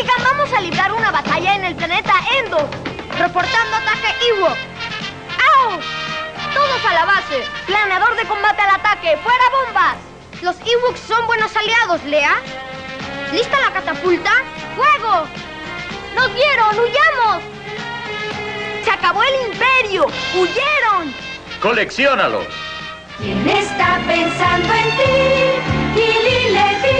Oigan, vamos a librar una batalla en el planeta Endo. Reportando ataque Ewok. ¡Au! Todos a la base. Planeador de combate al ataque. ¡Fuera bombas! Los Ewoks son buenos aliados, Lea. ¿Lista la catapulta? ¡Fuego! ¡Nos vieron! ¡Huyamos! ¡Se acabó el imperio! ¡Huyeron! ¡Colecciónalos! ¿Quién está pensando en ti? Lili Levy.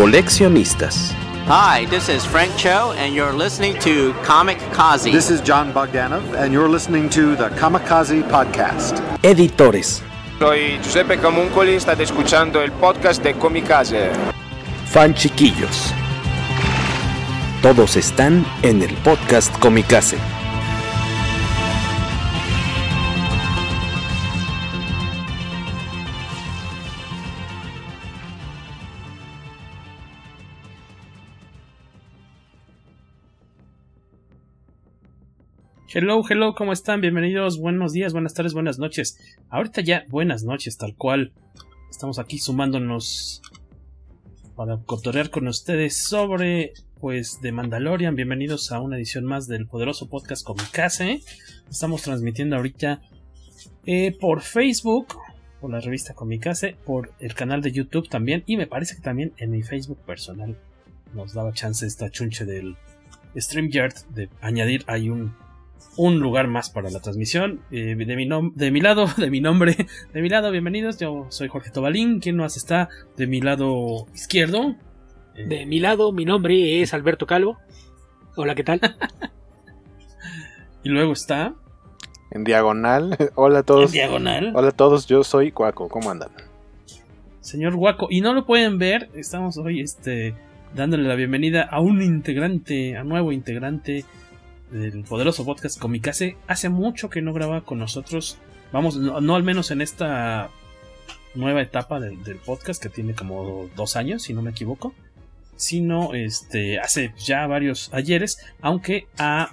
Coleccionistas. Hi, this is Frank Cho, and you're listening to Comic Kazi. This is John Bogdanov, and you're listening to the Kamikaze Podcast. Editores. Soy Giuseppe Camuncoli, state escuchando el podcast de Comicase. Fan chiquillos. Todos están en el podcast Comicase. Hello, hello, ¿cómo están? Bienvenidos, buenos días, buenas tardes, buenas noches. Ahorita ya, buenas noches, tal cual. Estamos aquí sumándonos para cotorear con ustedes sobre, pues, de Mandalorian. Bienvenidos a una edición más del poderoso podcast Comicase. Estamos transmitiendo ahorita eh, por Facebook, por la revista Comicase, por el canal de YouTube también, y me parece que también en mi Facebook personal nos daba chance esta chunche del StreamYard de añadir ahí un un lugar más para la transmisión. Eh, de, mi de mi lado, de mi nombre, de mi lado, bienvenidos. Yo soy Jorge Tobalín. ¿Quién más está de mi lado izquierdo? Eh, de mi lado, mi nombre es Alberto Calvo. Hola, ¿qué tal? y luego está. En diagonal. Hola a todos. En diagonal. Hola a todos, yo soy Guaco. ¿Cómo andan? Señor Guaco. Y no lo pueden ver. Estamos hoy este, dándole la bienvenida a un integrante, a nuevo integrante del poderoso podcast Comicase. Hace mucho que no graba con nosotros. Vamos, no, al menos en esta nueva etapa del, del, podcast que tiene como dos años, si no me equivoco. Sino este, hace ya varios ayeres, aunque ha,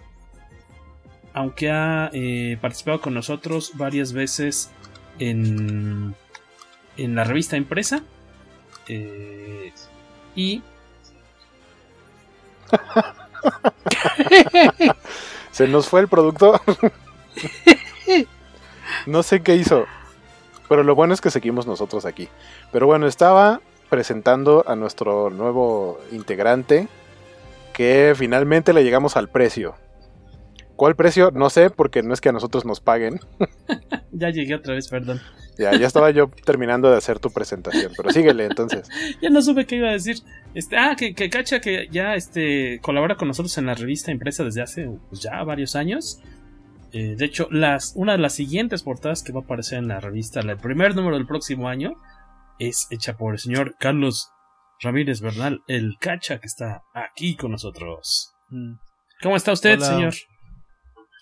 aunque ha eh, participado con nosotros varias veces en, en la revista impresa. Eh, y Se nos fue el producto. no sé qué hizo. Pero lo bueno es que seguimos nosotros aquí. Pero bueno, estaba presentando a nuestro nuevo integrante. Que finalmente le llegamos al precio. ¿Cuál precio? No sé, porque no es que a nosotros nos paguen. ya llegué otra vez, perdón. Ya, ya estaba yo terminando de hacer tu presentación, pero síguele entonces. ya no supe qué iba a decir. Este, ah, que, que Cacha que ya este colabora con nosotros en la revista impresa desde hace pues, ya varios años. Eh, de hecho, las, una de las siguientes portadas que va a aparecer en la revista, el primer número del próximo año, es hecha por el señor Carlos Ramírez Bernal, el Cacha que está aquí con nosotros. Mm. ¿Cómo está usted, Hola. señor?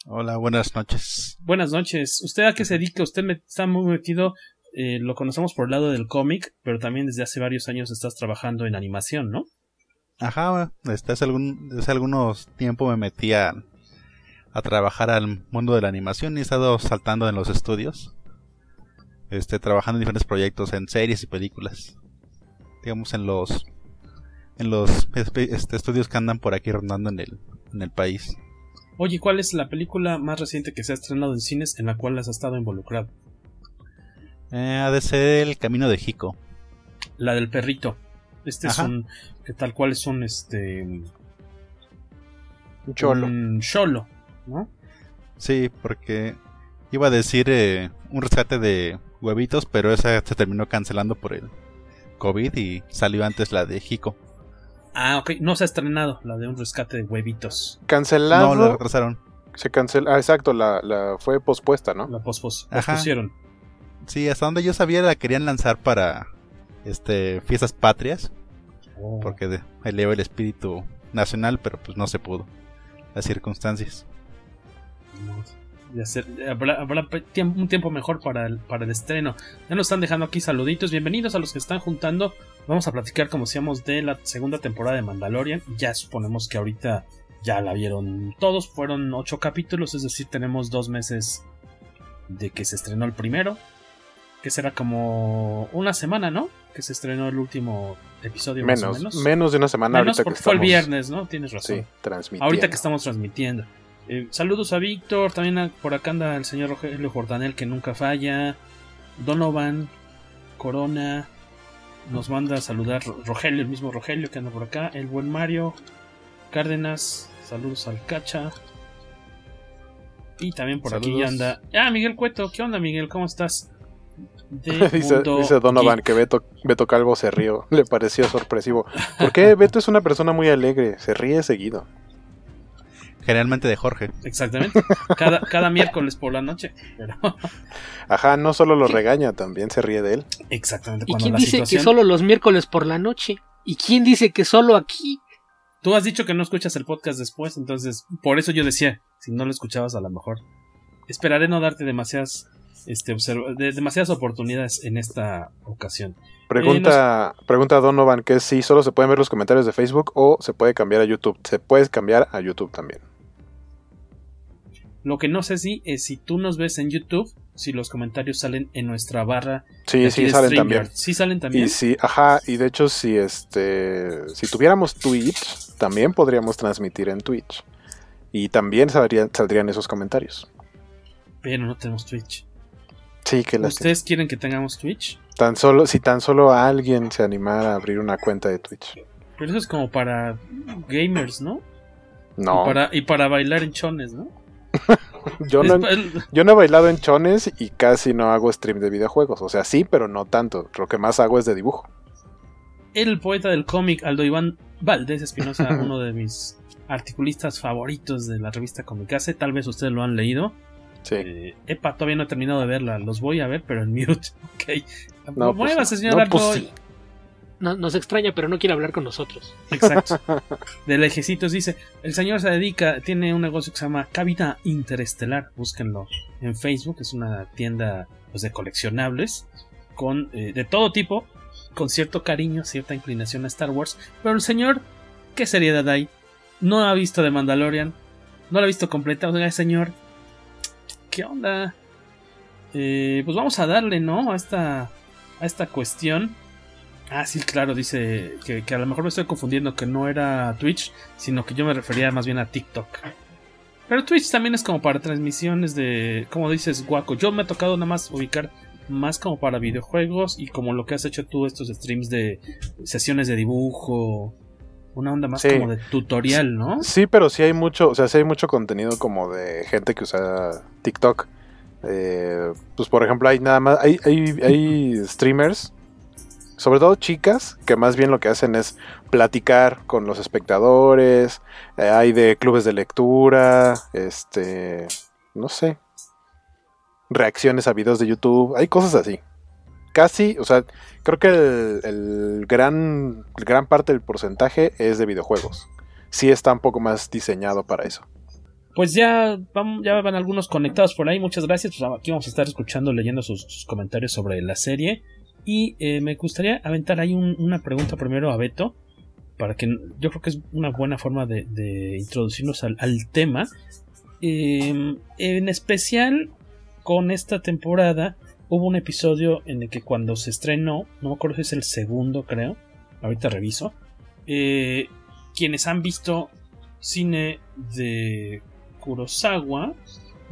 Hola, buenas noches. Buenas noches. ¿Usted a qué se dedica? Usted me, está muy metido, eh, lo conocemos por el lado del cómic, pero también desde hace varios años estás trabajando en animación, ¿no? Ajá, desde hace, algún, desde algunos tiempo me metí a, a, trabajar al mundo de la animación y he estado saltando en los estudios, este, trabajando en diferentes proyectos, en series y películas, digamos en los en los este, estudios que andan por aquí rondando en el, en el país. Oye, ¿cuál es la película más reciente que se ha estrenado en cines en la cual has estado involucrado? Eh, ha de ser El Camino de Jico. La del perrito. Este Ajá. es un. que tal cual es un este. Un cholo. Un cholo, ¿no? Sí, porque iba a decir eh, un rescate de huevitos, pero esa se terminó cancelando por el COVID y salió antes la de Jico. Ah, ok. No se ha estrenado la de un rescate de huevitos. Cancelado. No, la retrasaron. Se cancela. Ah, exacto, la, la fue pospuesta, ¿no? La pospos pospusieron. Sí, hasta donde yo sabía la querían lanzar para este fiestas patrias. Oh. Porque eleva el espíritu nacional, pero pues no se pudo. Las circunstancias. de hacer, habrá, un tiempo mejor para el, para el estreno. Ya nos están dejando aquí saluditos. Bienvenidos a los que están juntando. Vamos a platicar, como decíamos, de la segunda temporada de Mandalorian. Ya suponemos que ahorita ya la vieron todos. Fueron ocho capítulos, es decir, tenemos dos meses de que se estrenó el primero. Que será como una semana, ¿no? Que se estrenó el último episodio. Menos, más o menos. menos de una semana Menos ahorita porque que fue el viernes, ¿no? Tienes razón. Sí, transmitiendo. Ahorita que estamos transmitiendo. Eh, saludos a Víctor, también a- por acá anda el señor Rogelio Jordanel que nunca falla. Donovan, Corona, nos manda a saludar Ro- Rogelio, el mismo Rogelio que anda por acá. El buen Mario, Cárdenas, saludos al Cacha. Y también por aquí anda. Ah, Miguel Cueto, ¿qué onda Miguel? ¿Cómo estás? De dice, Donovan Geek. que Beto, Beto Calvo se rió. Le pareció sorpresivo. ¿Por qué Beto es una persona muy alegre? Se ríe seguido. Generalmente de Jorge. Exactamente. Cada, cada miércoles por la noche. Pero, Ajá, no solo lo regaña, también se ríe de él. exactamente. ¿Y cuando quién la dice situación- que solo los miércoles por la noche? ¿Y quién dice que solo aquí? Tú has dicho que no escuchas el podcast después, entonces por eso yo decía, si no lo escuchabas a lo mejor. Esperaré no darte demasiadas, este, observa- de- demasiadas oportunidades en esta ocasión. Pregunta, pregunta Donovan que si solo se pueden ver los comentarios de Facebook o se puede cambiar a YouTube. Se puede cambiar a YouTube también. Lo que no sé si es si tú nos ves en YouTube, si los comentarios salen en nuestra barra. Sí, sí, salen también. Sí salen también. Y si, ajá, y de hecho si este, si tuviéramos Twitch, también podríamos transmitir en Twitch. Y también saldrían, saldrían esos comentarios. Pero no tenemos Twitch. Sí, que las ¿Ustedes quieren que tengamos Twitch? tan solo, si tan solo alguien se animara a abrir una cuenta de Twitch. Pero eso es como para gamers, ¿no? No, Y para, y para bailar en chones, ¿no? yo no, yo no he bailado en chones y casi no hago stream de videojuegos. O sea, sí, pero no tanto. Lo que más hago es de dibujo. el poeta del cómic Aldo Iván Valdés Espinosa, uno de mis articulistas favoritos de la revista Comicase. Tal vez ustedes lo han leído. Sí. Eh, epa, todavía no he terminado de verla. Los voy a ver, pero en mute. Ok. No, pues Muévase, señor No, pues sí. No- nos extraña, pero no quiere hablar con nosotros. Exacto. De lejecitos dice, el señor se dedica, tiene un negocio que se llama Cabina Interestelar, búsquenlo en Facebook, es una tienda pues, de coleccionables con eh, de todo tipo, con cierto cariño, cierta inclinación a Star Wars, pero el señor, ¿qué seriedad hay? No ha visto de Mandalorian, no la ha visto completa, oiga, señor, ¿qué onda? Eh, pues vamos a darle, ¿no? A esta, a esta cuestión. Ah, sí, claro, dice que, que a lo mejor me estoy confundiendo, que no era Twitch, sino que yo me refería más bien a TikTok. Pero Twitch también es como para transmisiones de, como dices, guaco. Yo me ha tocado nada más ubicar más como para videojuegos y como lo que has hecho tú, estos streams de sesiones de dibujo, una onda más Sí. como de tutorial, ¿no? Sí, pero sí hay mucho, o sea, sí hay mucho contenido como de gente que usa TikTok. Eh, pues por ejemplo, hay nada más, hay, hay, hay streamers, sobre todo chicas, que más bien lo que hacen es platicar con los espectadores. eh, hay de clubes de lectura, este, no sé, reacciones a videos de YouTube, hay cosas así. Casi, o sea, creo que el, el gran, gran parte del porcentaje es de videojuegos. Sí está un poco más diseñado para eso. Pues ya, vamos, ya van algunos conectados por ahí, muchas gracias. Pues aquí vamos a estar escuchando, leyendo sus comentarios sobre la serie. Y eh, me gustaría aventar ahí un- una pregunta primero a Beto, para que yo creo que es una buena forma de, introducirnos al, tema. Eh, en especial con esta temporada hubo un episodio en el que cuando se estrenó, no me acuerdo si es el segundo creo, ahorita reviso, eh, quienes han visto cine de Kurosawa,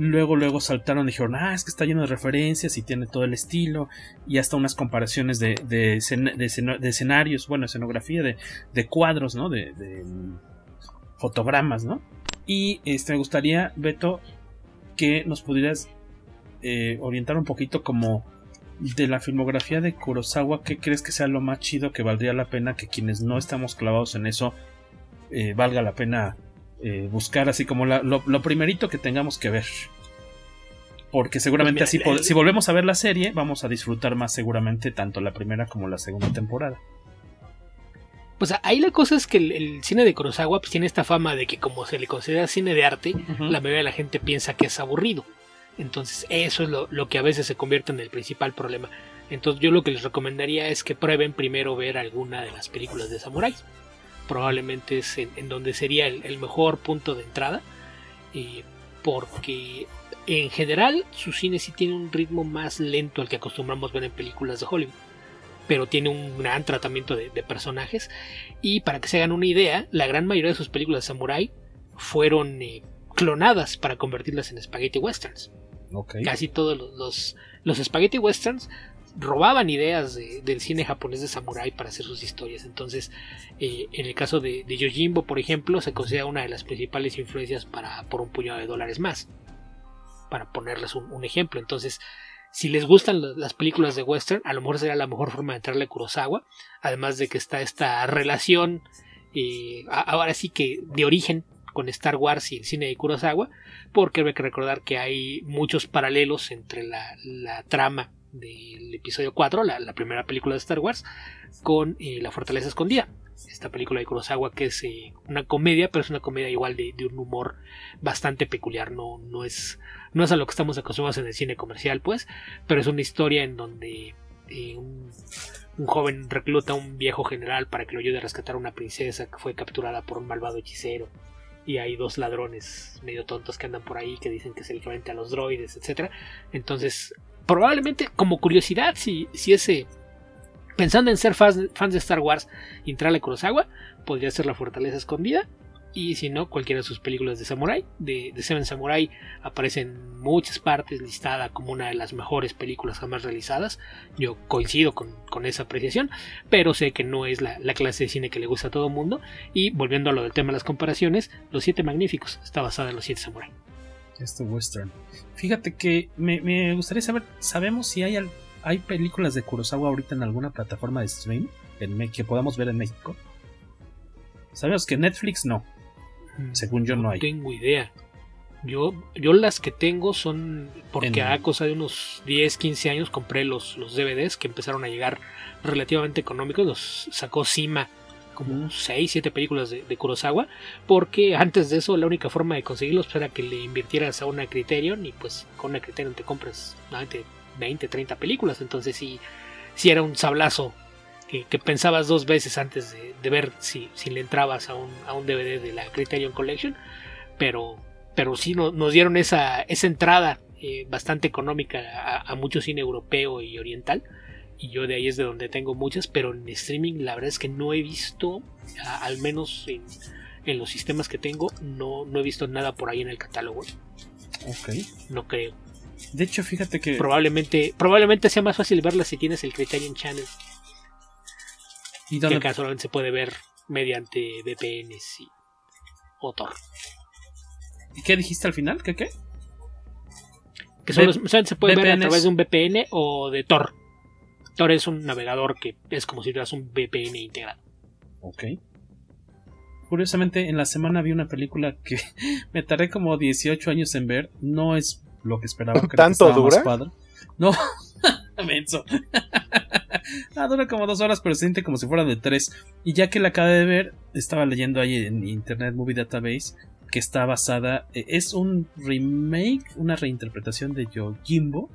luego luego saltaron y dijeron, ah, es que está lleno de referencias y tiene todo el estilo y hasta unas comparaciones de, de, de escena- de escenarios, bueno, escenografía, de, de cuadros, ¿no? De, fotogramas, ¿no? Y este, me gustaría, Beto, que nos pudieras eh, orientar un poquito como de la filmografía de Kurosawa, ¿qué crees que sea lo más chido que valdría la pena que quienes no estamos clavados en eso eh, valga la pena eh, buscar así como la- lo, lo primerito que tengamos que ver? Porque seguramente Pues mira, así, si volvemos a ver la serie, vamos a disfrutar más seguramente tanto la primera como la segunda temporada. Pues ahí la cosa es que el, el cine de Kurosawa pues, tiene esta fama de que como se le considera cine de arte, la mayoría de la gente piensa que es aburrido. Entonces eso es lo, lo que a veces se convierte en el principal problema. Entonces yo lo que les recomendaría es que prueben primero ver alguna de las películas de samuráis. Probablemente es en, en donde sería el, el mejor punto de entrada. eh, porque en general su cine sí tiene un ritmo más lento al que acostumbramos ver en películas de Hollywood. Pero tiene un gran tratamiento de, de personajes. Y para que se hagan una idea, la gran mayoría de sus películas de samurai fueron eh, clonadas para convertirlas en spaghetti westerns. Casi todos los, los, los spaghetti westerns robaban ideas de- del cine japonés de samurai para hacer sus historias. Entonces, eh, en el caso de, de Yojimbo, por ejemplo, se considera una de las principales influencias para por un puñado de dólares más. Para ponerles un, ejemplo. Entonces, si les gustan la- las películas de western, a lo mejor sería la mejor forma de entrarle a Kurosawa. Además de que está esta relación, eh, ahora sí que de origen con Star Wars y el cine de Kurosawa, porque hay que recordar que hay muchos paralelos entre la trama del episodio 4, la, primera película de Star Wars, con eh, La Fortaleza Escondida. Esta película de Kurosawa que es eh, una comedia, pero es una comedia igual de, un humor bastante peculiar, no, no, es, no es a lo que estamos acostumbrados en el cine comercial, pues, pero es una historia en donde eh, un, joven recluta a un viejo general para que lo ayude a rescatar a una princesa que fue capturada por un malvado hechicero y hay dos ladrones medio tontos que andan por ahí que dicen que es el equivalente a los droides, etcétera. Entonces, probablemente como curiosidad, si, si ese pensando en ser fans, fans de Star Wars entrarle a Kurosawa, podría ser La Fortaleza Escondida. Y si no, cualquiera de sus películas de Samurai, de, Seven Samurai, aparece en muchas partes listada como una de las mejores películas jamás realizadas. Yo coincido con, con esa apreciación, pero sé que no es la, la clase de cine que le gusta a todo el mundo. Y volviendo a lo del tema de las comparaciones, Los Siete Magníficos está basada en Los Siete Samurai. Este western. Fíjate que me, me gustaría saber, ¿sabemos si hay, al- hay películas de Kurosawa ahorita en alguna plataforma de stream en que podamos ver en México? Sabemos que Netflix no. Según yo no hay. tengo idea. Yo, yo las que tengo son porque En- a cosa de unos 10, 15 años compré los, los DVDs que empezaron a llegar relativamente económicos. Los sacó Cima como 6, 7 películas de, de Kurosawa. Porque antes de eso la única forma de conseguirlos era que le invirtieras a una Criterion y pues con una Criterion te compras normalmente 20, 30 películas. Entonces sí, sí era un sablazo que, que pensabas dos veces antes de, ver si, si le entrabas a un, a un DVD de la Criterion Collection. Pero, pero sí no- nos dieron esa, esa entrada eh, bastante económica a mucho cine europeo y oriental. Y yo de ahí es de donde tengo muchas, pero en streaming la verdad es que no he visto, a- al menos en, en los sistemas que tengo, no, no he visto nada por ahí en el catálogo. Ok. No creo. De hecho, fíjate que. Probablemente, probablemente sea más fácil verla si tienes el Criterion Channel. ¿Y Que dónde- acá solamente se puede ver mediante VPNs y o Tor. ¿Y qué dijiste al final? ¿Qué qué? Que solo, solamente se puede ver a través de un VPN o de Tor. Tor es un navegador que es como si tuvieras un VPN integrado. Ok. Curiosamente, en la semana vi una película que me tardé como 18 años en ver. No es lo que esperaba. creo que ¿Tanto más dura? padre. No, menso. Ah, dura como dos horas, pero se siente como si fuera de tres. Y ya que la acabé de ver, estaba leyendo ahí en Internet Movie Database que está basada. eh, Es un remake, una reinterpretación de Yojimbo,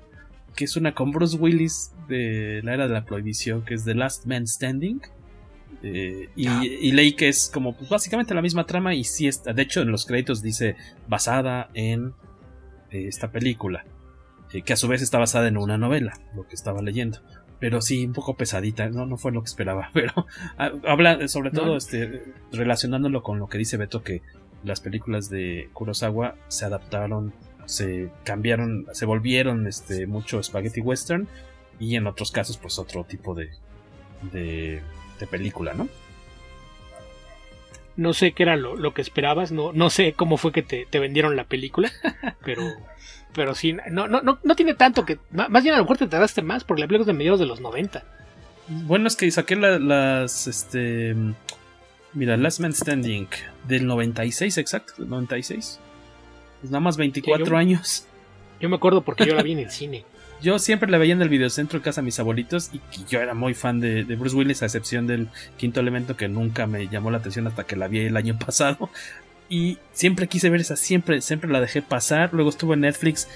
que es una con Bruce Willis de la era de la prohibición, que es The Last Man Standing. Eh, y, y leí que es como pues, básicamente la misma trama y sí está. De hecho, en los créditos dice basada en eh, esta película, eh, que a su vez está basada en una novela, lo que estaba leyendo. Pero sí, un poco pesadita, no, no fue lo que esperaba. Pero ah, habla sobre No. todo este, relacionándolo con lo que dice Beto, que las películas de Kurosawa se adaptaron, se cambiaron, se volvieron este, mucho spaghetti western y en otros casos pues otro tipo de, de, de película, ¿no? No sé qué era lo, lo que esperabas, no, no sé cómo fue que te, te vendieron la película, pero, pero sí, no, no, no, no tiene tanto que. Más bien a lo mejor te tardaste más porque la película es de mediados de los 90. Bueno, es que saqué la- las. Este. Mira, Last Man Standing del 96, exacto, del 96. Pues nada más 24 Sí, yo- años. Yo me acuerdo porque yo la vi en el cine. Yo siempre la veía en el videocentro en casa de mis abuelitos y yo era muy fan de, de, Bruce Willis, a excepción del quinto elemento que nunca me llamó la atención hasta que la vi el año pasado. Y siempre quise ver esa, siempre, siempre la dejé pasar. Luego estuvo en Netflix,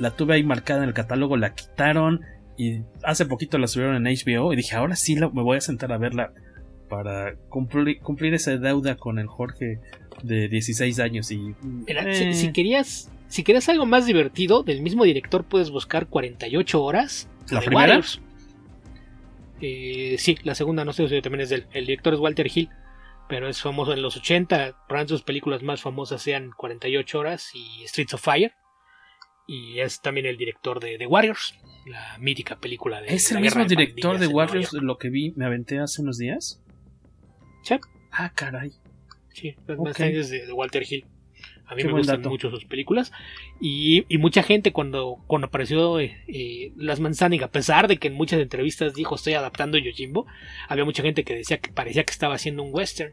la tuve ahí marcada en el catálogo, la quitaron y hace poquito la subieron en HBO y dije, ahora sí me voy a sentar a verla para cumplir, cumplir esa deuda con el Jorge de 16 años. Y, si, si, querías si quieres algo más divertido, del mismo director puedes buscar 48 horas. ¿La primera? Eh, sí, la segunda, no sé si también es del. El director es Walter Hill, pero es famoso en los 80. Probablemente sus películas más famosas sean 48 horas y Streets of Fire. Y es también el director de The Warriors, la mítica película de. ¿Es el mismo director de Warriors lo que vi, me aventé hace unos días? Sí. Ah, caray. Sí, es más de, de Walter Hill. A mí me gustan mucho sus películas. Y, mucha gente cuando, cuando apareció eh, eh, Las Manzanig, a pesar de que en muchas entrevistas dijo estoy adaptando Yojimbo, había mucha gente que decía que parecía que estaba haciendo un western.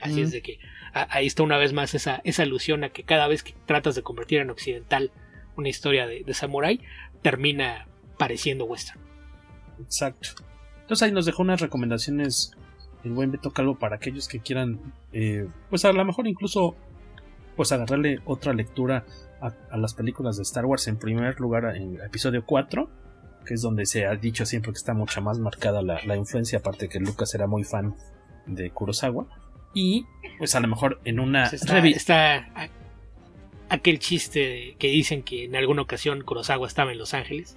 Así es de que ahí está una vez más esa, esa alusión a que cada vez que tratas de convertir en occidental una historia de, de samurai, termina pareciendo western. Exacto. Entonces ahí nos dejó unas recomendaciones el buen Beto Calvo para aquellos que quieran, eh, pues a lo mejor incluso pues agarrarle otra lectura a, las películas de Star Wars. En primer lugar, en episodio 4, que es donde se ha dicho siempre que está mucha más marcada la, influencia, aparte que Lucas era muy fan de Kurosawa. Y pues a lo mejor en una pues está, está aquel chiste que dicen que en alguna ocasión Kurosawa estaba en Los Ángeles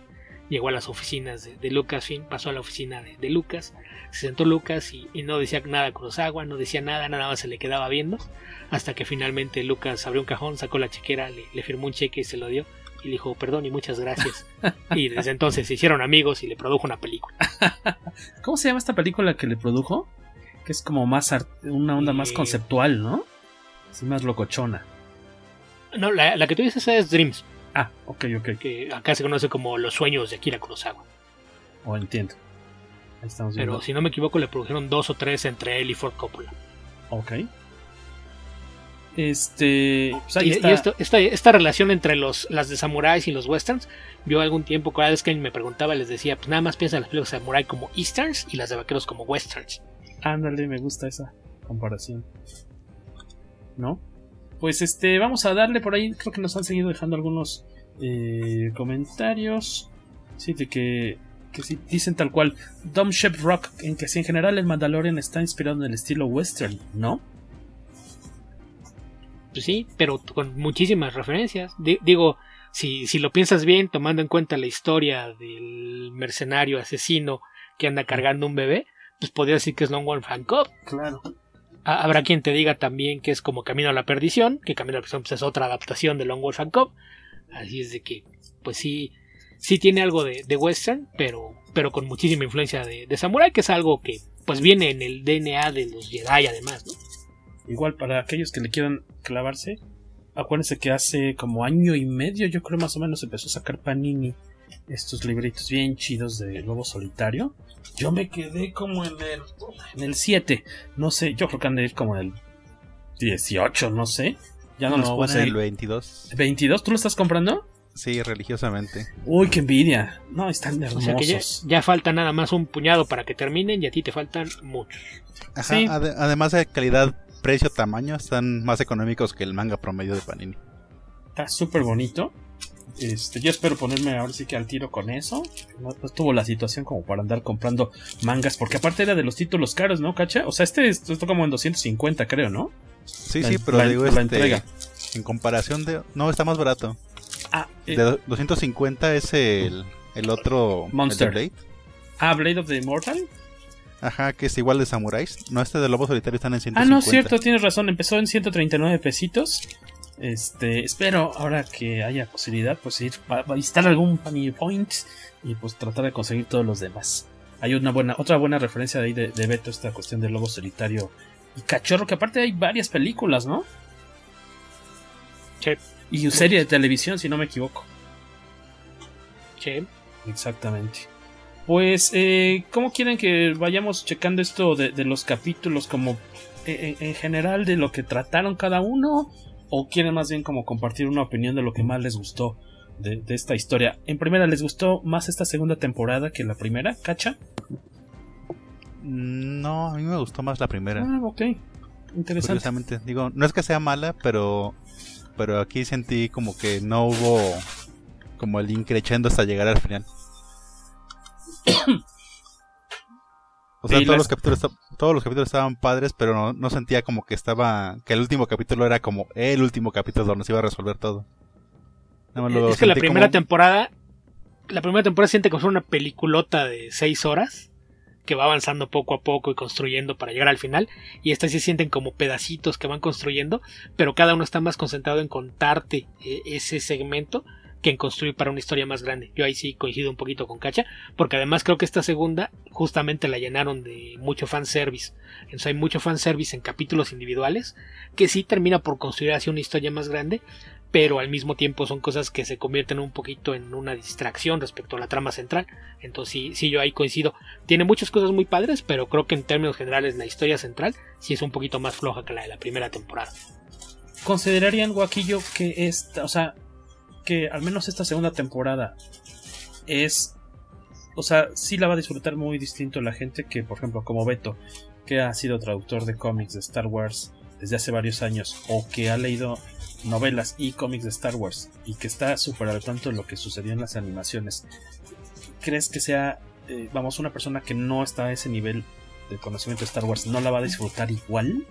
llegó a las oficinas de, de Lucasfilm, pasó a la oficina de, Lucas, se sentó Lucas y, no decía nada Kurosawa, no decía nada, nada más se le quedaba viendo, hasta que finalmente Lucas abrió un cajón, sacó la chequera, le, firmó un cheque y se lo dio. Y le dijo, perdón y muchas gracias. y desde entonces se hicieron amigos y le produjo una película. ¿Cómo se llama esta película que le produjo? Que es como más una onda más conceptual, ¿no? Así más locochona. No, la, la que tú dices es Dreams. Ah, ok, ok. Que acá se conoce como Los sueños de Akira Kurosawa. Oh, entiendo. Ahí estamos viendo. Pero si no me equivoco, le produjeron dos o tres entre él y Ford Coppola. Ok. Este. Pues y, esto, esta, relación entre los, las de samuráis y los westerns, vio algún tiempo, cada vez que me preguntaba, les decía, pues nada más piensa en las películas de samurai como easterns y las de vaqueros como westerns. Ándale, me gusta esa comparación. ¿No? Pues este, vamos a darle por ahí. Creo que nos han seguido dejando algunos eh, comentarios. Sí, de que, que sí, dicen tal cual. Dom Shep Rock, en que si en general el Mandalorian está inspirado en el estilo western, ¿no? Pues sí, pero con muchísimas referencias. digo, si, si lo piensas bien, tomando en cuenta la historia del mercenario asesino que anda cargando un bebé, pues podría decir que es Long One Hancock. Claro. Habrá quien te diga también que es como Camino a la Perdición, que Camino a la Perdición pues, es otra adaptación de Long Wolf and Cub. Así es de que, pues sí, sí tiene algo de, western, pero, pero con muchísima influencia de, de, samurai, que es algo que pues viene en el DNA de los Jedi además, ¿no? Igual para aquellos que le quieran clavarse, acuérdense que hace como año y medio, yo creo más o menos, empezó a sacar Panini estos libritos bien chidos de Lobo Solitario. Yo me quedé como en el, en el 7. No sé, yo creo que han de ir como en el 18, no sé. Ya no, no los puedo el 22. ¿22? ¿Tú lo estás comprando? Sí, religiosamente. Uy, qué envidia. No, están hermosos. O sea que ya, falta nada más un puñado para que terminen y a ti te faltan muchos. Ajá, además de calidad, precio, tamaño, están más económicos que el manga promedio de Panini. Está súper bonito. Este, yo espero ponerme ahora sí que al tiro con eso. No, tuvo la situación como para andar comprando mangas, porque aparte era de los títulos caros, ¿no, cacha? O sea, este está como en 250, creo, ¿no? Sí, sí, pero digo, este, entrega. en comparación de... No, está más barato. Ah, de 250 eh, es el, el otro... Monster. Blade. Ah, Blade of the Immortal. Ajá, que es igual de samuráis. No, este de Lobo Solitario están en 150. Ah, no, cierto, tienes razón. Empezó en 139 pesitos. Este, espero ahora que haya posibilidad, pues ir a instalar algún Panini Point y pues tratar de conseguir todos los demás. Hay una buena, otra buena referencia de ahí de, Beto, esta cuestión del lobo solitario y cachorro, que aparte hay varias películas, ¿no? Sí. Y serie de televisión, si no me equivoco. Sí. Exactamente. Pues, eh, ¿cómo quieren que vayamos checando esto de, los capítulos como eh, en general de lo que trataron cada uno? O quieren más bien como compartir una opinión de lo que más les gustó de, de, esta historia. En primera, ¿les gustó más esta segunda temporada que la primera, Cacha? No, a mí me gustó más la primera. Ah, ok. Interesante. digo, no es que sea mala, pero pero aquí sentí como que no hubo como el increchendo hasta llegar al final. O sea, todos, los capítulos, todos los capítulos estaban padres, pero no, no, sentía como que estaba. que el último capítulo era como el último capítulo donde se iba a resolver todo. es que la primera temporada. La primera temporada siente como una peliculota de seis horas que va avanzando poco a poco y construyendo para llegar al final. Y estas se sienten como pedacitos que van construyendo, pero cada uno está más concentrado en contarte eh, ese segmento que en construir para una historia más grande. Yo ahí sí coincido un poquito con Cacha, porque además creo que esta segunda justamente la llenaron de mucho fanservice. Entonces hay mucho fanservice en capítulos individuales que sí termina por construir así una historia más grande, pero al mismo tiempo son cosas que se convierten un poquito en una distracción respecto a la trama central. Entonces sí, sí yo ahí coincido. Tiene muchas cosas muy padres, pero creo que en términos generales la historia central sí es un poquito más floja que la de la primera temporada. ¿Considerarían, Guaquillo, que esta, o sea, que al menos esta segunda temporada es, o sea, sí la va a disfrutar muy distinto la gente que, por ejemplo, como Beto, que ha sido traductor de cómics de Star Wars desde hace varios años, o que ha leído novelas y cómics de Star Wars y que está súper al tanto lo que sucedió en las animaciones, ¿crees que sea, eh, vamos, una persona que no está a ese nivel de conocimiento de Star Wars, no la va a disfrutar igual?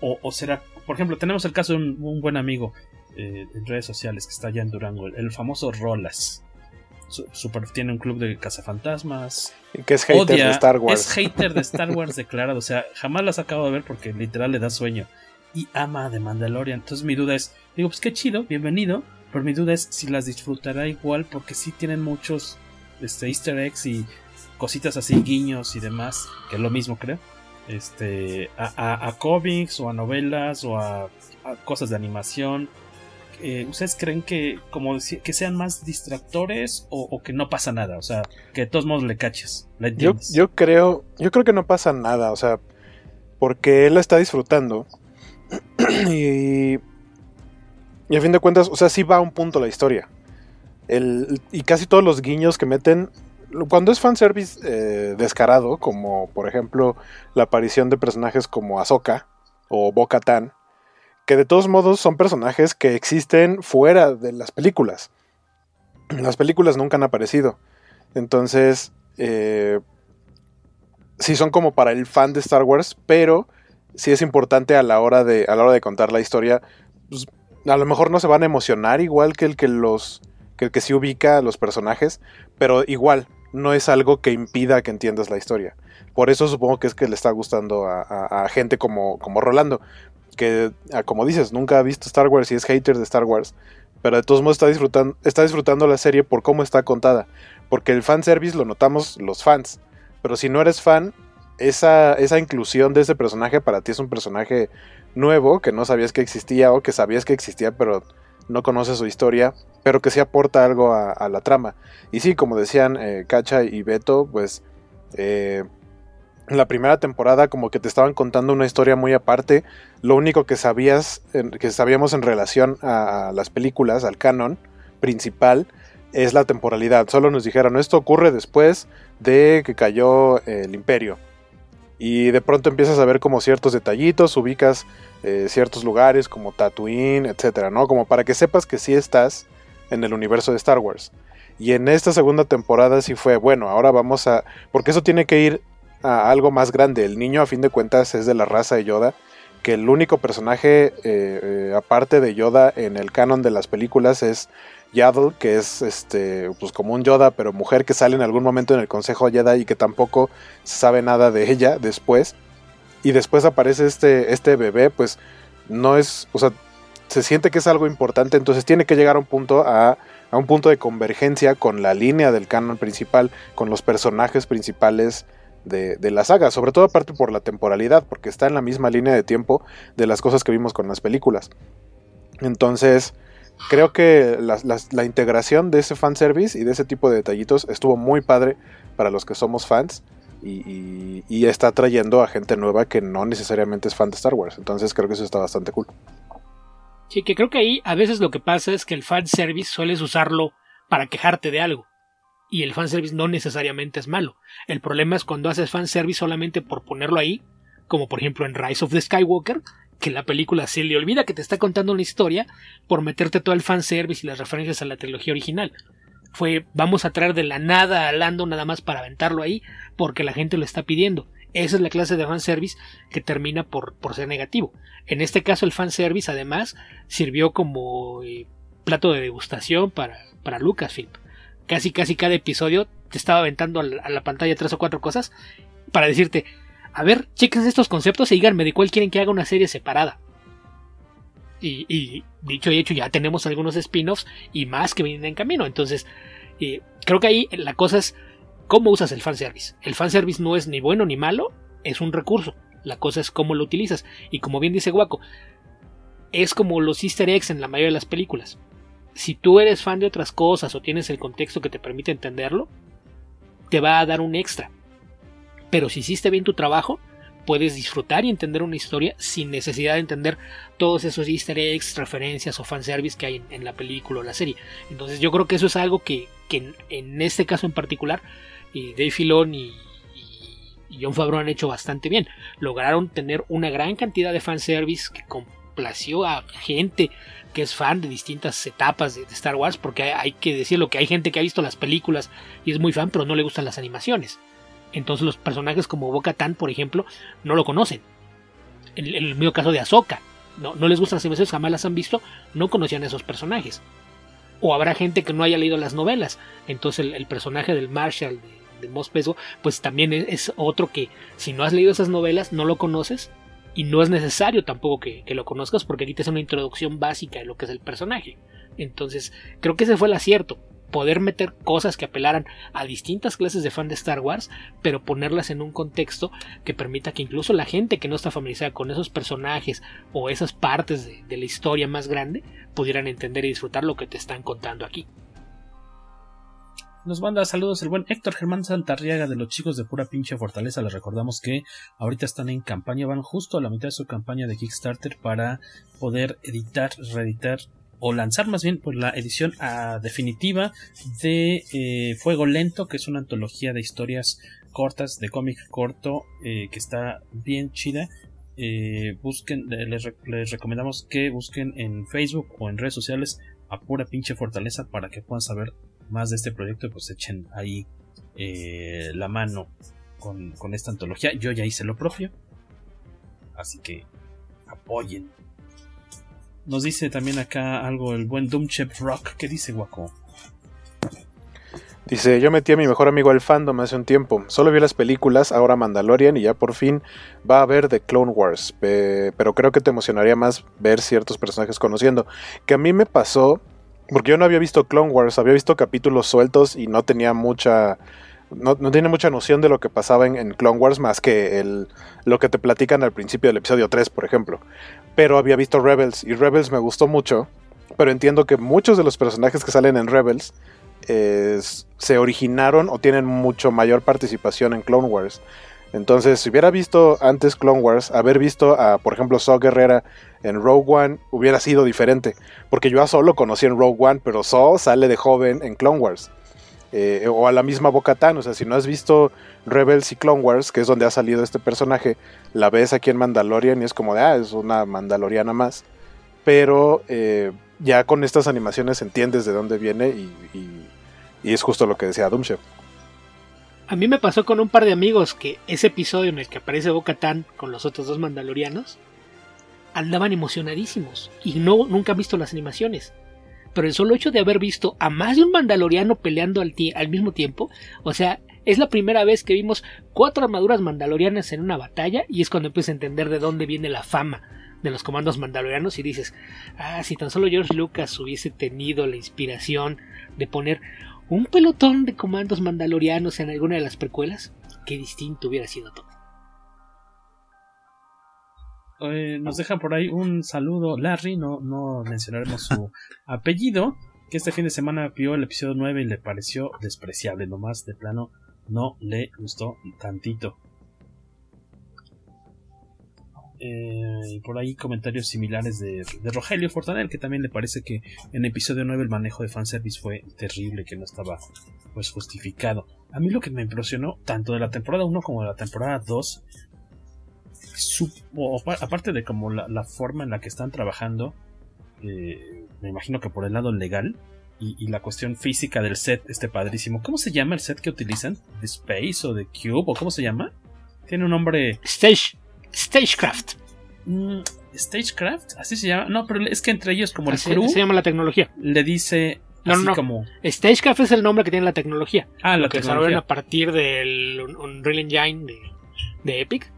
O, será, por ejemplo, tenemos el caso de un, buen amigo eh, en redes sociales que está allá en Durango, el, famoso Rolas. Super, tiene un club de cazafantasmas. Que es hater de Star Wars. Es hater de Star Wars declarado. O sea, jamás las acabo de ver porque literal le da sueño. Y ama de Mandalorian. Entonces mi duda es, digo, pues qué chido, bienvenido. Pero mi duda es si las disfrutará igual porque sí tienen muchos este, easter eggs y cositas así, guiños y demás. Que es lo mismo creo. Este, a, a, cómics o a novelas o a, a cosas de animación eh, ¿ustedes creen que como que sean más distractores o, que no pasa nada? O sea, que de todos modos le caches. yo, yo, creo, yo creo que no pasa nada, o sea, porque él la está disfrutando. y, y a fin de cuentas, o sea, sí va a un punto la historia. El, y casi todos los guiños que meten, cuando es fanservice eh, descarado, como por ejemplo la aparición de personajes como Ahsoka o Bo-Katan, que de todos modos son personajes que existen fuera de las películas. Las películas nunca han aparecido. Entonces, eh, sí son como para el fan de Star Wars, pero sí es importante a la hora de, a la hora de contar la historia. Pues, a lo mejor no se van a emocionar igual que el que los que el que sí ubica a los personajes, pero igual no es algo que impida que entiendas la historia. Por eso supongo que es que le está gustando a, a gente como, como Rolando que, ah, como dices, nunca ha visto Star Wars y es hater de Star Wars, pero de todos modos está disfrutando, está disfrutando la serie por cómo está contada, porque el fanservice lo notamos los fans, pero si no eres fan, esa, esa inclusión de ese personaje para ti es un personaje nuevo que no sabías que existía o que sabías que existía pero no conoces su historia, pero que sí aporta algo a, la trama. Y sí, como decían eh, Cacha y Beto, pues eh, en la primera temporada como que te estaban contando una historia muy aparte. Lo único que sabías, que sabíamos en relación a, las películas, al canon principal, es la temporalidad. Solo nos dijeron, esto ocurre después de que cayó el imperio. Y de pronto empiezas a ver como ciertos detallitos, ubicas eh, ciertos lugares como Tatooine, etcétera, ¿no? Como para que sepas que sí estás en el universo de Star Wars. Y en esta segunda temporada sí fue, bueno, ahora vamos a... Porque eso tiene que ir algo más grande. El niño, a fin de cuentas, es de la raza de Yoda. Que el único personaje, eh, eh, aparte de Yoda, en el canon de las películas es Yaddle, que es este, pues como un Yoda, pero mujer que sale en algún momento en el Consejo Jedi y que tampoco se sabe nada de ella después. Y después aparece este, este bebé, pues no es, o sea, se siente que es algo importante, entonces tiene que llegar a un punto a, a un punto de convergencia con la línea del canon principal, con los personajes principales de, la saga, sobre todo aparte por la temporalidad, porque está en la misma línea de tiempo de las cosas que vimos con las películas. Entonces, creo que la, integración de ese fanservice y de ese tipo de detallitos estuvo muy padre para los que somos fans y, y, está trayendo a gente nueva que no necesariamente es fan de Star Wars. Entonces, creo que eso está bastante cool. Sí, que creo que ahí a veces lo que pasa es que el fanservice sueles usarlo para quejarte de algo. Y el fanservice no necesariamente es malo. El problema es cuando haces fanservice solamente por ponerlo ahí, como por ejemplo en Rise of the Skywalker, que la película se le olvida que te está contando una historia por meterte todo el fanservice y las referencias a la trilogía original. Fue vamos a traer de la nada a Lando nada más para aventarlo ahí porque la gente lo está pidiendo. Esa es la clase de fanservice que termina por, por ser negativo. En este caso el fanservice además sirvió como eh, plato de degustación para, para Lucasfilm. Casi casi cada episodio te estaba aventando a la, pantalla tres o cuatro cosas para decirte a ver, chequen estos conceptos y díganme de cuál quieren que haga una serie separada. Y, y dicho y hecho, ya tenemos algunos spin-offs y más que vienen en camino. Entonces, eh, creo que ahí la cosa es cómo usas el fanservice. El fanservice no es ni bueno ni malo, es un recurso. La cosa es cómo lo utilizas. Y como bien dice Guaco, es como los easter eggs en la mayoría de las películas. Si tú eres fan de otras cosas o tienes el contexto que te permite entenderlo, te va a dar un extra. Pero si hiciste bien tu trabajo, puedes disfrutar y entender una historia sin necesidad de entender todos esos easter eggs, referencias o fanservice que hay en, la película o la serie. Entonces yo creo que eso es algo que, que en, este caso en particular, eh, Dave Filoni y, y, John Favreau han hecho bastante bien. Lograron tener una gran cantidad de fanservice que complació a gente que es fan de distintas etapas de, Star Wars, porque hay, que decirlo que hay gente que ha visto las películas y es muy fan, pero no le gustan las animaciones. Entonces los personajes como Boca Tan, por ejemplo, no lo conocen. En, el mismo caso de Ahsoka, no, no, les gustan las animaciones, jamás las han visto, no conocían a esos personajes. O habrá gente que no haya leído las novelas. Entonces el, personaje del Marshall de, de Mos pues también es, otro que si no has leído esas novelas, no lo conoces. Y no es necesario tampoco que, lo conozcas porque aquí te hace una introducción básica de lo que es el personaje. Entonces, creo que ese fue el acierto poder meter cosas que apelaran a distintas clases de fan de Star Wars, pero ponerlas en un contexto que permita que incluso la gente que no está familiarizada con esos personajes o esas partes de la historia más grande pudieran entender y disfrutar lo que te están contando aquí. Nos manda saludos el buen Héctor Germán Santarriaga de los chicos de pura pinche fortaleza. Les recordamos que ahorita están en campaña, van justo a la mitad de su campaña de Kickstarter para poder editar, reeditar o lanzar más bien pues, la edición a, definitiva de eh, Fuego Lento, que es una antología de historias cortas, de cómic corto, eh, que está bien chida. Eh, busquen, les, recomendamos que busquen en Facebook o en redes sociales a pura pinche fortaleza para que puedan saber más de este proyecto, pues echen ahí la mano con, con esta antología. Yo ya hice lo propio, así que apoyen nos dice también acá algo el buen Doomchep Rock. ¿Qué dice, Guaco? Dice, yo metí a mi mejor amigo al fandom hace un tiempo. Solo vio las películas, ahora Mandalorian y ya por fin va a ver The Clone Wars. pero creo que te emocionaría más ver ciertos personajes conociendo. Que a mí me pasó, porque yo no había visto Clone Wars, había visto capítulos sueltos y no tenía mucha... No, no tiene mucha noción de lo que pasaba en, Clone Wars más que el, lo que te platican al principio del episodio 3, por ejemplo. Pero había visto Rebels y Rebels me gustó mucho. Pero entiendo que muchos de los personajes que salen en Rebels se originaron o tienen mucho mayor participación en Clone Wars. Entonces, si hubiera visto antes Clone Wars, haber visto a, por ejemplo, Saw Guerrera en Rogue One hubiera sido diferente. Porque yo a Saw lo conocí en Rogue One, pero Saw sale de joven en Clone Wars. Eh, o a la misma Bo-Katan, o sea, si no has visto Rebels y Clone Wars, que es donde ha salido este personaje, la ves aquí en Mandalorian y es como de, ah, es una mandaloriana más. Pero eh, ya con estas animaciones entiendes de dónde viene y, y, es justo lo que decía Doomchef. A mí me pasó con un par de amigos que ese episodio en el que aparece Bo-Katan con los otros dos mandalorianos andaban emocionadísimos y no nunca han visto las animaciones pero el solo hecho de haber visto a más de un mandaloriano peleando al, al, mismo tiempo, o sea, es la primera vez que vimos cuatro armaduras mandalorianas en una batalla y es cuando empiezas a entender de dónde viene la fama de los comandos mandalorianos y dices, ah, si tan solo George Lucas hubiese tenido la inspiración de poner un pelotón de comandos mandalorianos en alguna de las precuelas, qué distinto hubiera sido todo. Eh, nos deja por ahí un saludo Larry, no, no mencionaremos su apellido, que este fin de semana vio el episodio 9 y le pareció despreciable, nomás de plano no le gustó tantito. Eh, y por ahí comentarios similares de, de, Rogelio Fortanel, que también le parece que en episodio 9 el manejo de fanservice fue terrible, que no estaba pues justificado. A mí lo que me impresionó, tanto de la temporada 1 como de la temporada 2, aparte de como la, la, forma en la que están trabajando, eh, me imagino que por el lado legal, y, la cuestión física del set, este padrísimo. ¿Cómo se llama el set que utilizan? ¿De Space o de Cube? ¿O cómo se llama? Tiene un nombre. Stage. Stagecraft. Mm, Stagecraft, así se llama. No, pero es que entre ellos, como el crew. Se llama la tecnología. Le dice. No, así no, como. Stagecraft es el nombre que tiene la tecnología. Ah, lo que desarrollan a partir del Unreal Engine de, de Epic.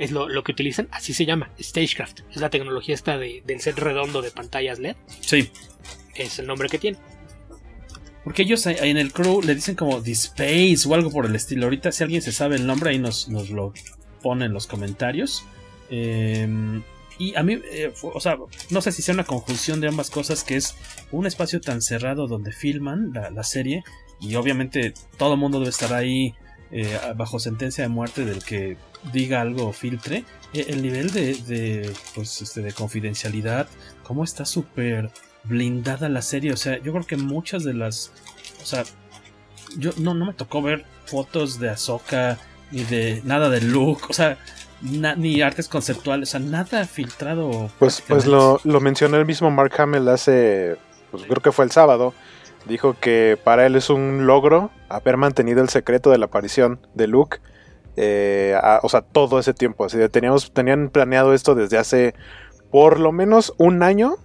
Es lo, lo, que utilizan, así se llama, Stagecraft. Es la tecnología esta de, del set redondo de pantallas LED. Sí. Es el nombre que tiene. Porque ellos en el crew le dicen como The Space o algo por el estilo. Ahorita, si alguien se sabe el nombre, ahí nos, nos lo pone en los comentarios. Em, y a mí, eh, o sea, no sé si sea una conjunción de ambas cosas, que es un espacio tan cerrado donde filman la, serie. Y obviamente todo el mundo debe estar ahí eh, bajo sentencia de muerte del que diga algo o filtre. E, el nivel de, de, pues, este, de confidencialidad, como está súper blindada la serie. O sea, yo creo que muchas de las. O sea, yo no, no me tocó ver fotos de Ahsoka ni de nada de Luke. O sea, ni artes conceptuales. O sea, nada filtrado. Pues, pues lo, lo mencionó el mismo Mark Hamill hace. Pues creo que fue el sábado. Dijo que para él es un logro haber mantenido el secreto de la aparición de Luke. Eh, o sea, todo ese tiempo. Así de, teníamos, tenían planeado esto desde hace por lo menos un año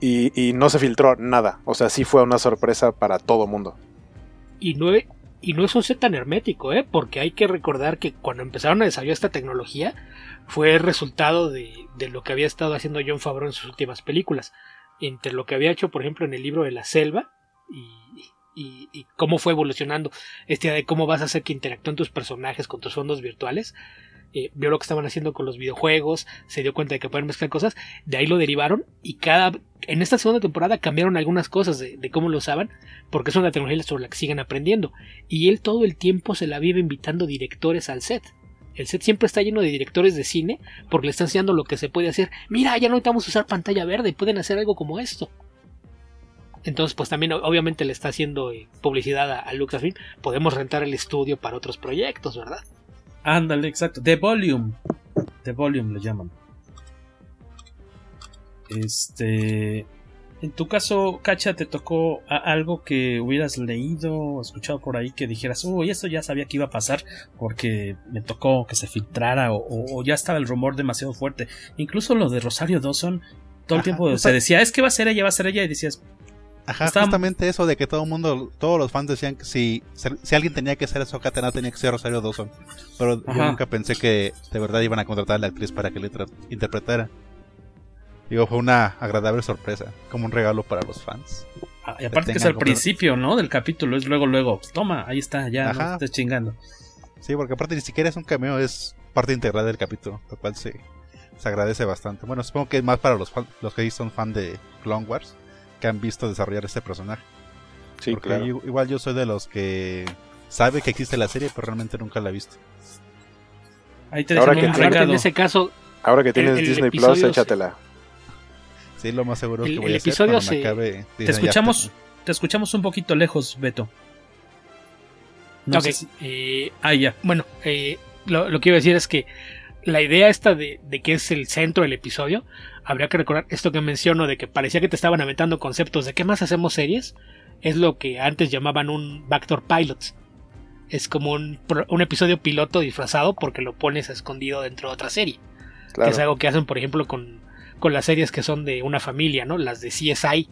y, no se filtró nada. O sea, sí fue una sorpresa para todo mundo. Y no, y no es un set tan hermético, ¿eh? Porque hay que recordar que cuando empezaron a desarrollar esta tecnología fue el resultado de, lo que había estado haciendo John Favreau en sus últimas películas. Entre lo que había hecho, por ejemplo, en el libro de la selva y, y, cómo fue evolucionando este idea de cómo vas a hacer que interactúen tus personajes con tus fondos virtuales eh, vio lo que estaban haciendo con los videojuegos, se dio cuenta de que pueden mezclar cosas, de ahí lo derivaron y cada en esta segunda temporada cambiaron algunas cosas de, cómo lo usaban, porque es una tecnología sobre la que siguen aprendiendo. Y él todo el tiempo se la vive invitando directores al set. El set siempre está lleno de directores de cine porque le están enseñando lo que se puede hacer. Mira, ya no necesitamos usar pantalla verde, pueden hacer algo como esto. Entonces, pues también obviamente le está haciendo eh, publicidad a, a Lucasfilm. Podemos rentar el estudio para otros proyectos, ¿verdad? Ándale, exacto. The Volume. The Volume le llaman. Este. En tu caso, Cacha, ¿te tocó algo que hubieras leído o escuchado por ahí que dijeras, uy, esto ya sabía que iba a pasar porque me tocó que se filtrara o, ya estaba el rumor demasiado fuerte? Incluso lo de Rosario Dawson, todo el tiempo se decía, es que va a ser ella, va a ser ella, y decías, Ajá, justamente eso de que todo el mundo, todos los fans decían que si, si alguien tenía que ser eso, Katana tenía que ser Rosario Dawson. Pero yo nunca pensé que de verdad iban a contratar a la actriz para que le interpretara. Digo, fue una agradable sorpresa, como un regalo para los fans. Ah, y aparte que es al principio, ¿no? Del capítulo, es luego, luego, toma, ahí está, ya, no estés chingando. Sí, porque aparte ni siquiera es un cameo, es parte integral del capítulo, lo cual se, se agradece bastante. Bueno, supongo que es más para los, los que son fan de Clone Wars han visto desarrollar este personaje. Sí, claro. igual yo soy de los que sabe que existe la serie, pero realmente nunca la he visto. Ahí te ahora que en ese caso. Ahora que tienes Disney Plus, échatela. Sí, lo más seguro el, que voy a hacer cuando me acabe Te escuchamos, te escuchamos un poquito lejos, Beto. No sé eh, ah, ya. Bueno, eh, lo, lo, que iba a decir es que la idea esta de, de, que es el centro del episodio habría que recordar esto que menciono de que parecía que te estaban aventando conceptos de qué más hacemos series. Es lo que antes llamaban un backdoor pilot. Es como un, episodio piloto disfrazado porque lo pones escondido dentro de otra serie. Que es algo que hacen, por ejemplo, con, con las series que son de una familia, ¿no? Las de CSI,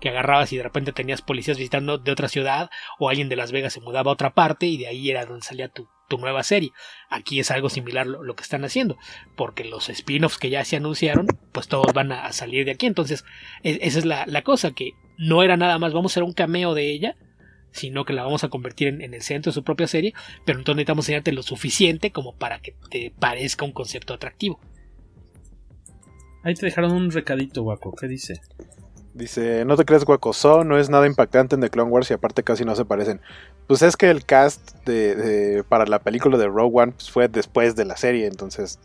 que agarrabas y de repente tenías policías visitando de otra ciudad o alguien de Las Vegas se mudaba a otra parte y de ahí era donde salía tu, tu nueva serie. Aquí es algo similar lo, que están haciendo, porque los spin-offs que ya se anunciaron, pues todos van a, salir de aquí. Entonces, e, esa es la, cosa, que no era nada más vamos a hacer un cameo de ella, sino que la vamos a convertir en, en, el centro de su propia serie, pero entonces necesitamos enseñarte lo suficiente como para que te parezca un concepto atractivo. Ahí te dejaron un recadito, guaco. ¿Qué dice? Dice, no te creas guacoso, no es nada impactante en The Clone Wars y aparte casi no se parecen. Pues es que el cast de, para la película de Rogue One pues, fue después de la serie, entonces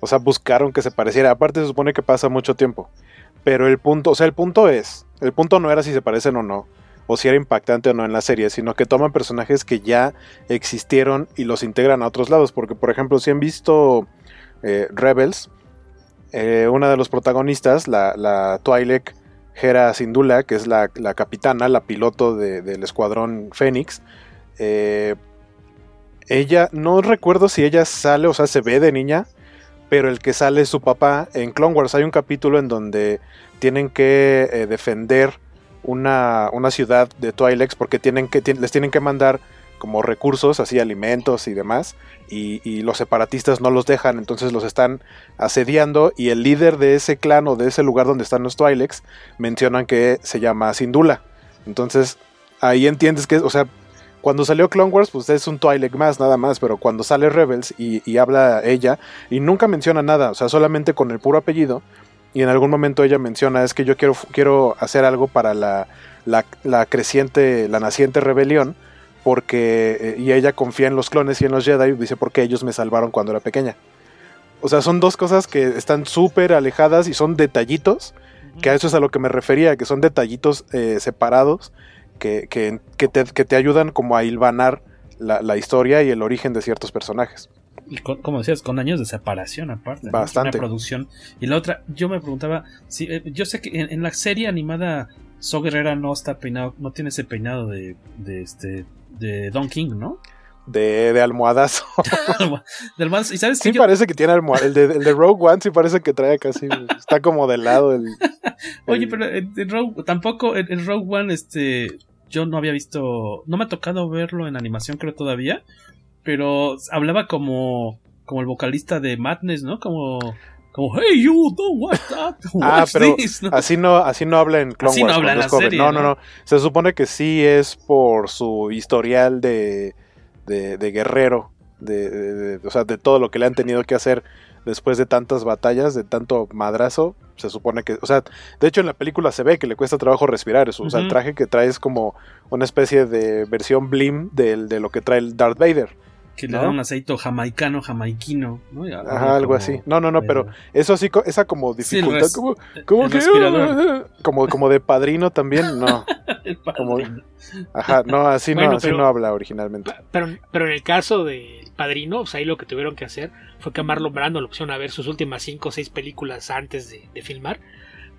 O sea, buscaron que se pareciera. Aparte se supone que pasa mucho tiempo. Pero el punto, o sea, el punto es, el punto no era si se parecen o no, o si era impactante o no en la serie, sino que toman personajes que ya existieron y los integran a otros lados. Porque, por ejemplo, si han visto eh, Rebels, eh, una de los protagonistas, la, la Twi'lek Hera Syndulla, que es la, la capitana, la piloto de, del escuadrón Fénix, eh, ella, no recuerdo si ella sale, o sea, se ve de niña, pero el que sale es su papá. En Clone Wars hay un capítulo en donde tienen que eh, defender una, una, ciudad de Twi'leks porque tienen que, les tienen que mandar como recursos, así alimentos y demás, y, y, los separatistas no los dejan, entonces los están asediando y el líder de ese clan o de ese lugar donde están los Twi'leks mencionan que se llama Sindula. Entonces ahí entiendes que, o sea, cuando salió Clone Wars, pues es un Twi'lek más, nada más, pero cuando sale Rebels y, habla ella, y nunca menciona nada, o sea, solamente con el puro apellido, y en algún momento ella menciona, es que yo quiero, quiero hacer algo para la, la creciente, la naciente rebelión, porque, eh, y ella confía en los clones y en los Jedi, dice, porque ellos me salvaron cuando era pequeña. O sea, son dos cosas que están súper alejadas y son detallitos, que a eso es a lo que me refería, que son detallitos eh, separados que, que, que, te, que, te, ayudan como a hilvanar la, la, historia y el origen de ciertos personajes. Y con, como decías, con años de separación aparte. Bastante. Una producción. Y la otra, yo me preguntaba, si, eh, yo sé que en, en, la serie animada So Guerrera no está peinado, no tiene ese peinado de, de este de Don King, ¿no? De, de almohadazo. de almohadazo. ¿Y sabes sí que yo... parece que tiene almohada. El de, el de Rogue One sí parece que trae casi. está como de lado el. Oye, pero en, en Rogue, tampoco en, en, Rogue One, este. Yo no había visto. No me ha tocado verlo en animación, creo todavía. Pero hablaba como. Como el vocalista de Madness, ¿no? Como. Como, hey, you don't watch that. Watch ah, pero this, ¿no? así no, así no habla en Clone así Wars. no habla en la serie, no, no, no, Se supone que sí es por su historial de, de, de guerrero, de, de, de, o sea, de todo lo que le han tenido que hacer después de tantas batallas, de tanto madrazo. Se supone que, o sea, de hecho en la película se ve que le cuesta trabajo respirar. Eso, uh -huh. O sea, el traje que trae es como una especie de versión blim de, de lo que trae el Darth Vader que le ¿no? da un aceito jamaicano, jamaiquino, ¿no? Ajá, como, algo así. No, no, no, pero eso sí, esa como dificultad, sí, como, como que, como, como de padrino también, no. como, ajá, no, así bueno, no, así pero, no habla originalmente. Pero, pero en el caso de Padrino, pues ahí lo que tuvieron que hacer fue que a Marlon Brando le opción a ver sus últimas cinco o seis películas antes de, de filmar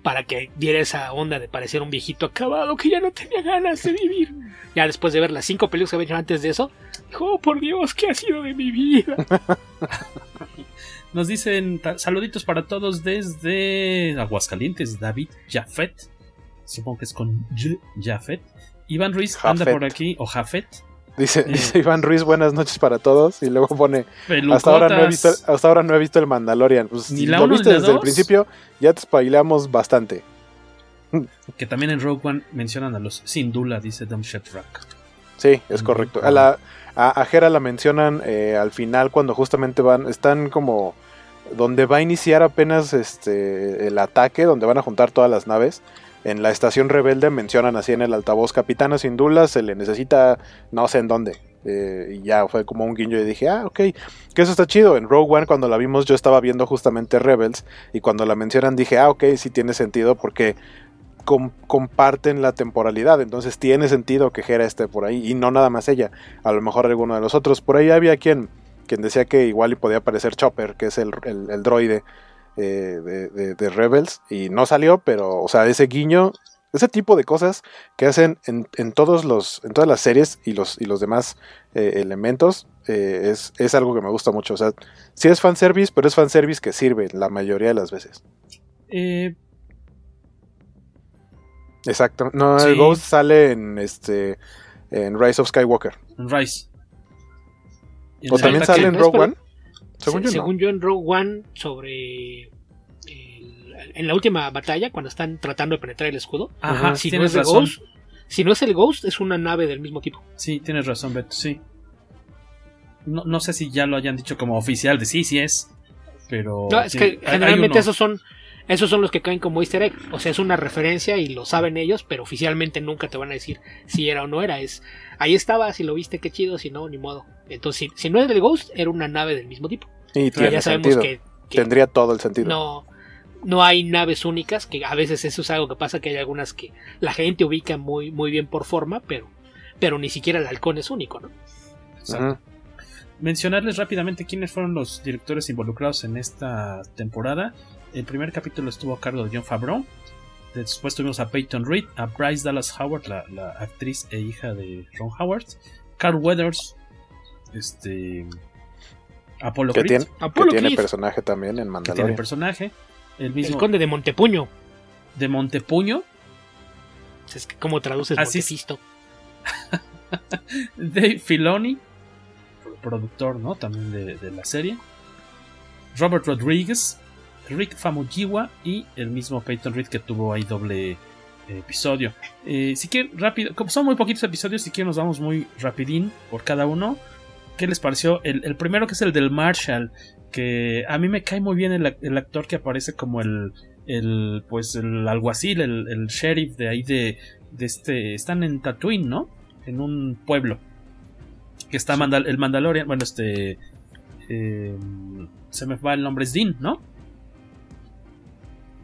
para que diera esa onda de parecer un viejito acabado que ya no tenía ganas de vivir. Ya después de ver las cinco películas que había hecho antes de eso, oh, por Dios, ¿qué ha sido de mi vida? Nos dicen saluditos para todos desde Aguascalientes, David Jafet, supongo que es con J Jafet. Iván Ruiz Jafet. anda por aquí, o Jafet. Dice, eh. dice, Iván Ruiz, buenas noches para todos. Y luego pone, hasta ahora, no he visto, hasta ahora no he visto el Mandalorian. Pues, ni la lo uno, viste ni la desde dos. el principio, ya te spoileamos bastante. Que también en Rogue One mencionan a los Sindula, dice Dom Shetrack. Sí, es correcto. A, la, a, a Hera la mencionan eh, al final cuando justamente van, están como donde va a iniciar apenas este el ataque, donde van a juntar todas las naves. En la estación rebelde mencionan así en el altavoz, Capitana Sindula se le necesita no sé en dónde. Eh, y ya fue como un guiño y dije, ah, ok, que eso está chido. En Rogue One cuando la vimos yo estaba viendo justamente Rebels y cuando la mencionan dije, ah, ok, sí tiene sentido porque com comparten la temporalidad, entonces tiene sentido que Hera esté por ahí y no nada más ella, a lo mejor alguno de los otros. Por ahí había quien, quien decía que igual y podía aparecer Chopper, que es el, el, droide eh, de, Rebels, y no salió, pero, o sea, ese guiño, ese tipo de cosas que hacen en, en todos los, en todas las series y los, y los demás eh, elementos, eh, es, es algo que me gusta mucho. O sea, sí es fanservice, pero es fanservice que sirve la mayoría de las veces. Eh, Exacto. No, sí. el Ghost sale en este en Rise of Skywalker. En Rise. ¿O también sale en Rogue One? Según, yo, según no. yo en Rogue One sobre el, en la última batalla cuando están tratando de penetrar el escudo. Ajá, si tienes no es razón. Ghost, si no es el Ghost es una nave del mismo tipo. Sí, tienes razón, Beto, sí. No, no sé si ya lo hayan dicho como oficial de sí, sí es. Pero. No, es sí, que generalmente esos son esos son los que caen como easter egg. O sea, es una referencia y lo saben ellos, pero oficialmente nunca te van a decir si era o no era. Es ahí estaba, si lo viste, qué chido, si no, ni modo. Entonces, si, si no es del Ghost, era una nave del mismo tipo. Y ya sabemos sentido. que, tendría todo el sentido. No, no hay naves únicas, que a veces eso es algo que pasa, que hay algunas que la gente ubica muy, muy bien por forma, pero, pero ni siquiera el halcón es único, ¿no? Mencionarles rápidamente quiénes fueron los directores involucrados en esta temporada. El primer capítulo estuvo a cargo de John Favreau. Después tuvimos a Peyton Reed, a Bryce Dallas Howard, la, la actriz e hija de Ron Howard, Carl Weathers, este Apollo Que Creed, tiene, que Apolo tiene Creed. personaje también en que tiene Mandalorian. personaje, el mismo El conde de Montepuño. de Montepuño, Es que, ¿Cómo traduces Así. Montefisto? Dave Filoni, productor ¿no? también de, de la serie, Robert Rodriguez, Rick Famuyiwa y el mismo Peyton Reed que tuvo ahí doble eh, episodio. Eh, si quieren, rápido, como son muy poquitos episodios, si quieren nos vamos muy rapidín por cada uno. ¿Qué les pareció? El, el primero que es el del Marshall, que a mí me cae muy bien el, ac- el actor que aparece como el, el pues el alguacil, el, el sheriff de ahí de, de este, están en Tatooine, ¿no? En un pueblo. Que está Mandal- el Mandalorian, bueno, este... eh, se me va el nombre, es Dean, ¿no?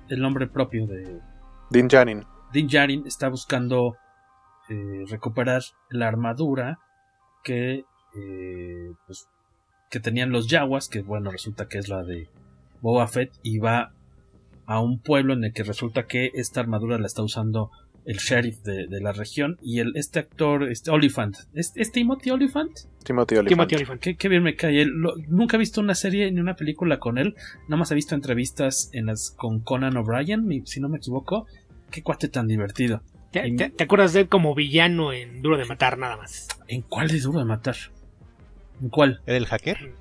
El nombre propio de, Din Djarin. Din Djarin está buscando eh, recuperar la armadura que eh, pues, que tenían los Yaguas, que bueno, resulta que es la de Boba Fett y va a un pueblo en el que resulta que esta armadura la está usando el sheriff de, de la región y el este actor, este Oliphant, ¿es, es Timothy Oliphant? Timothy Olyphant. Timothy Olyphant. Qué, qué bien me cae. él. Lo- nunca he visto una serie ni una película con él. Nada más he visto entrevistas en las con Conan O'Brien, si no me equivoco. Qué cuate tan divertido. ¿Te, te- te acuerdas de él como villano en Duro de Matar nada más? ¿En cuál de duro de matar? ¿En cuál? ¿Era el hacker?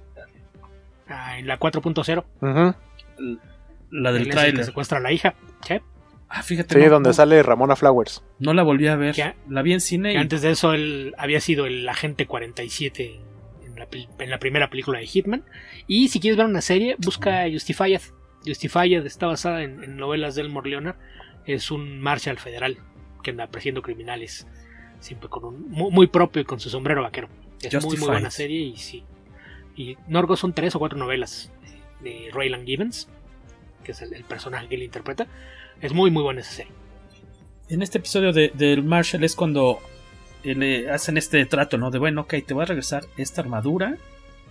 Ah, en la 4.0. Ujú. La Él del es el que secuestra a la hija. Sí. Ah, fíjate. Sí, no, donde no- sale Ramona Flowers. No la volví a ver. La vi en cine y antes de eso él había sido el agente 47 en la, pel- en la primera película de Hitman. Y si quieres ver una serie, busca Justified. Justified está basada en, en novelas del Leonard. Es un Marshal federal que anda persiguiendo criminales. Siempre con un. Muy, muy propio y con su sombrero vaquero. Es muy, muy Justified. buena serie y sí. Y Norgo son tres o cuatro novelas de Raylan Givens, que es el, el personaje que él interpreta. Es muy, muy buena esa serie. en este episodio de, del Marshall es cuando eh, le hacen este trato, ¿no? De bueno, ok, te voy a regresar esta armadura,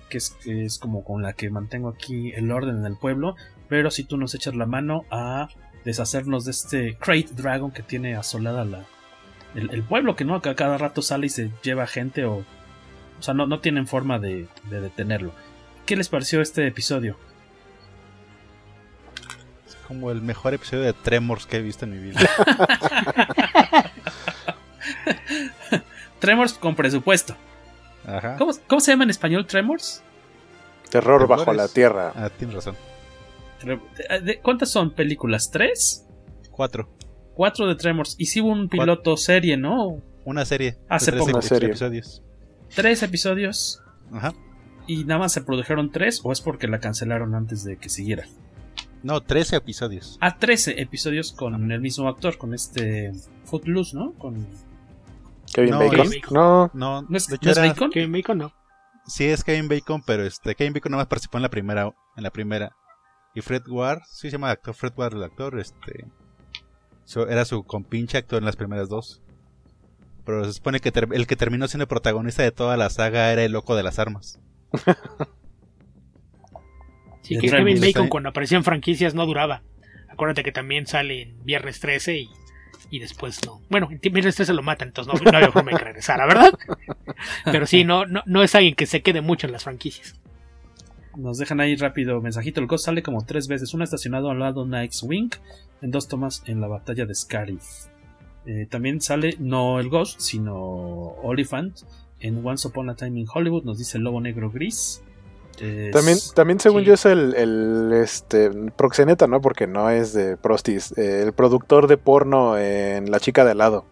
que es, que es como con la que mantengo aquí el orden en el pueblo, pero si tú nos echas la mano a deshacernos de este Crate Dragon que tiene asolada la, el, el pueblo, que no, que a cada rato sale y se lleva gente o... O sea, no, no tienen forma de, de detenerlo. ¿Qué les pareció este episodio? Como el mejor episodio de Tremors que he visto en mi vida. Tremors con presupuesto. Ajá. ¿Cómo, cómo se llama en español Tremors? Terror bajo la tierra. Ah, tienes razón. De- ¿Cuántas son películas? ¿Tres? Cuatro. Cuatro de Tremors. Y sí hubo un piloto serie, ¿no? Una serie. Hace de poco. tres Una serie. episodios. Tres episodios. Ajá. ¿Y nada más se produjeron tres? ¿O es porque la cancelaron antes de que siguiera? No, 13 episodios. Ah, 13 episodios con el mismo actor, con este Footloose, ¿no? Con... Kevin No, Bacon. es- No, No, ¿No es, de hecho ¿no es era- Bacon? Kevin Bacon no. Sí es Kevin Bacon, pero este Kevin Bacon nada más participó en la primera, en la primera. Y Fred Ward, sí se llama actor Fred Ward el actor, este so- era su compinche actor en las primeras dos. Pero se supone que ter- el que terminó siendo protagonista de toda la saga era el loco de las armas. Sí, que. Kevin Bacon cuando aparecía en franquicias no duraba. Acuérdate que también sale en Viernes 13 y, y después no. Bueno, en Viernes 13 lo matan, entonces no, no había forma de que regresara, ¿verdad? Pero sí, no, no, no es alguien que se quede mucho en las franquicias. Nos dejan ahí rápido mensajito. El Ghost sale como tres veces. Una estacionado al lado de una X-Wing. En dos tomas en la batalla de Scarif. Eh, también sale no el Ghost, sino Oliphant. En Once Upon a Time in Hollywood nos dice el lobo negro gris. Es- También, también según Sí. yo es el, el, este proxeneta, ¿no? Porque no es de Prostis. eh, el productor de porno en La chica de al lado.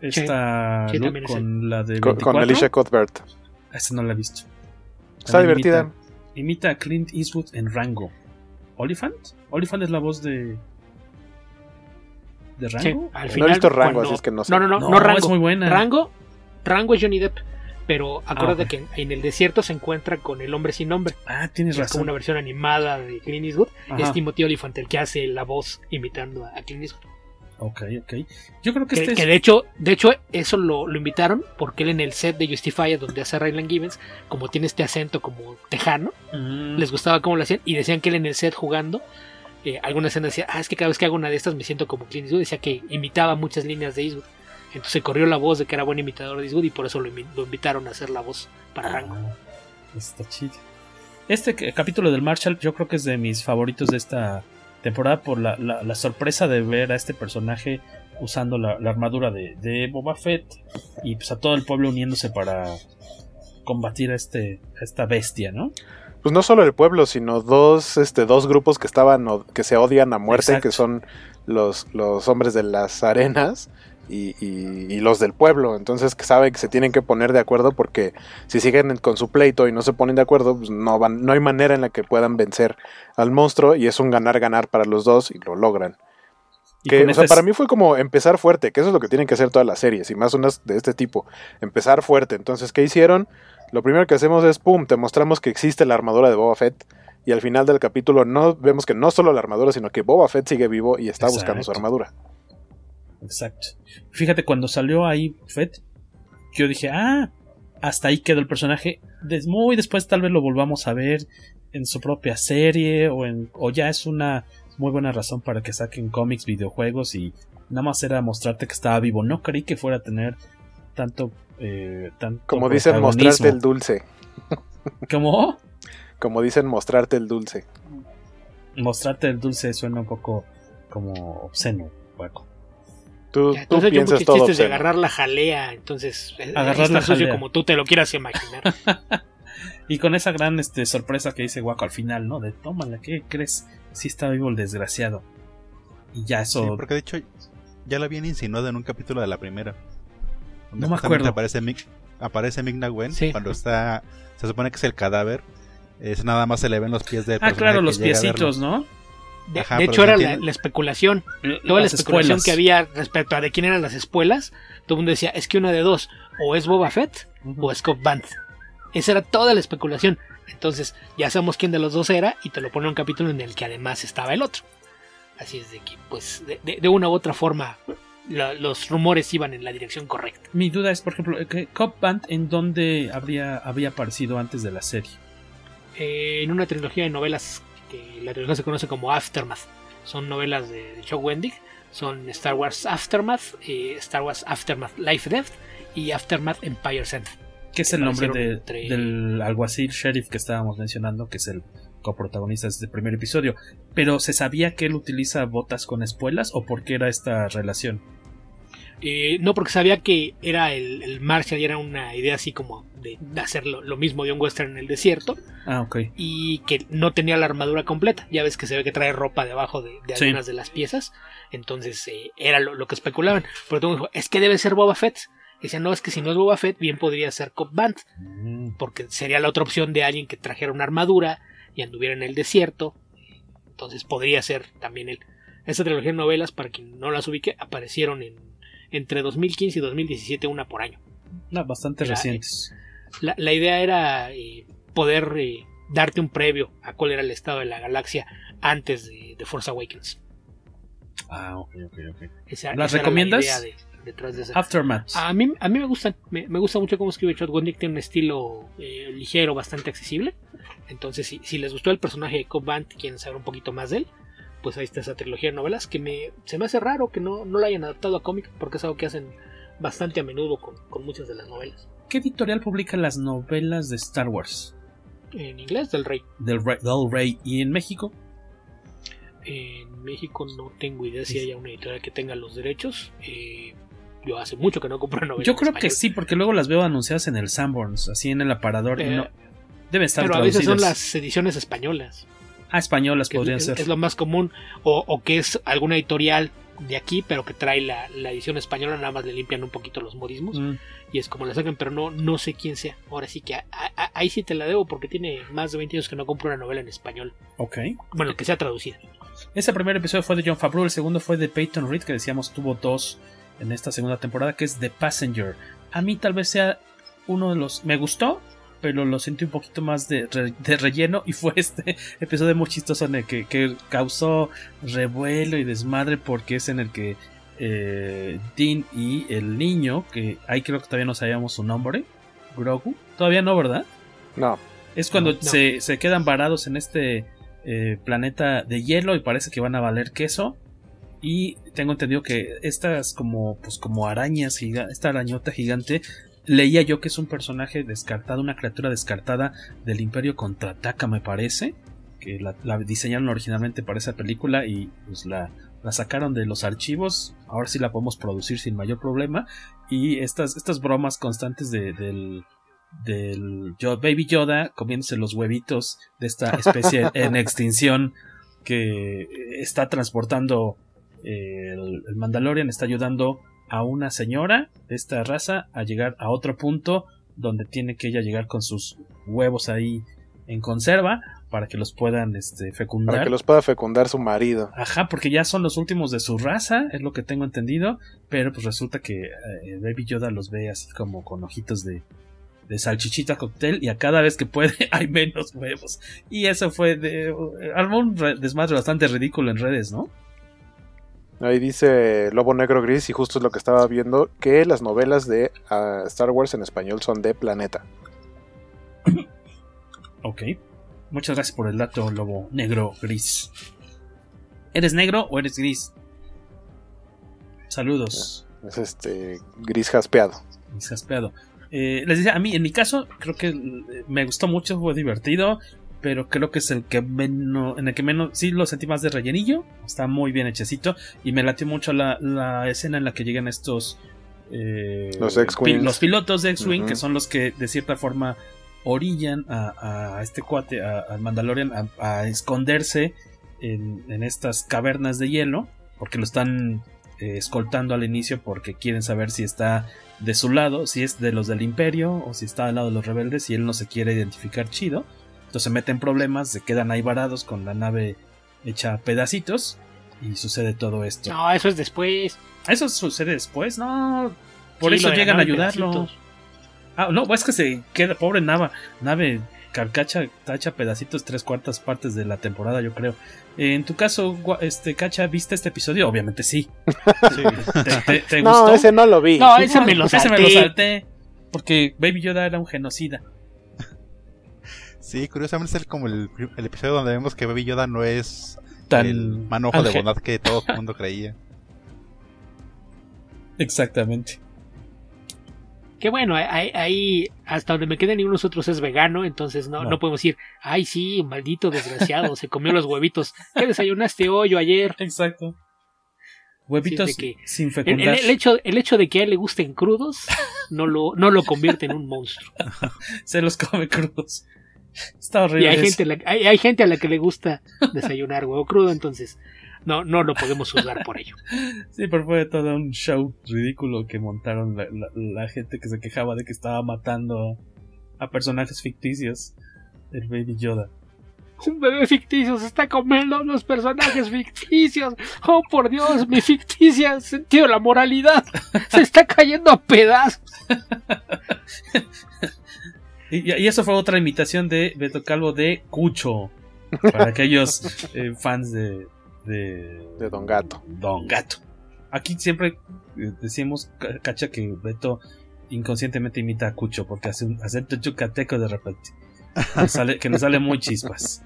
Esta Sí, Luke con la de Con, 24. con Alicia Cuthbert. Esa no la he visto. Está divertida. Imita, imita a Clint Eastwood en Rango. ¿Oliphant? ¿Oliphant es la voz de. de Sí, Rango? No he visto Rango, cuando- así es que no sé. No, no, no, No, no, Rango. es muy buena. Rango, Rango es Johnny Depp. Pero acuérdate ok. que en, en el desierto se encuentra con el hombre sin nombre. Ah, tienes Es como una versión animada de Clint Eastwood. Ajá. Es Timothy Olyphant el que hace la voz imitando a Clint Eastwood. Ok, ok. Yo creo que, Que, este que es... de hecho, de hecho eso lo, lo invitaron porque él en el set de Justified donde hace Raylan Givens, como tiene este acento como tejano, Mm, les gustaba cómo lo hacían y decían que él en el set jugando, eh, alguna escena decía, ah, es que cada vez que hago una de estas me siento como Clint Eastwood, decía que imitaba muchas líneas de Eastwood. Entonces se corrió la voz de que era buen imitador de Eastwood y por eso lo, invi- lo invitaron a hacer la voz para Rango. Ah, está chido. Este capítulo del Marshall yo creo que es de mis favoritos de esta temporada por la, la- la sorpresa de ver a este personaje usando la, la armadura de, de Boba Fett y pues a todo el pueblo uniéndose para combatir a, este, a esta bestia, ¿no? Pues no solo el pueblo, sino dos, este, dos grupos que estaban que se odian a muerte, Exacto. que son los, los hombres de las arenas y, y- y los del pueblo. Entonces que saben que se tienen que poner de acuerdo porque si siguen con su pleito y no se ponen de acuerdo, pues no van, no hay manera en la que puedan vencer al monstruo y es un ganar-ganar para los dos y lo logran. Que, con o sea, este para mí fue como empezar fuerte, que eso es lo que tienen que hacer todas las series, y más unas de este tipo, empezar fuerte. Entonces, ¿qué hicieron? Lo primero que hacemos es, pum, te mostramos que existe la armadura de Boba Fett, y al final del capítulo no vemos que no solo la armadura, sino que Boba Fett sigue vivo y está buscando su armadura. Exacto. Fíjate, cuando salió ahí Fett, yo dije, ah, hasta ahí quedó el personaje. Muy después tal vez lo volvamos a ver en su propia serie o, en, o ya es una muy buena razón para que saquen cómics, videojuegos y nada más era mostrarte que estaba vivo. No creí que fuera a tener tanto... Eh, tanto Como dicen, mostrarte el dulce. ¿Cómo? Como dicen, mostrarte el dulce. Mostrarte el dulce suena un poco como obsceno, Paco. Tú, Ya, tú entonces yo piensas muchos todo chistes de agarrar la jalea, entonces eh, Agarrar es la jalea. como tú te lo quieras imaginar. Y con esa gran este, sorpresa que dice Guaco al final, ¿no? De tómala, ¿qué crees? Sí está vivo el desgraciado. Y ya eso. Sí, porque de hecho ya lo habían insinuado en un capítulo de la primera. Donde No me justamente acuerdo. Aparece Mick, aparece Mick Sí. cuando está. Se supone que es el cadáver. Es nada más se le ven los pies del ah, claro, los piecitos, ¿no? De, Ajá, de pero hecho, era la, especulación. Toda la especulación espuelas. que había respecto a de quién eran las espuelas. Todo el mundo decía, es que una de dos, o es Boba Fett o es Cobb Vanth. Esa era toda la especulación. Entonces, ya sabemos quién de los dos era y te lo pone en un capítulo en el que además estaba el otro. Así es de que, pues, de, de- de una u otra forma, la- los rumores iban en la dirección correcta. Mi duda es, por ejemplo, que Cop Band, ¿en dónde habría, había aparecido antes de la serie? Eh, en una trilogía de novelas que la trilogía se conoce como Aftermath. Son novelas de, Chuck Wendig. Son Star Wars Aftermath, eh, Star Wars Aftermath Life Death y Aftermath Empire's End. ¿Qué es el nombre de- entre- del alguacil sheriff que estábamos mencionando, que es el coprotagonista de este primer episodio? Pero ¿se sabía que él utiliza botas con espuelas o por qué era esta relación? Eh, no, porque sabía que era el, el Marshall y era una idea así como de, de hacer lo, lo mismo de un western en el desierto Ah, ok. y que no tenía la armadura completa. Ya ves que se ve que trae ropa debajo de, de Sí. algunas de las piezas. Entonces eh, era lo, lo que especulaban. Pero todo dijo, es que debe ser Boba Fett. Y decían, no, es que si no es Boba Fett, bien podría ser Cobb Vanth. Mm. Porque sería la otra opción de alguien que trajera una armadura y anduviera en el desierto. Entonces podría ser también él. Esta trilogía de novelas, para quien no las ubique, aparecieron en, entre 2015 y 2017, una por año. No, bastante Era, recientes. La, la idea era eh, poder eh, darte un previo a cuál era el estado de la galaxia antes de, de Force Awakens. Ah, ok, ok, ok. Esa- ¿Las esa la recomiendas? idea de- detrás de esa. Aftermath. A mí, a mí me gustan, me, me gusta mucho cómo escribe Chad Wendig, tiene un estilo eh, ligero, bastante accesible. Entonces, si, si les gustó el personaje de Cobb y quieren saber un poquito más de él, pues ahí está esa trilogía de novelas que me, se me hace raro que no, no la hayan adaptado a cómic, porque es algo que hacen bastante a menudo con, con muchas de las novelas. ¿Qué editorial publica las novelas de Star Wars? En inglés, del Rey. Del Rey, del Rey. ¿Y en México? En México no tengo idea si haya una editorial que tenga los derechos. Eh, yo hace mucho que no compro novelas. Yo creo que sí, porque luego las veo anunciadas en el Sanborns, así en el aparador. y Eh, no, deben estar Pero a veces son las ediciones españolas. Ah, españolas podrían es, ser. es lo más común. O, o que es alguna editorial de aquí, pero que trae la, la edición española, nada más le limpian un poquito los modismos. Mm. Y es como la sacan, pero no, no sé quién sea. Ahora sí que a- a- ahí sí te la debo porque tiene más de 20 años que no compro una novela en español. Ok. Bueno, que sea traducida. Ese primer episodio fue de John Favreau, el segundo fue de Peyton Reed, que decíamos tuvo dos en esta segunda temporada, que es The Passenger. A mí tal vez sea uno de los... Me gustó, pero lo sentí un poquito más de, de relleno y fue este episodio muy chistoso en el que, que causó revuelo y desmadre porque es en el que eh, Dean y el niño, que ahí creo que todavía no sabíamos su nombre, Grogu, todavía no, ¿verdad? No. Es cuando No. Se, se quedan varados en este eh, planeta de hielo y parece que van a valer queso. Y tengo entendido que estas como, pues como arañas, esta arañota gigante, leía yo que es un personaje descartado, una criatura descartada del Imperio Contraataca, me parece. Que la, la diseñaron originalmente para esa película y pues la, la sacaron de los archivos. Ahora sí la podemos producir sin mayor problema. Y estas, estas bromas constantes de- del, del Baby Yoda comiéndose los huevitos de esta especie en extinción que está transportando el Mandalorian, está ayudando a una señora de esta raza a llegar a otro punto donde tiene que ella llegar con sus huevos ahí en conserva para que los puedan este, fecundar. Para que los pueda fecundar su marido. Ajá, porque ya son los últimos de su raza, es lo que tengo entendido, pero pues resulta que eh, Baby Yoda los ve así como con ojitos de, de salchichita cóctel y a cada vez que puede hay menos huevos. Y eso fue de... armó un re- desmadre bastante ridículo en redes, ¿no? Ahí dice Lobo Negro Gris y justo es lo que estaba viendo, que las novelas de ah, Star Wars en español son de Planeta. Ok. Muchas gracias por el dato, lobo negro gris. ¿Eres negro o eres gris? Saludos. Es este gris jaspeado. Gris jaspeado. Eh, les decía, a mí, en mi caso, creo que eh, me gustó mucho, fue divertido, pero creo que es el que menos, en el que menos, sí lo sentí más de rellenillo, está muy bien hechecito, y me latió mucho la, la escena en la que llegan estos... eh, Los pi- los pilotos de X-Wing, que son los que de cierta forma orillan a, a este cuate, a- al Mandalorian, a, a esconderse en, en estas cavernas de hielo, porque lo están eh, escoltando al inicio porque quieren saber si está de su lado, si es de los del imperio o si está al lado de los rebeldes y él no se quiere identificar chido. Entonces se meten problemas, se quedan ahí varados con la nave hecha a pedacitos y sucede todo esto. No, eso es después. Eso sucede después, no. Por Sí, eso llegan a ayudarlo. pedacitos. Ah, no, es que se queda, pobre nave, nave carcacha, tacha pedacitos tres cuartas partes de la temporada, yo creo. Eh, en tu caso, este Cacha, ¿viste este episodio? Obviamente sí. ¿Te, te- te No, gustó? ese no lo vi. No, ese me lo Ese me lo salté. Porque Baby Yoda era un genocida. Sí, curiosamente es el, como el, el episodio donde vemos que Baby Yoda no es Tan el manojo de bondad que todo el mundo creía. Exactamente. Que bueno, ahí, ahí, hasta donde me queden ninguno de nosotros es vegano, entonces no, No. no. podemos decir, ay sí, maldito desgraciado, se comió los huevitos. ¿Qué desayunaste hoy o ayer? Exacto. Huevitos que- sin El, fecundar. el- el hecho, el hecho de que a él le gusten crudos no lo, no lo convierte en un monstruo. Se los come crudos. Está Y horrible. hay eso. gente, a la, hay, hay gente a la que le gusta desayunar huevo crudo, entonces no, no lo podemos juzgar por ello. Sí, pero fue todo un show ridículo que montaron la, la- la gente que se quejaba de que estaba matando a personajes ficticios del Baby Yoda. Un bebé ficticio se está comiendo los personajes ficticios. Oh, por Dios, mi ficticia sentido de la moralidad se está cayendo a pedazos. Y, y eso fue otra imitación de Beto Calvo de Cucho. Para aquellos eh, fans de, de. De Don Gato. Don Gato. Aquí siempre eh, decimos, ca- cacha, que Beto inconscientemente imita a Cucho porque hace un acento yucateco de repente. Que nos sale, que nos sale muy chispas.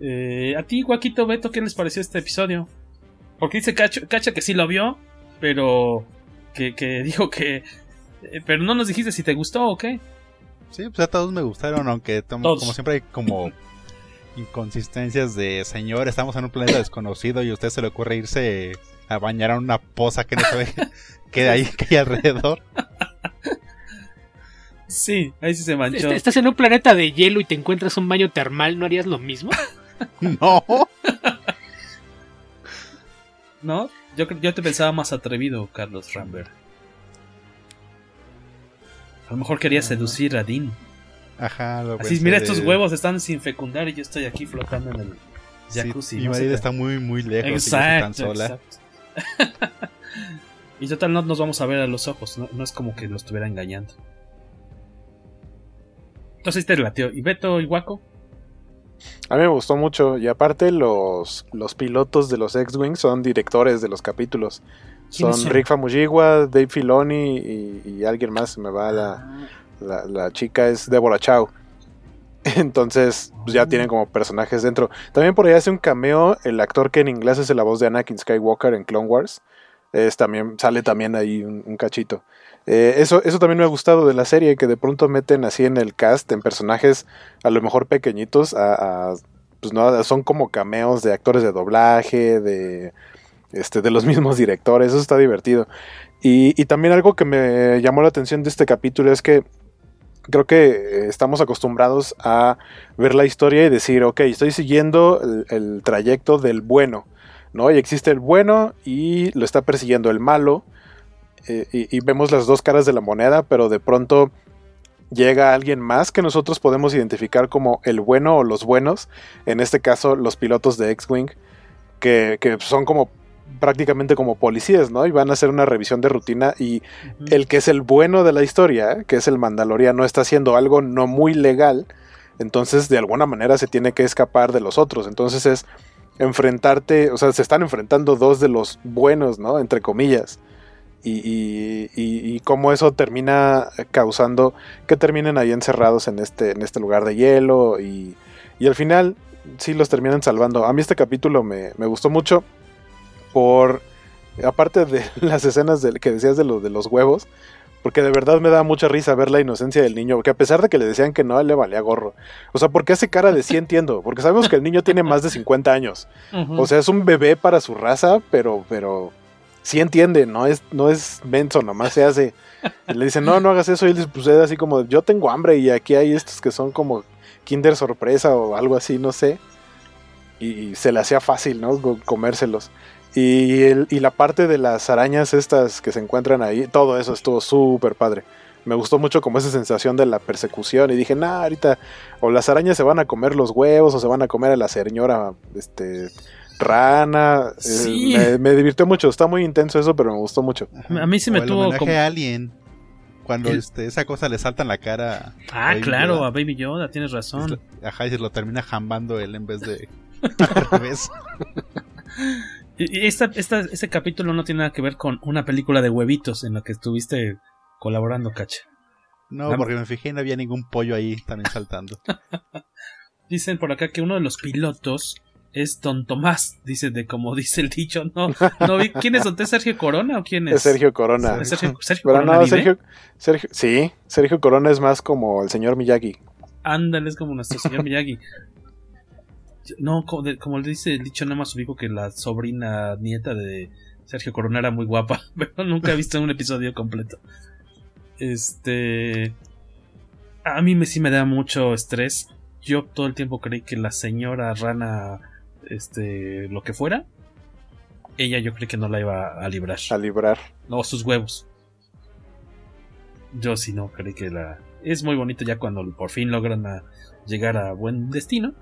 Eh, a ti, Guaquito Beto, ¿qué les pareció este episodio? Porque dice Cacho- Cacha que sí lo vio, pero que, que dijo que. eh, pero no nos dijiste si te gustó o qué. Sí, pues a todos me gustaron, aunque Todos. como siempre hay como inconsistencias de señor, estamos en un planeta desconocido y a usted se le ocurre irse a bañar a una poza que no sabe qué hay, qué hay alrededor. Sí, ahí sí se manchó. Est- Estás en un planeta de hielo y te encuentras un baño termal, ¿no harías lo mismo? No. ¿No? Yo, yo te pensaba más atrevido, Carlos Rambert. A lo mejor quería seducir a Dean. Ajá, lo Así, mira, de- estos huevos están sin fecundar y yo estoy aquí flotando en el Sí, jacuzzi. mi no sé marido está muy, muy lejos y Exacto, tan sola. exacto. y total, no nos vamos a ver a los ojos. No, no es como que lo estuviera engañando. Entonces te latió. ¿Y Beto y Waco? A mí me gustó mucho. Y aparte, los, los pilotos de los X-Wing son directores de los capítulos. Son, son? Rick Famuyiwa, Dave Filoni y, y alguien más. Me va la, la, la chica, es Deborah Chow. Entonces, pues ya tienen como personajes dentro. También por ahí hace un cameo el actor que en inglés es la voz de Anakin Skywalker en Clone Wars. Es también, sale también ahí un, un cachito. Eh, eso, eso también me ha gustado de la serie, que de pronto meten así en el cast, en personajes a lo mejor pequeñitos, a, a pues no, son como cameos de actores de doblaje, de, este, de los mismos directores, eso está divertido. Y, también algo que me llamó la atención de este capítulo es que creo que estamos acostumbrados a ver la historia y decir, ok, estoy siguiendo el, trayecto del bueno, ¿no? Y existe el bueno y lo está persiguiendo el malo. Eh, y, vemos las dos caras de la moneda, pero de pronto llega alguien más que nosotros podemos identificar como el bueno o los buenos. En este caso, los pilotos de X-Wing, que son como prácticamente como policías, ¿no? Y van a hacer una revisión de rutina y el que es el bueno de la historia, que es el Mandaloriano, está haciendo algo no muy legal, entonces de alguna manera se tiene que escapar de los otros, entonces es enfrentarte, o sea, se están enfrentando dos de los buenos, ¿no? Entre comillas. Y, y, y, y cómo eso termina causando que terminen ahí encerrados en este, en este lugar de hielo y, y al final sí los terminan salvando. A mí este capítulo me, me gustó mucho por aparte de las escenas de, que decías de, lo, de los huevos, porque de verdad me da mucha risa ver la inocencia del niño, que a pesar de que le decían que no, le valía gorro. O sea, porque hace cara de sí entiendo, porque sabemos que el niño tiene más de 50 años. Uh -huh. O sea, es un bebé para su raza, pero, pero sí entiende, no es, no es menso, nomás se hace. Y le dicen, no, no hagas eso, y él pues, así como, yo tengo hambre y aquí hay estos que son como Kinder sorpresa o algo así, no sé. Y, y se le hacía fácil, ¿no? Comérselos. Y, el, y, la parte de las arañas estas que se encuentran ahí, todo eso estuvo súper padre. Me gustó mucho como esa sensación de la persecución y dije, nah, ahorita o las arañas se van a comer los huevos o se van a comer a la señora este, rana. Sí. Eh, me, me, divirtió mucho, está muy intenso eso, pero me gustó mucho. A mí se me o tuvo el como... a Alien. Cuando el... este, esa cosa le salta en la cara. Ah, a claro, Yoda. a Baby Yoda, tienes razón. Es, ajá, y se lo termina jambando él en vez de al revés. Esta, esta, este capítulo no tiene nada que ver con una película de huevitos en la que estuviste colaborando, Cacha. No, la... porque me fijé y no había ningún pollo ahí también saltando. Dicen por acá que uno de los pilotos es Don Tomás, dice de como dice el dicho, no, no vi quién es, ¿es Sergio Corona o quién es? Es Sergio Corona. ¿Es Sergio, Sergio Pero Corona no, Sergio, Sergio, sí, Sergio Corona es más como el señor Miyagi. Ándale, es como nuestro señor Miyagi. No, como, de, como le dice el dicho, nada más ubico que la sobrina nieta de Sergio Corona era muy guapa, pero nunca he visto un episodio completo. Este. A mí me, sí me da mucho estrés. Yo todo el tiempo creí que la señora rana, este, lo que fuera, ella yo creí que no la iba a librar. A librar. No, sus huevos. Yo sí no creí que la. Es muy bonito ya cuando por fin logran a llegar a buen destino.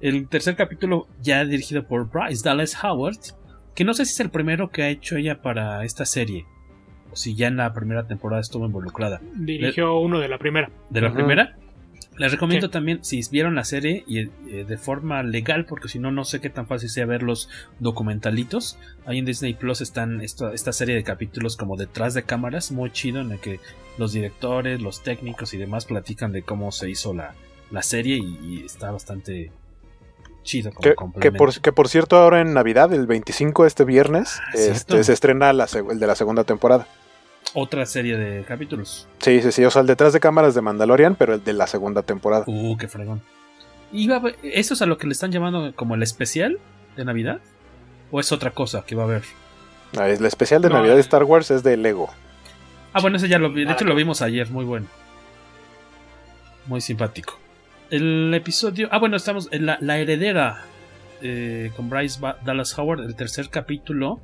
El tercer capítulo, ya dirigido por Bryce Dallas Howard, que no sé si es el primero que ha hecho ella para esta serie, o si ya en la primera temporada estuvo involucrada. Dirigió Le... uno de la primera. ¿De la uh -huh. primera? Les recomiendo sí. también, si vieron la serie y eh, de forma legal, porque si no, no sé qué tan fácil sea ver los documentalitos. Ahí en Disney Plus están esta, esta serie de capítulos como detrás de cámaras, muy chido, en el que los directores, los técnicos y demás platican de cómo se hizo la, la serie y, y está bastante chido como que, que, por, que por cierto ahora en Navidad, el 25 este viernes, ah, este, se estrena la, el de la segunda temporada. Otra serie de capítulos. Sí, sí, sí, o sea, el detrás de cámaras de Mandalorian, pero el de la segunda temporada. Uh, qué fregón. ¿Iba ¿Eso es a lo que le están llamando como el especial de Navidad? ¿O es otra cosa que va a haber? Ah, el especial de no, Navidad de Star Wars es de Lego. Ah, bueno, ese ya lo vi. De hecho, lo vimos ayer, muy bueno. Muy simpático el episodio. Ah, bueno, estamos en la, la heredera eh, con Bryce ba Dallas Howard, el tercer capítulo.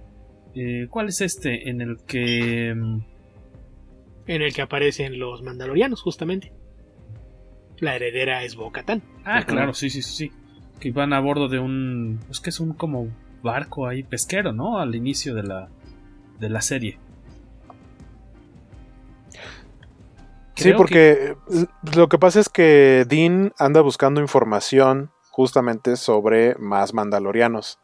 Eh, ¿Cuál es este? En el que. En el que aparecen los Mandalorianos, justamente. La heredera es Bo-Katan. Ah, claro, sí, sí, sí. Que van a bordo de un. Es que es un como barco ahí pesquero, ¿no? Al inicio de la, de la serie. Sí, porque lo que pasa es que Dean anda buscando información justamente sobre más mandalorianos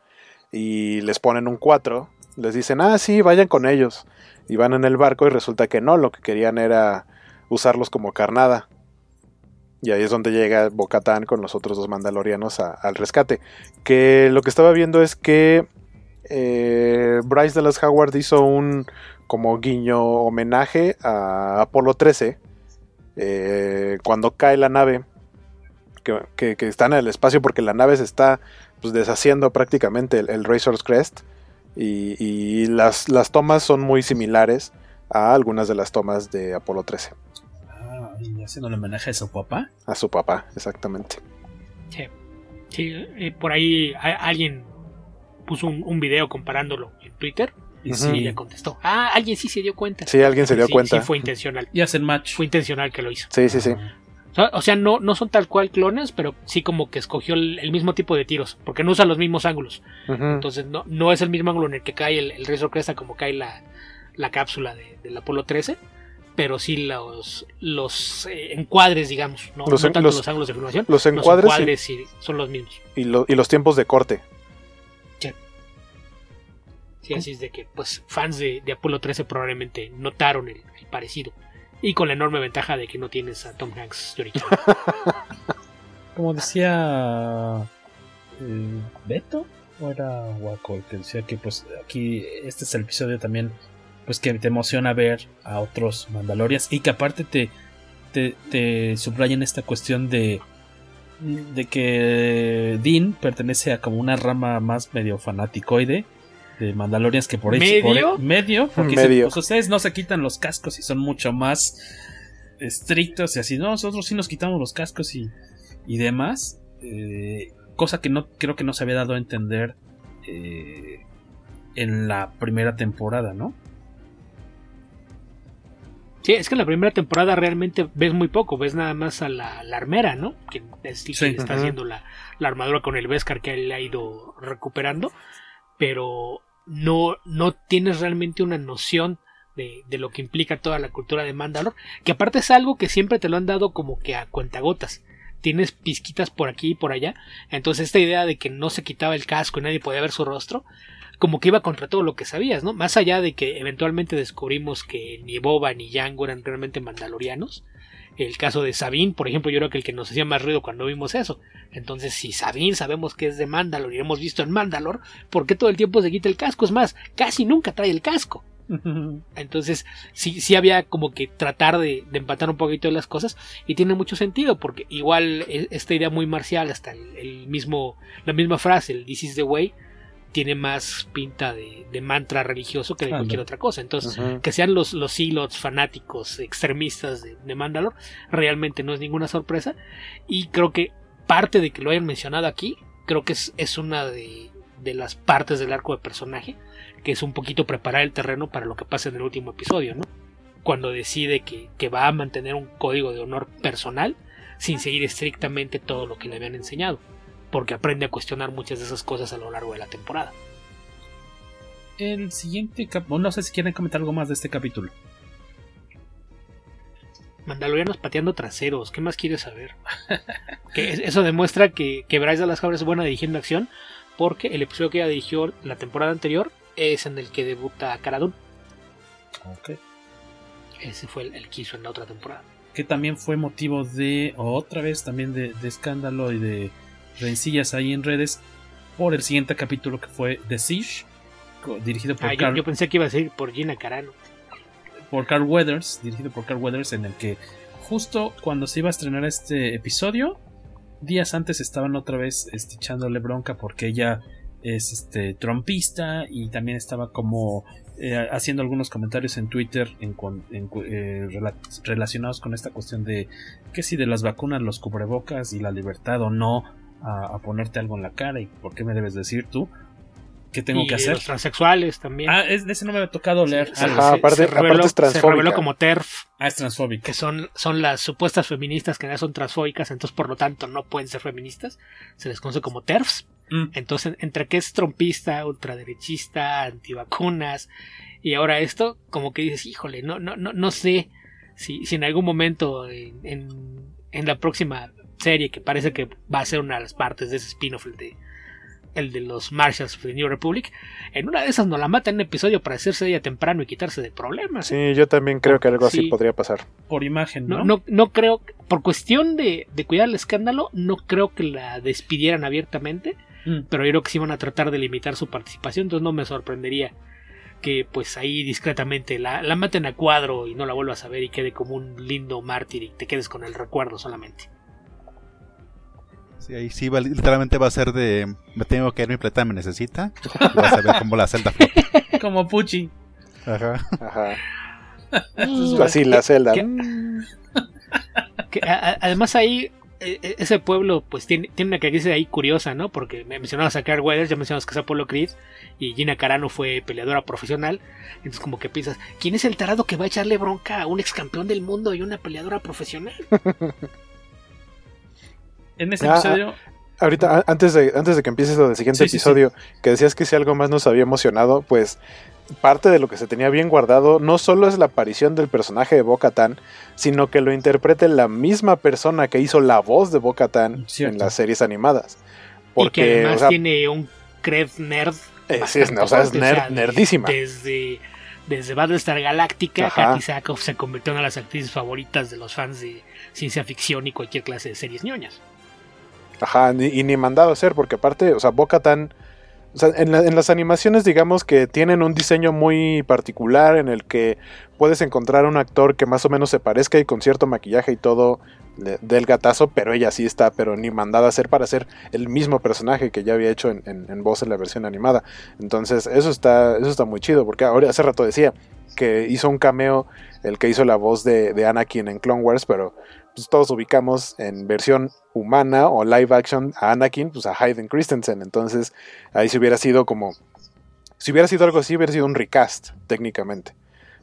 y les ponen un 4, les dicen, ah, sí, vayan con ellos. Y van en el barco y resulta que no, lo que querían era usarlos como carnada. Y ahí es donde llega Bocatán con los otros dos mandalorianos al rescate. Que lo que estaba viendo es que eh, Bryce Dallas Howard hizo un como guiño homenaje a Apolo 13 eh, cuando cae la nave que, que, están en el espacio porque la nave se está pues, deshaciendo prácticamente el, el Razor's Crest y, las, las, tomas son muy similares a algunas de las tomas de Apolo 13. Ah, y haciendo el homenaje a su papá. A su papá, exactamente. Sí, sí eh, por ahí alguien puso un, un, video comparándolo en Twitter y sí le contestó. Ah, alguien sí se dio cuenta. Sí, alguien se dio cuenta. Sí, fue intencional. Y hacen match. Fue intencional que lo hizo. Sí, sí, sí. O sea, no, no son tal cual clones, pero sí como que escogió el, mismo tipo de tiros, porque no usa los mismos ángulos. Entonces no, no es el mismo ángulo en el que cae el, el Razor Cresta como cae la, la cápsula de, del Apolo 13, pero sí los, los eh, encuadres, digamos, no, los, tanto los, ángulos de filmación. Los encuadres, sí, son los mismos. Y, y los tiempos de corte. Sí. Sí, así es de que pues fans de, de Apolo 13 probablemente notaron el parecido. Y con la enorme ventaja de que no tienes a Tom Hanks de Como decía eh, Beto, o era Waco que decía que pues aquí este es el episodio también pues que te emociona ver a otros Mandalorias y que aparte te, te, te subrayan esta cuestión de de que Dean pertenece a como una rama más medio fanaticoide de Mandalorians que por hecho ¿Medio? medio, porque pues, ustedes no se quitan los cascos y son mucho más estrictos y así, no, nosotros sí nos quitamos los cascos y, y demás, eh, cosa que no creo que no se había dado a entender eh, en la primera temporada, ¿no? Sí, es que en la primera temporada realmente ves muy poco, ves nada más a la, armera, ¿no? Que es está haciendo la, la, armadura con el Beskar que él ha ido recuperando pero no, no tienes realmente una noción de, de, lo que implica toda la cultura de Mandalor, que aparte es algo que siempre te lo han dado como que a cuentagotas. Tienes pizquitas por aquí y por allá. Entonces esta idea de que no se quitaba el casco y nadie podía ver su rostro, como que iba contra todo lo que sabías, ¿no? Más allá de que eventualmente descubrimos que ni Boba ni Jango eran realmente mandalorianos, el caso de Sabine, por ejemplo, yo creo que el que nos hacía más ruido cuando vimos eso. Entonces, si Sabine sabemos que es de Mandalor y lo hemos visto en Mandalor, ¿por qué todo el tiempo se quita el casco? Es más, casi nunca trae el casco. Entonces, sí, sí había como que tratar de, empatar un poquito las cosas y tiene mucho sentido porque igual e, esta idea muy marcial, hasta el mismo, la misma frase, el This is the way, tiene más pinta de, mantra religioso que de cualquier otra cosa. Entonces, que sean los, los fanáticos extremistas de, de Mandalor, realmente no es ninguna sorpresa. Y creo que parte de que lo hayan mencionado aquí, creo que es, es una de, de, las partes del arco de personaje, que es un poquito preparar el terreno para lo que pasa en el último episodio, ¿no? Cuando decide que, que va a mantener un código de honor personal sin seguir estrictamente todo lo que le habían enseñado porque aprende a cuestionar muchas de esas cosas a lo largo de la temporada. El siguiente capítulo, no sé si quieren comentar algo más de este capítulo. Mandalorianos pateando traseros, ¿qué más quieres saber? que eso demuestra que, que Bryce Dallas Howard es buena dirigiendo acción, porque el episodio que ella dirigió la temporada anterior es en el que debuta Caradun. Ok. Ese fue el, que hizo en la otra temporada. Que también fue motivo de, otra vez, también de escándalo y de rencillas ahí en redes por el siguiente capítulo que fue The Siege, dirigido por ah, Carl, yo, pensé que iba a ser por Gina Carano. Por Carl Weathers, dirigido por Carl Weathers, en el que justo cuando se iba a estrenar este episodio, días antes estaban otra vez este, echándole bronca porque ella es este trompista y también estaba como eh, haciendo algunos comentarios en Twitter en, eh, relacionados con esta cuestión de que si de las vacunas los cubrebocas y la libertad o no a, ponerte algo en la cara y por qué me debes decir tú qué tengo que hacer. Los transexuales también. Ah, es, de ese no me había tocado leer. aparte, es transfóbica. como TERF. Ah, es transfóbica. Que son, son las supuestas feministas que ya son transfóbicas, entonces por lo tanto no pueden ser feministas. Se les conoce como TERFs. Mm. Entonces, entre que es trompista, ultraderechista, antivacunas, y ahora esto, como que dices, híjole, no, no, no, no sé si, si en algún momento en, en, en, la próxima serie, que parece que va a ser una de las partes de ese spin-off, el de, el de los Marshals of the New Republic, en una de esas nos la mata en un episodio para hacerse ella temprano y quitarse de problemas. Sí, yo también creo que algo así sí. podría pasar. Por imagen, ¿no? No, no, no creo, por cuestión de, de, cuidar el escándalo, no creo que la despidieran abiertamente, mm. pero yo creo que sí van a tratar de limitar su participación, entonces no me sorprendería que pues ahí discretamente la, la maten a cuadro y no la vuelvas a ver y quede como un lindo mártir y te quedes con el recuerdo solamente. Sí, ahí sí, va, literalmente va a ser de me tengo que ir, mi plata me necesita. Y vas a ver como la celda flota. como Pucci. Ajá. Ajá. Así la celda. Que, que, a, además ahí e, ese pueblo pues tiene, tiene una característica ahí curiosa, ¿no? Porque me mencionabas a Carl Weathers, ya mencionabas que es Apollo Creed y Gina Carano fue peleadora profesional. Entonces como que piensas, ¿quién es el tarado que va a echarle bronca a un ex campeón del mundo y una peleadora profesional? en ese ah, episodio... Ahorita, antes de, antes de que empieces lo del siguiente sí, episodio, sí, sí. que decías que si algo más nos había emocionado, pues parte de lo que se tenía bien guardado no solo es la aparición del personaje de Bo-Katan, sino que lo interprete la misma persona que hizo la voz de Bo-Katan en las series animadas. Porque, y que además o sea, tiene un cred nerd. Eh, sí, es, o sea, es nerd, o sea, nerdísima. Desde, desde Battlestar Galactica, Katy Sackhoff se convirtió en una de las actrices favoritas de los fans de ciencia ficción y cualquier clase de series ñoñas. Ajá, y ni mandado a hacer, porque aparte, o sea, Bo-Katan o sea, en, la, en, las animaciones, digamos que tienen un diseño muy particular en el que puedes encontrar un actor que más o menos se parezca y con cierto maquillaje y todo del gatazo, pero ella sí está, pero ni mandada a hacer para hacer el mismo personaje que ya había hecho en, voz en la versión animada. Entonces, eso está, eso está muy chido, porque ahora hace rato decía que hizo un cameo el que hizo la voz de Anakin en Clone Wars, pero pues todos ubicamos en versión humana o live action a Anakin, pues a Hayden Christensen. Entonces, ahí si hubiera sido como. Si hubiera sido algo así, hubiera sido un recast, técnicamente.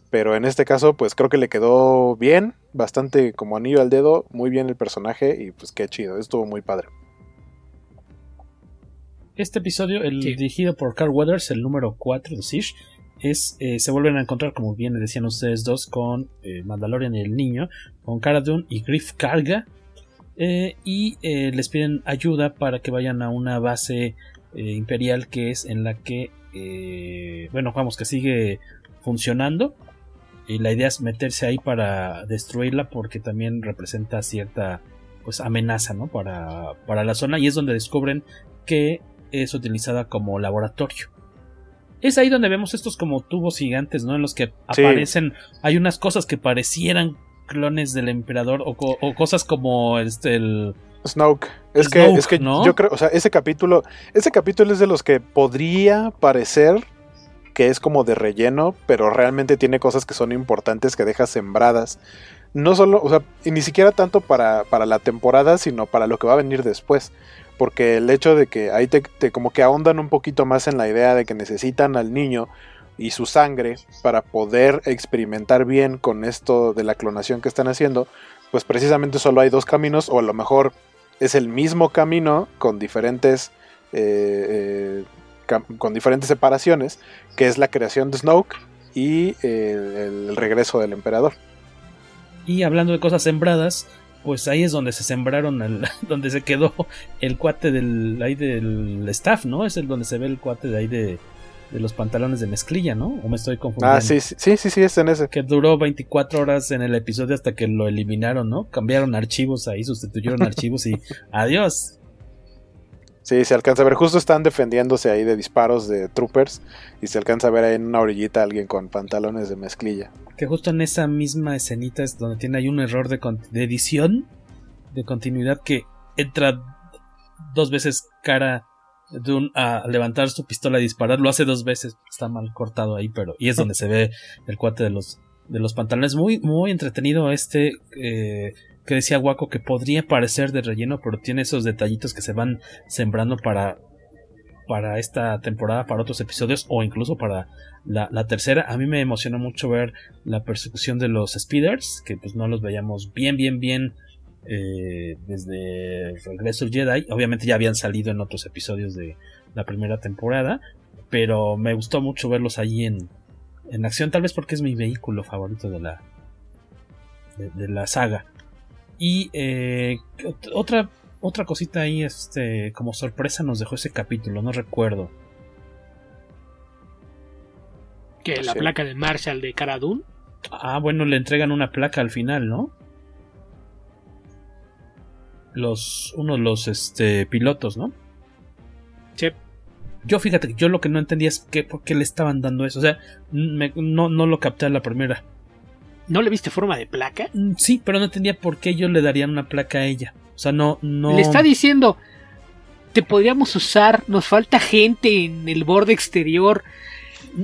Pero en este caso, pues creo que le quedó bien, bastante como anillo al dedo, muy bien el personaje y pues qué chido, estuvo muy padre. Este episodio, el sí. dirigido por Carl Weathers, el número 4 de Siege, eh, se vuelven a encontrar, como bien decían ustedes dos, con eh, Mandalorian y el niño, con Cara y Griff Carga, eh, y les piden ayuda para que vayan a una base imperial que es en la que, bueno, vamos, que sigue funcionando. Y la idea es meterse ahí para destruirla porque también representa cierta pues amenaza ¿no? para, para la zona y es donde descubren que es utilizada como laboratorio. Es ahí donde vemos estos como tubos gigantes, ¿no? En los que sí. aparecen, hay unas cosas que parecieran clones del emperador o, co o cosas como este el Snoke. Es Snoke, que, es que ¿no? yo creo, o sea, ese capítulo, ese capítulo es de los que podría parecer que es como de relleno, pero realmente tiene cosas que son importantes que deja sembradas. No solo, o sea, y ni siquiera tanto para, para la temporada, sino para lo que va a venir después. Porque el hecho de que ahí te, como que ahondan un poquito más en la idea de que necesitan al niño y su sangre para poder experimentar bien con esto de la clonación que están haciendo, pues precisamente solo hay dos caminos, o a lo mejor es el mismo camino con diferentes, eh, eh, con diferentes separaciones, que es la creación de Snoke y eh, el regreso del emperador. Y hablando de cosas sembradas, pues ahí es donde se sembraron, el, donde se quedó el cuate del, ahí del staff, ¿no? Es el donde se ve el cuate de ahí de, de los pantalones de mezclilla, ¿no? ¿O me estoy confundiendo? Ah, sí, sí, sí, sí, es en ese. Que duró 24 horas en el episodio hasta que lo eliminaron, ¿no? Cambiaron archivos ahí, sustituyeron archivos y adiós. Sí, se alcanza a ver, justo están defendiéndose ahí de disparos de troopers y se alcanza a ver ahí en una orillita alguien con pantalones de mezclilla. Que justo en esa misma escenita es donde tiene ahí un error de, de edición, de continuidad que entra dos veces cara Dune a levantar su pistola y disparar, lo hace dos veces, está mal cortado ahí, pero y es donde se ve el cuate de los de los pantalones, muy muy entretenido este eh, que decía Waco que podría parecer de relleno, pero tiene esos detallitos que se van sembrando para para esta temporada, para otros episodios o incluso para la, tercera. A mí me emocionó mucho ver la persecución de los speeders, que pues no los veíamos bien, bien, bien eh, desde Regreso Jedi. Obviamente ya habían salido en otros episodios de la primera temporada, pero me gustó mucho verlos allí en, en acción, tal vez porque es mi vehículo favorito de la de la saga. Y eh, otra, otra cosita ahí, este, como sorpresa nos dejó ese capítulo, no recuerdo. Que la Sí. placa de Marshall de Cara Dune. Ah, bueno, le entregan una placa al final, ¿no? Los, uno de los este, pilotos, ¿no? Sí. Yo fíjate, que yo lo que no entendía es que, por qué le estaban dando eso. O sea, me- no, no lo capté a la primera. ¿No le viste forma de placa? Mm, Sí, pero no entendía por qué ellos le darían una placa a ella. O sea, no, no. Le está diciendo, te podríamos usar, nos falta gente en el borde exterior.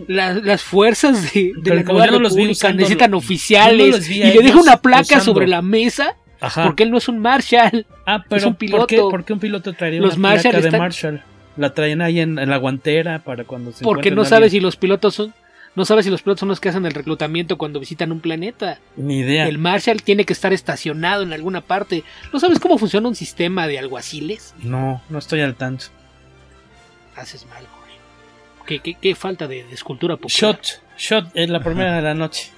La- las fuerzas de, de la como no los vi república usando- necesitan no oficiales los vi y le deja una placa usando. sobre la mesa Ajá. porque él no es un Marshall. Ah, pero es un ¿por piloto. qué, por qué un piloto traería Los una Marshall placa de Marshall? La traen ahí en, en la guantera para cuando se Porque no sabes si los pilotos son no sabes si los pilotos son los que hacen el reclutamiento cuando visitan un planeta. Ni idea. El Marshall tiene que estar estacionado en alguna parte. ¿No sabes cómo funciona un sistema de alguaciles? No, no estoy al tanto. Haces mal, Jorge. ¿Qué, qué, qué falta de, de escultura popular? Shot, shot en la primera de la noche.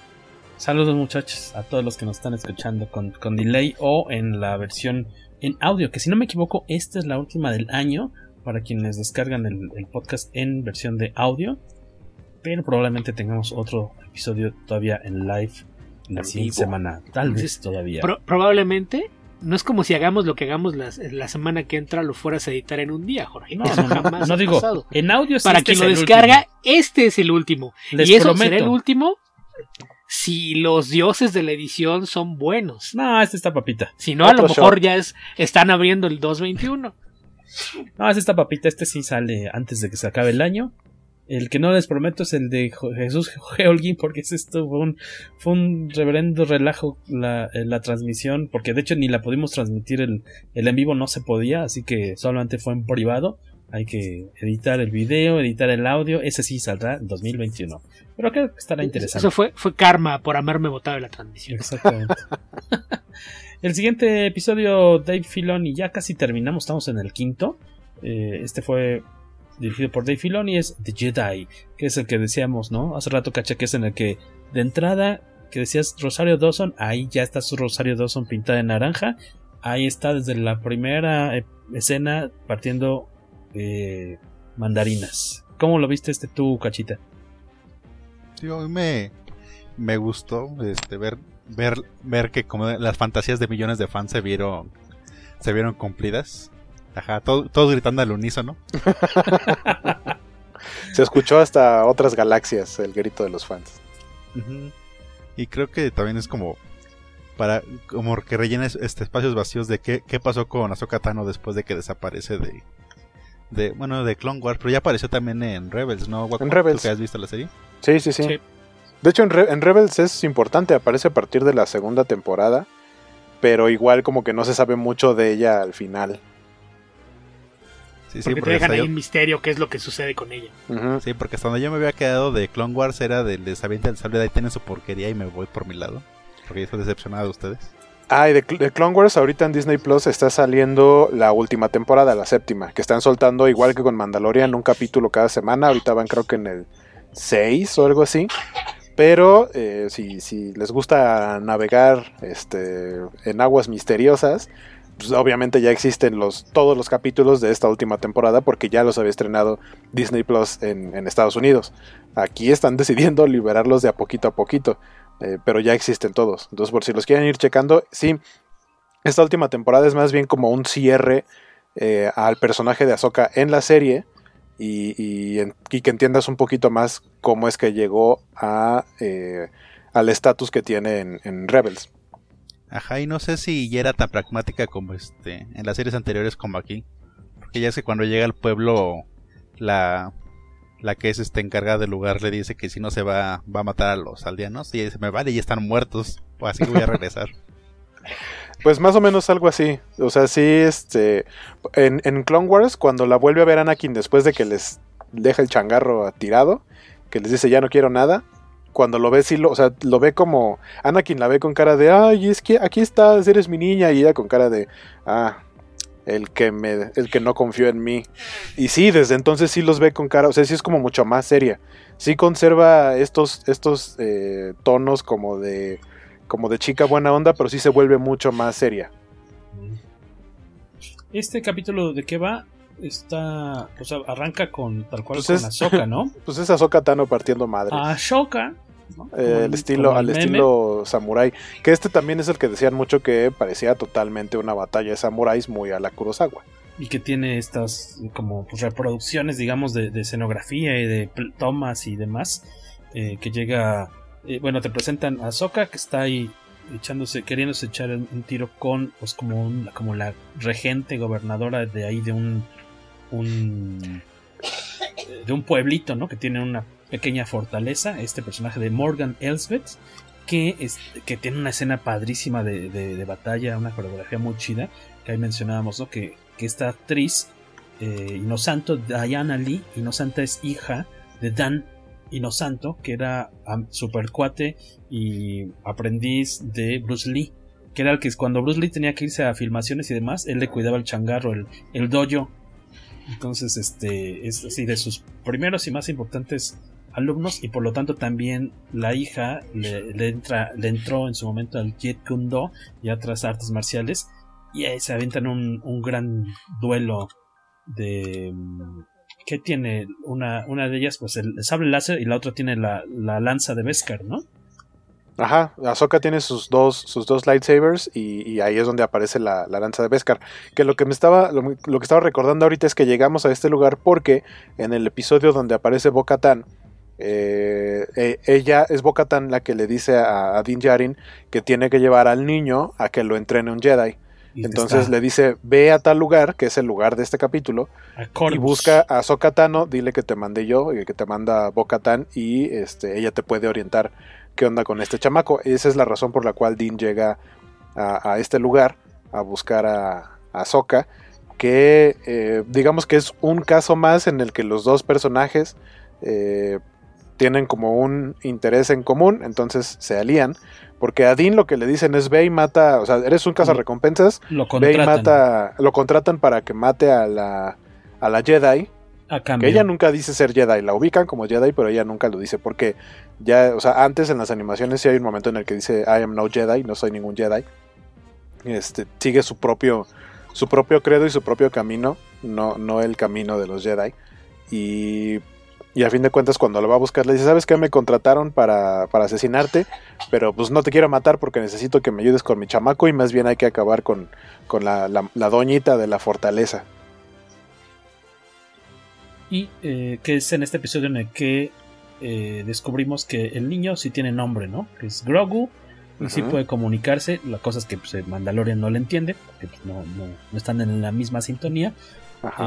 Saludos muchachos a todos los que nos están escuchando con, con delay o en la versión en audio, que si no me equivoco, esta es la última del año para quienes descargan el, el podcast en versión de audio. Pero probablemente tengamos otro episodio todavía en live la En siguiente vivo. semana. Tal vez todavía. Pro- probablemente no es como si hagamos lo que hagamos las- la semana que entra lo fueras a editar en un día, Jorge. No, Eso no, no, jamás no ha digo, pasado. en audio sí Para este quien es lo el descarga, último. este es el último. Les y eso prometo. será el último si los dioses de la edición son buenos. No, este está papita. Si no, a lo mejor ya es, están abriendo el 221. No, este está papita. Este sí sale antes de que se acabe el año. El que no les prometo es el de Jesús Geolguín, porque esto fue un, fue un reverendo relajo la, eh, la transmisión, porque de hecho ni la pudimos transmitir el, el en vivo, no se podía, así que solamente fue en privado. Hay que editar el video, editar el audio, ese sí saldrá en 2021. Pero creo que estará interesante. Eso fue, fue karma por haberme votado en la transmisión. Exactamente. el siguiente episodio, Dave Filoni, ya casi terminamos, estamos en el quinto. Eh, este fue dirigido por Dave Filoni, es The Jedi, que es el que decíamos, ¿no? Hace rato caché que es en el que de entrada, que decías Rosario Dawson, ahí ya está su Rosario Dawson pintada de naranja. Ahí está desde la primera eh, escena partiendo eh, mandarinas. ¿Cómo lo viste este tú, cachita? Sí, mí me, me gustó este, ver, ver, ver que como las fantasías de millones de fans se vieron, se vieron cumplidas. Ajá, todo- todos gritando al unísono. Se escuchó hasta otras galaxias el grito de los fans. Y creo que también es como para como que rellena es- este espacios vacíos de qué, qué pasó con Ahsoka Tano después de que desaparece de de bueno de Clone Wars, pero ya apareció también en Rebels, ¿no? Waco? En Rebels. ¿Tú que has visto la serie? Sí, sí, sí. Sí. De hecho, en, Re- en Rebels es importante, aparece a partir de la segunda temporada, pero igual como que no se sabe mucho de ella al final. Sí, sí, Porque te dejan ahí yo- en misterio qué es lo que sucede con ella. Sí, porque hasta donde yo me había quedado de Clone Wars era del de Sabiente el sable de ahí tienen su porquería y me voy por mi lado. Porque yo estoy decepcionado de ustedes. Ah, y de Clone Wars ahorita en Disney Plus está saliendo la última temporada, la séptima, que están soltando igual que con Mandalorian un capítulo cada semana. Ahorita van creo que en el 6 o algo así. Pero eh, si, si les gusta navegar este, en aguas misteriosas, pues obviamente ya existen los, todos los capítulos de esta última temporada porque ya los había estrenado Disney Plus en, Estados Unidos. Aquí están decidiendo liberarlos de a poquito a poquito. Eh, pero ya existen todos. Entonces, por si los quieren ir checando, sí, esta última temporada es más bien como un cierre eh, al personaje de Ahsoka en la serie y, que entiendas un poquito más cómo es que llegó a, eh, al estatus que tiene en, en Rebels. Ajá, y no sé si ya era tan pragmática como este en las series anteriores como aquí. Porque ya es que cuando llega al pueblo la la que es este encargada del lugar le dice que si no se va va a matar a los aldeanos y ella dice, "Me vale, ya están muertos." O así que voy a regresar. Pues más o menos algo así. O sea, sí, este. En, en Clone Wars, cuando la vuelve a ver Anakin después de que les deja el changarro tirado, que les dice ya no quiero nada. Cuando lo ve, sí lo, o sea, lo ve como. Anakin la ve con cara de, ay, es que aquí estás, eres mi niña. Y ella con cara de, ah, el que me, el que no confió en mí. Y sí, desde entonces sí los ve con cara, o sea, sí es como mucho más seria. Sí conserva estos, estos eh, tonos como de como de chica buena onda, pero sí se vuelve mucho más seria. Este capítulo de qué va está, o sea, arranca con tal cual Pues con es- Ahsoka, ¿no? Pues es Ahsoka Tano partiendo madre. Ahsoka, Eh, el estilo, al estilo samurai. Que este también es el que decían mucho que parecía totalmente una batalla de samuráis muy a la Kurosawa. y que tiene estas eh, como pues, reproducciones, digamos, de, de escenografía y de tomas y demás, eh, que llega, eh, bueno, te presentan a Soka que está ahí echándose, queriéndose echar un, un tiro con, pues como, un- como la regente gobernadora de ahí de un, un de un pueblito, ¿no? Que tiene una pequeña fortaleza, este personaje de Morgan Elsbeth, que, es, que tiene una escena padrísima de, de- batalla, una coreografía muy chida, que ahí mencionábamos, ¿no? Que, que esta actriz, eh, Inosanto, Diana Lee, Inosanta es hija de Dan Inosanto, que era am, super cuate y aprendiz de Bruce Lee, que era el que cuando Bruce Lee tenía que irse a filmaciones y demás, él le cuidaba el changarro, el, el dojo. Entonces, este, es así de sus primeros y más importantes alumnos y por lo tanto también la hija le, entra, le entró en su momento al Jeet Kune Do y otras artes marciales y ahí se aventan un, un gran duelo de mm, ¿qué tiene? Una, una de ellas pues el sable láser y la otra tiene la, la lanza de Beskar, ¿no? Ajá, Ahsoka tiene sus dos, sus dos lightsabers y, ahí es donde aparece la, la lanza de Beskar. Que lo que me estaba, lo, lo que estaba recordando ahorita es que llegamos a este lugar porque en el episodio donde aparece Bo-Katan, eh, eh, ella es Bo-Katan la que le dice a, a Din Djarin que tiene que llevar al niño a que lo entrene un Jedi. Y Entonces está le dice, ve a tal lugar, que es el lugar de este capítulo, y busca a Ahsoka Tano, dile que te mandé yo, y que te manda Bo-Katan, y este, ella te puede orientar qué onda con este chamaco. Esa es la razón por la cual Dean llega a, a este lugar a buscar a, a Ahsoka, que eh, digamos que es un caso más en el que los dos personajes eh, tienen como un interés en común, entonces se alían. Porque a Dean lo que le dicen es ve y mata, o sea, eres un cazarrecompensas, Lo ve y mata, lo contratan para que mate a la, a la Jedi, a que ella nunca dice ser Jedi, la ubican como Jedi, pero ella nunca lo dice porque ya, o sea, antes en las animaciones sí hay un momento en el que dice I am no Jedi, no soy ningún Jedi. Este, sigue su propio su propio credo y su propio camino, no no el camino de los Jedi. Y y a fin de cuentas cuando lo va a buscar le dice, "¿Sabes qué? Me contrataron para para asesinarte, pero pues no te quiero matar porque necesito que me ayudes con mi chamaco y más bien hay que acabar con con la, la, la doñita de la fortaleza." Y eh, que es en este episodio en el que eh, descubrimos que el niño sí tiene nombre, ¿no? Que es Grogu. Y sí puede comunicarse. La cosa es que pues, el Mandalorian no le entiende. Porque pues, no, no, no están en la misma sintonía.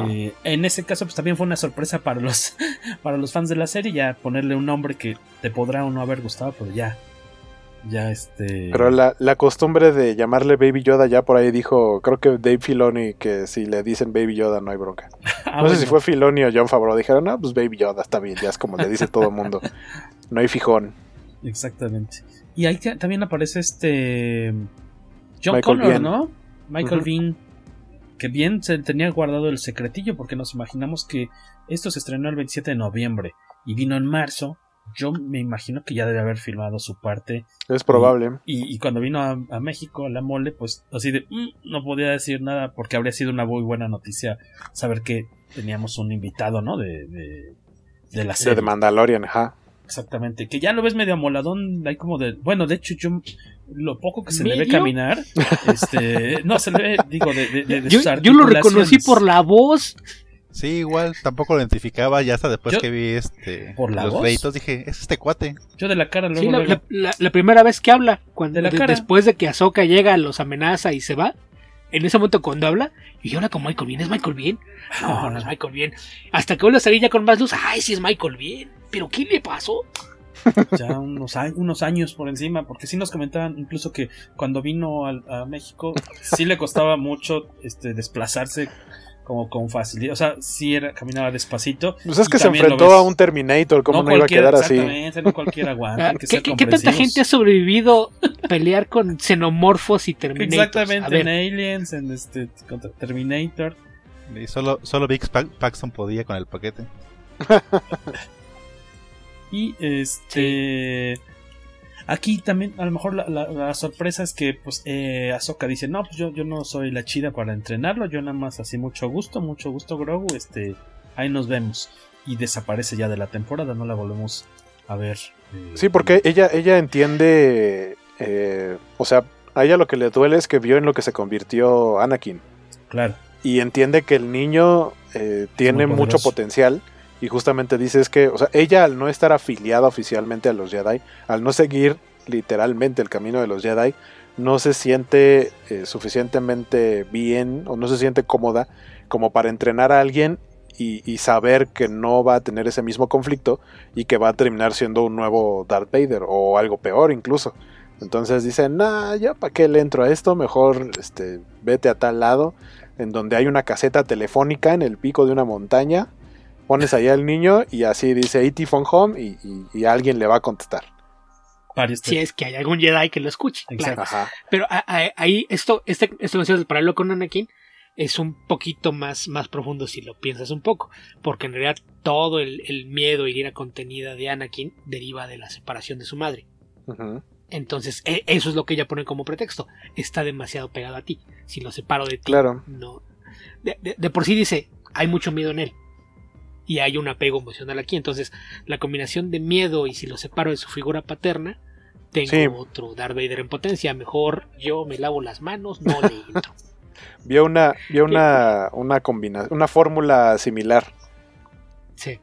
Eh, en ese caso, pues también fue una sorpresa para los, para los fans de la serie. Ya ponerle un nombre que te podrá o no haber gustado, pero ya. Ya este. Pero la, la costumbre de llamarle Baby Yoda ya por ahí dijo, creo que Dave Filoni, que si le dicen Baby Yoda no hay bronca. Ah, no sé si fue Filoni o John Favreau, dijeron, no, pues Baby Yoda está bien, ya es como le dice todo el mundo. No hay fijón. Exactamente. Y ahí ta- también aparece este. John Michael Connor. ¿no? Michael Ujú. Bean. Que bien se tenía guardado el secretillo porque nos imaginamos que esto se estrenó el 27 de noviembre y vino en marzo. Yo me imagino que ya debe haber filmado su parte. Es probable. Y, y cuando vino a, a México, a la mole, pues así de. "Mm", no podía decir nada porque habría sido una muy buena noticia saber que teníamos un invitado, ¿no? De, de, de la De serie. The Mandalorian, ajá. Exactamente, que ya lo ves medio amoladón, hay como de, bueno, de hecho yo lo poco que se le ve ¿Medio? caminar, este, no se le ve, digo, de, de, Yo, sus yo lo reconocí por la voz. Sí, igual, tampoco lo identificaba. Ya hasta después Yo- que vi este ¿Por la los voz? dije, es este cuate. Yo de la cara luego, Sí, la, luego- la- la- la primera vez que habla, cuando De la de- cara. después de que Ahsoka llega, los amenaza y se va. En ese momento cuando habla, y habla con Michael Bien, ¿es Michael Bien? No, no es Michael Bien. Hasta que vuelve a salir ya con más luz, ay, sí es Michael Bien. ¿Pero qué le pasó? ya unos, a- unos años por encima, porque sí nos comentaban incluso que cuando vino al- a, México sí le costaba mucho este desplazarse como con facilidad, o sea, sí era, caminaba despacito. Pues es que se enfrentó a un Terminator, ¿cómo no, iba a quedar así? Exactamente, no cualquiera aguanta, que ¿Qué, ser qué- qué tanta gente ha sobrevivido pelear con xenomorfos y Terminators? Exactamente, en Aliens, en este contra Terminator. Y solo, solo Big Pa- Paxton podía con el paquete. Y este. Aquí también, a lo mejor la, la- la sorpresa es que, pues, eh, Ahsoka dice: No, pues yo, yo no soy la chida para entrenarlo. Yo nada más así, mucho gusto, mucho gusto, Grogu. Este, ahí nos vemos. Y desaparece ya de la temporada, no la volvemos a ver. eh, Sí, porque ella, ella entiende, eh, o sea, a ella lo que le duele es que vio en lo que se convirtió Anakin. Claro. Y entiende que el niño eh, tiene mucho potencial. Y justamente dice es que, o sea, ella al no estar afiliada oficialmente a los Jedi, al no seguir literalmente el camino de los Jedi, no se siente eh, suficientemente bien o no se siente cómoda como para entrenar a alguien y, saber que no va a tener ese mismo conflicto y que va a terminar siendo un nuevo Darth Vader o algo peor incluso. Entonces dice, nah, ya para qué le entro a esto, mejor este, vete a tal lado en donde hay una caseta telefónica en el pico de una montaña, pones ahí al niño y así dice E.T. phone home y, y- y alguien le va a contestar. Si es que hay algún Jedi que lo escuche. claro. Pero a- a- ahí, esto, este, esto del paralelo con Anakin es un poquito más, más profundo si lo piensas un poco. Porque en realidad todo el, el miedo y ira contenida de Anakin deriva de la separación de su madre. Entonces, e- eso es lo que ella pone como pretexto. Está demasiado pegado a ti. Si lo separo de ti, Claro. no. De, de- de por sí dice, hay mucho miedo en él. Y hay un apego emocional aquí. Entonces, la combinación de miedo y si lo separo de su figura paterna, tengo Sí. otro Darth Vader en potencia. Mejor yo me lavo las manos, no le entro. Vio una, vio una, una combinación, una fórmula similar. Sí.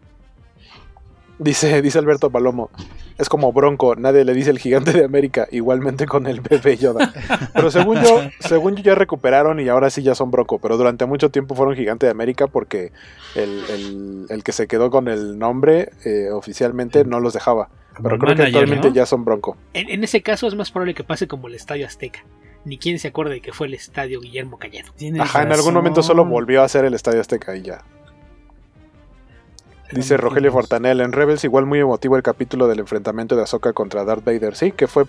Dice, dice Alberto Palomo, es como Bronco, nadie le dice el gigante de América, igualmente con el bebé Yoda. Pero según yo, según yo ya recuperaron y ahora sí ya son Bronco, pero durante mucho tiempo fueron gigante de América porque el, el- el que se quedó con el nombre eh, oficialmente no los dejaba. Pero creo que actualmente ¿no? ya son Bronco. En, en ese caso es más probable que pase como el Estadio Azteca. Ni quien se acuerde de que fue el Estadio Guillermo Cañedo. Ajá, en algún momento solo volvió a ser el Estadio Azteca y ya. Dice Rogelio Fortanel, en Rebels igual muy emotivo el capítulo del enfrentamiento de Ahsoka contra Darth Vader. Sí, que fue,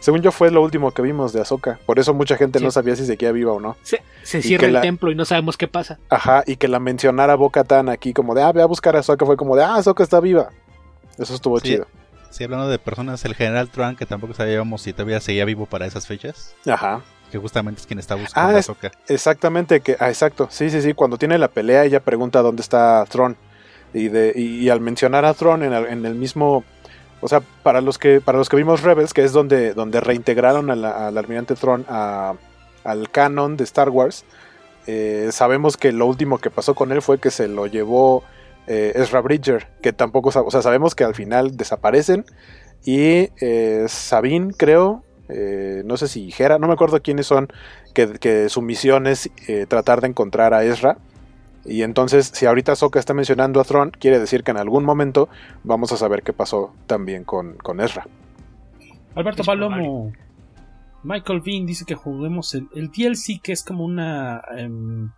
según yo fue lo último que vimos de Ahsoka. Por eso mucha gente Sí. no sabía si seguía viva o no. Se, cierra el la- templo y no sabemos qué pasa. Ajá, y que la mencionara Boca Tan aquí como de, ah, ve a buscar a Ahsoka, fue como de, ah, Ahsoka está viva. Eso estuvo Sí. chido. Sí, hablando de personas, el general Trump, que tampoco sabíamos si todavía seguía vivo para esas fechas, Ajá. que justamente es quien está buscando Ah, a Ahsoka. exactamente, que, ah, exacto. Sí, sí, sí. Cuando tiene la pelea, ella pregunta dónde está Tron. Y, al mencionar a Tron en el, en el mismo. O sea, para los que para los que vimos Rebels, que es donde, donde reintegraron a la- al almirante Tron a- al canon de Star Wars, eh, sabemos que lo último que pasó con él fue que se lo llevó eh, Ezra Bridger, que tampoco, o sea, sabemos que al final desaparecen y eh, Sabine, creo, eh, no sé si Hera, no me acuerdo quiénes son, que, que su misión es tratar de encontrar a Ezra. Y entonces, si ahorita Ahsoka está mencionando a Thrawn, quiere decir que en algún momento vamos a saber qué pasó también con, con Ezra. Alberto Palomo. Michael Bean dice que juguemos el, el DLC que es como una em,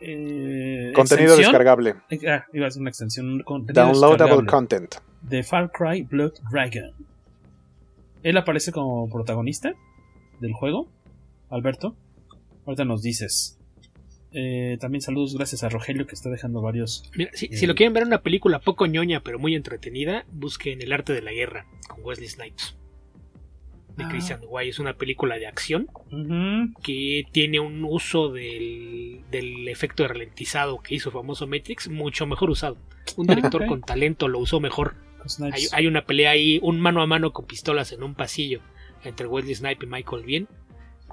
eh, Contenido extensión. descargable. Eh, ah, iba a ser una extensión. un Downloadable content. De Far Cry Blood Dragon. Él aparece como protagonista del juego. Alberto, ahorita nos dices. Eh, también saludos gracias a Rogelio que está dejando varios. Mira, si, eh, si lo quieren ver una película poco ñoña pero muy entretenida, busquen El arte de la guerra con Wesley Snipes. De Ah. Christian Guay. Es una película de acción que tiene un uso del, del efecto de ralentizado que hizo famoso Matrix mucho mejor usado. Un director con talento lo usó mejor. Hay, hay una pelea ahí, un mano a mano con pistolas en un pasillo entre Wesley Snipes y Michael Bien,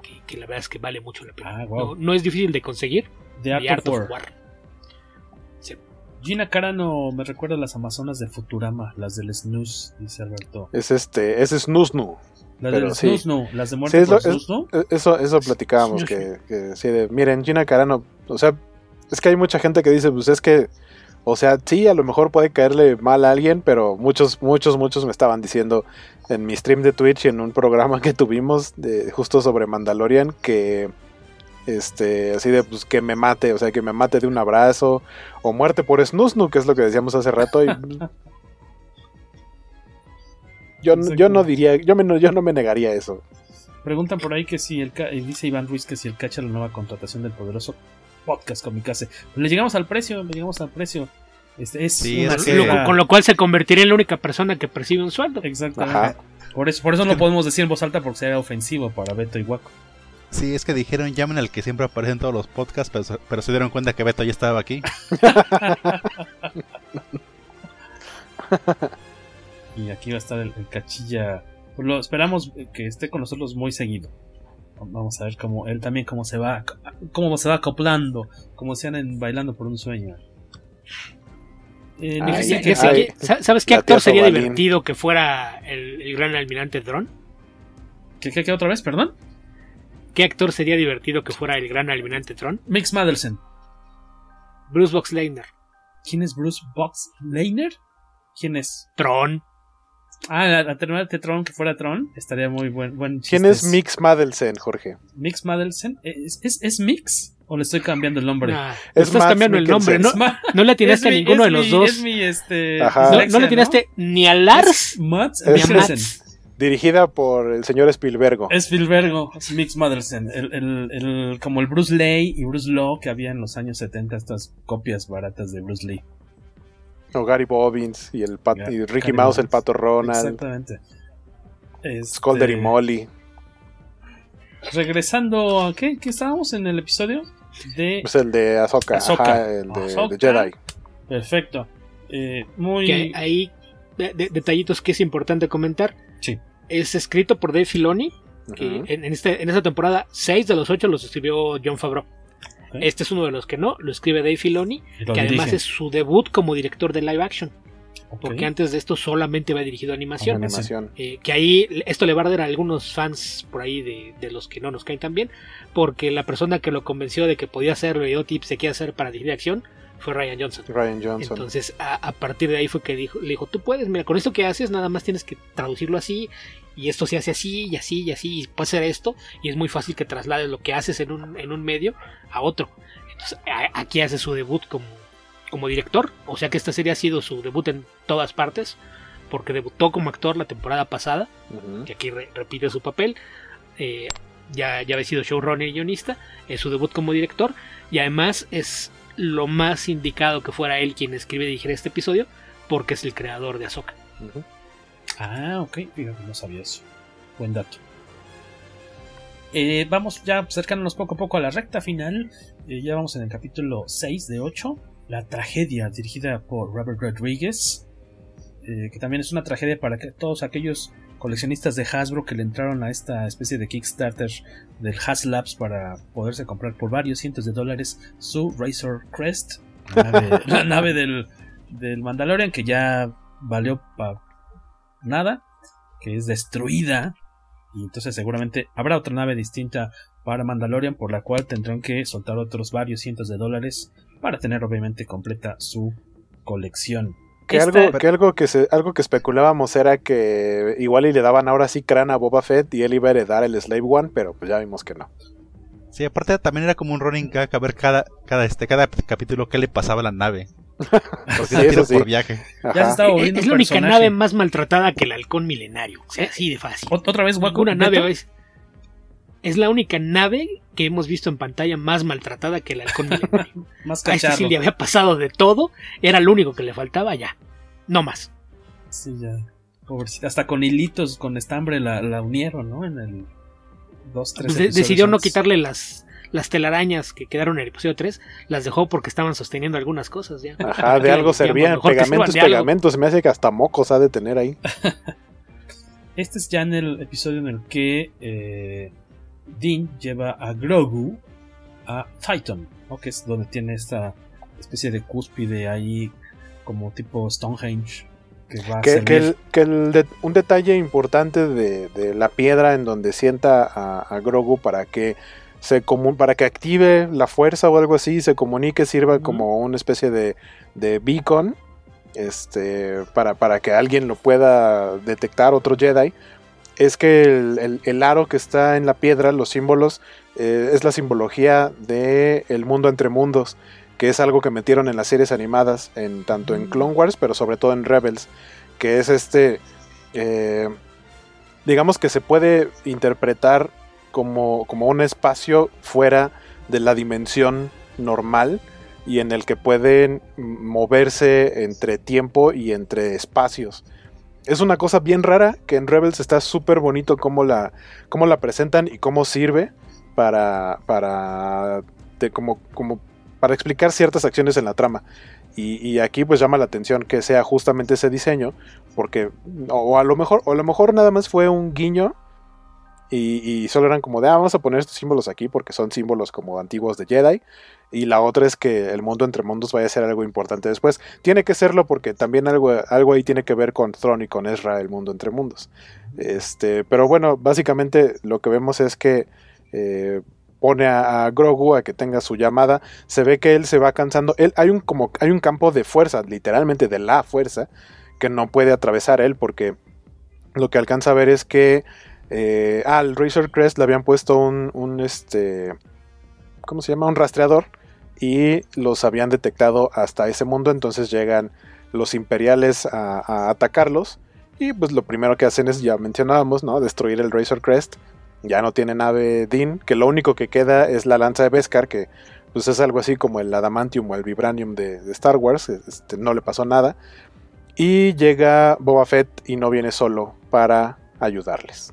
que, que la verdad es que vale mucho la pena. Ah, wow. no, no es difícil de conseguir. The Art The Art of War. War. Sí. Gina Carano me recuerda a las Amazonas de Futurama, las del Snooze, dice Alberto. Es este, es Snusnu. Las del sí. Snooze, no, las de Sí, muerte es lo- por es- eso, eso platicábamos, que, que sí, de, miren, Gina Carano, o sea, es que hay mucha gente que dice, pues es que, o sea, sí, a lo mejor puede caerle mal a alguien, pero muchos, muchos, muchos me estaban diciendo en mi stream de Twitch y en un programa que tuvimos de, justo sobre Mandalorian que, este, así de, pues que me mate, o sea, que me mate de un abrazo, o muerte por Snusnu, que es lo que decíamos hace rato, y yo, no- yo no diría, yo, me, yo no me negaría eso. Preguntan por ahí que si el dice Iván Ruiz que si el cacha la nueva contratación del poderoso podcast Comicase. Le llegamos al precio, le llegamos al precio. Este, es Sí, una es que- Lo- cifra- con lo cual se convertiría en la única persona que percibe un sueldo. Exactamente. Ajá. Por eso, por eso no podemos decir en voz alta porque sería ofensivo para Beto y Waco. Sí, es que dijeron llamen al que siempre aparece en todos los podcasts, pero, pero se dieron cuenta que Beto ya estaba aquí. y aquí va a estar el, el cachilla. Pues lo esperamos que esté con nosotros muy seguido. Vamos a ver cómo él también cómo se va cómo se va acoplando, como se en bailando por un sueño. Eh, ay, ay, ay, ¿Sabes qué actor sería Balín. divertido que fuera el, el gran almirante Dron? ¿Qué, ¿Qué, qué, otra vez, perdón? ¿Qué actor sería divertido que fuera el gran almirante Tron? Mix Maddelson. Bruce Boxleitner. ¿Quién es Bruce Boxleitner? ¿Quién es? Tron. Ah, la de Tron que fuera Tron estaría muy buen, buen ¿Quién es Mix Maddelson, Jorge? Mix Maddelson. ¿Es, es, es Mix? ¿O le estoy cambiando el nombre? Nah, es estás cambiando el nombre. No, no le atinaste a ninguno de los mi, dos. Es mi, este, no, no, le atinaste ¿no? ni a Lars Mats, ni a Mats. Dirigida por el señor Spielbergo. Spielbergo, es Mix Maddelson. El, el, el, como el Bruce Lee y Bruce Law que había en los años 70, estas copias baratas de Bruce Lee. O Gary Bobbins y, el pat y Ricky Gary Mouse, Bobbins. el pato Ronald. Exactamente. Este... Scolder y Molly. Regresando a qué, ¿Qué estábamos en el episodio de pues el de Ahsoka, Ahsoka. Ajá, el de, Ahsoka. de, Jedi. Perfecto. Eh, muy que ahí de, de, detallitos que es importante comentar. Sí. Es escrito por Dave Filoni. Que Ujú. en, en, este, en esta temporada, 6 de los 8 los escribió John Favreau. Este es uno de los que no, lo escribe Dave Filoni, que además es su debut como director de live action. Porque antes de esto solamente había dirigido animación. Animación. Eh, que ahí esto le va a arder a algunos fans por ahí de, de los que no nos caen tan bien, porque la persona que lo convenció de que podía hacerlo y dio tips de qué hacer para dirigir acción fue Ryan Johnson. Ryan Johnson. Entonces, a, a partir de ahí fue que dijo, le dijo, tú puedes, mira, con esto que haces, nada más tienes que traducirlo así, y esto se hace así, y así, y así, y puede ser esto, y es muy fácil que traslades lo que haces en un, en un medio a otro. Entonces, a- aquí hace su debut como, como director, o sea que esta serie ha sido su debut en todas partes, porque debutó como actor la temporada pasada, que aquí re- repite su papel. eh, ya, ya había sido showrunner y guionista. Es su debut como director. Y además es lo más indicado que fuera él quien escribe y dirigiera este episodio. Porque es el creador de Ahsoka. Ujú. Ah, ok, fíjate, no sabía eso. Buen dato. Eh, vamos ya acercándonos poco a poco a la recta final. Eh, ya vamos en el capítulo 6 de 8. La tragedia, dirigida por Robert Rodriguez. eh, que también es una tragedia para todos aquellos coleccionistas de Hasbro que le entraron a esta especie de Kickstarter del Haslabs para poderse comprar por varios cientos de dólares su Razor Crest, la nave, la nave del, del Mandalorian que ya valió para nada, que es destruida. Y entonces seguramente habrá otra nave distinta para Mandalorian por la cual tendrán que soltar otros varios cientos de dólares para tener obviamente completa su colección. Que Esta- algo, que algo que se, algo que especulábamos era que igual y le daban ahora sí crán a Boba Fett y él iba a heredar el Slave One, pero pues ya vimos que no. Sí, aparte también era como un running gag a ver cada, cada, este, cada capítulo qué le pasaba a la nave. Porque Sí, eso sí. por viaje. Ya se estaba Es, volviendo es la única nave más maltratada que el halcón milenario. O sea, así de fácil. Ot- Otra vez, Waco. Una nave es, es la única nave que hemos visto en pantalla más maltratada que el halcón milenario. Más A este sí le había pasado de todo. Era lo único que le faltaba ya. No más. Sí, ya. Pobrecita. Hasta con hilitos, con estambre la, la unieron, ¿no? En el 2, 3 Pues de- decidió no quitarle las, las telarañas que quedaron en el episodio 3. Las dejó porque estaban sosteniendo algunas cosas ya. Ajá, de algo servían. mejor que Pegamento es sirvan de algo. pegamento. Se me hace que hasta mocos ha de tener ahí. Este es ya en el episodio en el que eh, Dean lleva a Grogu a Titan, ¿no? que es donde tiene esta especie de cúspide ahí como tipo Stonehenge que va a Que, servir. que el- que el de- un detalle importante de, de la piedra en donde sienta a, a Grogu para que se para que active la fuerza o algo así, se comunique, sirva como una especie de, de beacon, este, para, para que alguien lo pueda detectar, otro Jedi, es que el, el- el aro que está en la piedra, los símbolos, eh, es la simbología de el mundo entre mundos, que es algo que metieron en las series animadas, en tanto en Clone Wars, pero sobre todo en Rebels, que es este, eh, digamos que se puede interpretar como, como un espacio fuera de la dimensión normal y en el que pueden moverse entre tiempo y entre espacios. es una cosa bien rara que en Rebels está súper bonito cómo la, cómo la presentan y cómo sirve para, para, como, como para explicar ciertas acciones en la trama. Y, aquí pues llama la atención que sea justamente ese diseño, porque o, a lo mejor o a lo mejor nada más fue un guiño y, solo eran como de, ah, vamos a poner estos símbolos aquí porque son símbolos como antiguos de Jedi. Y la otra es que el mundo entre mundos vaya a ser algo importante después. Tiene que serlo porque también algo, algo ahí tiene que ver con Thrawn y con Ezra, el mundo entre mundos. Este, pero bueno, básicamente lo que vemos es que eh, pone a, Grogu a que tenga su llamada, se ve que él se va cansando. Él, hay, un, como, hay un campo de fuerza, literalmente de la fuerza, que no puede atravesar él porque lo que alcanza a ver es que eh, al Razor Crest le habían puesto un, este, ¿cómo se llama? Un rastreador y los habían detectado hasta ese mundo, entonces llegan los imperiales a, atacarlos y pues lo primero que hacen es, ya mencionábamos, ¿no? Destruir el Razor Crest, ya no tiene nave Dean, que lo único que queda es la lanza de Beskar, que pues es algo así como el adamantium o el vibranium de, Star Wars, este, no le pasó nada. Y llega Boba Fett y no viene solo para ayudarles.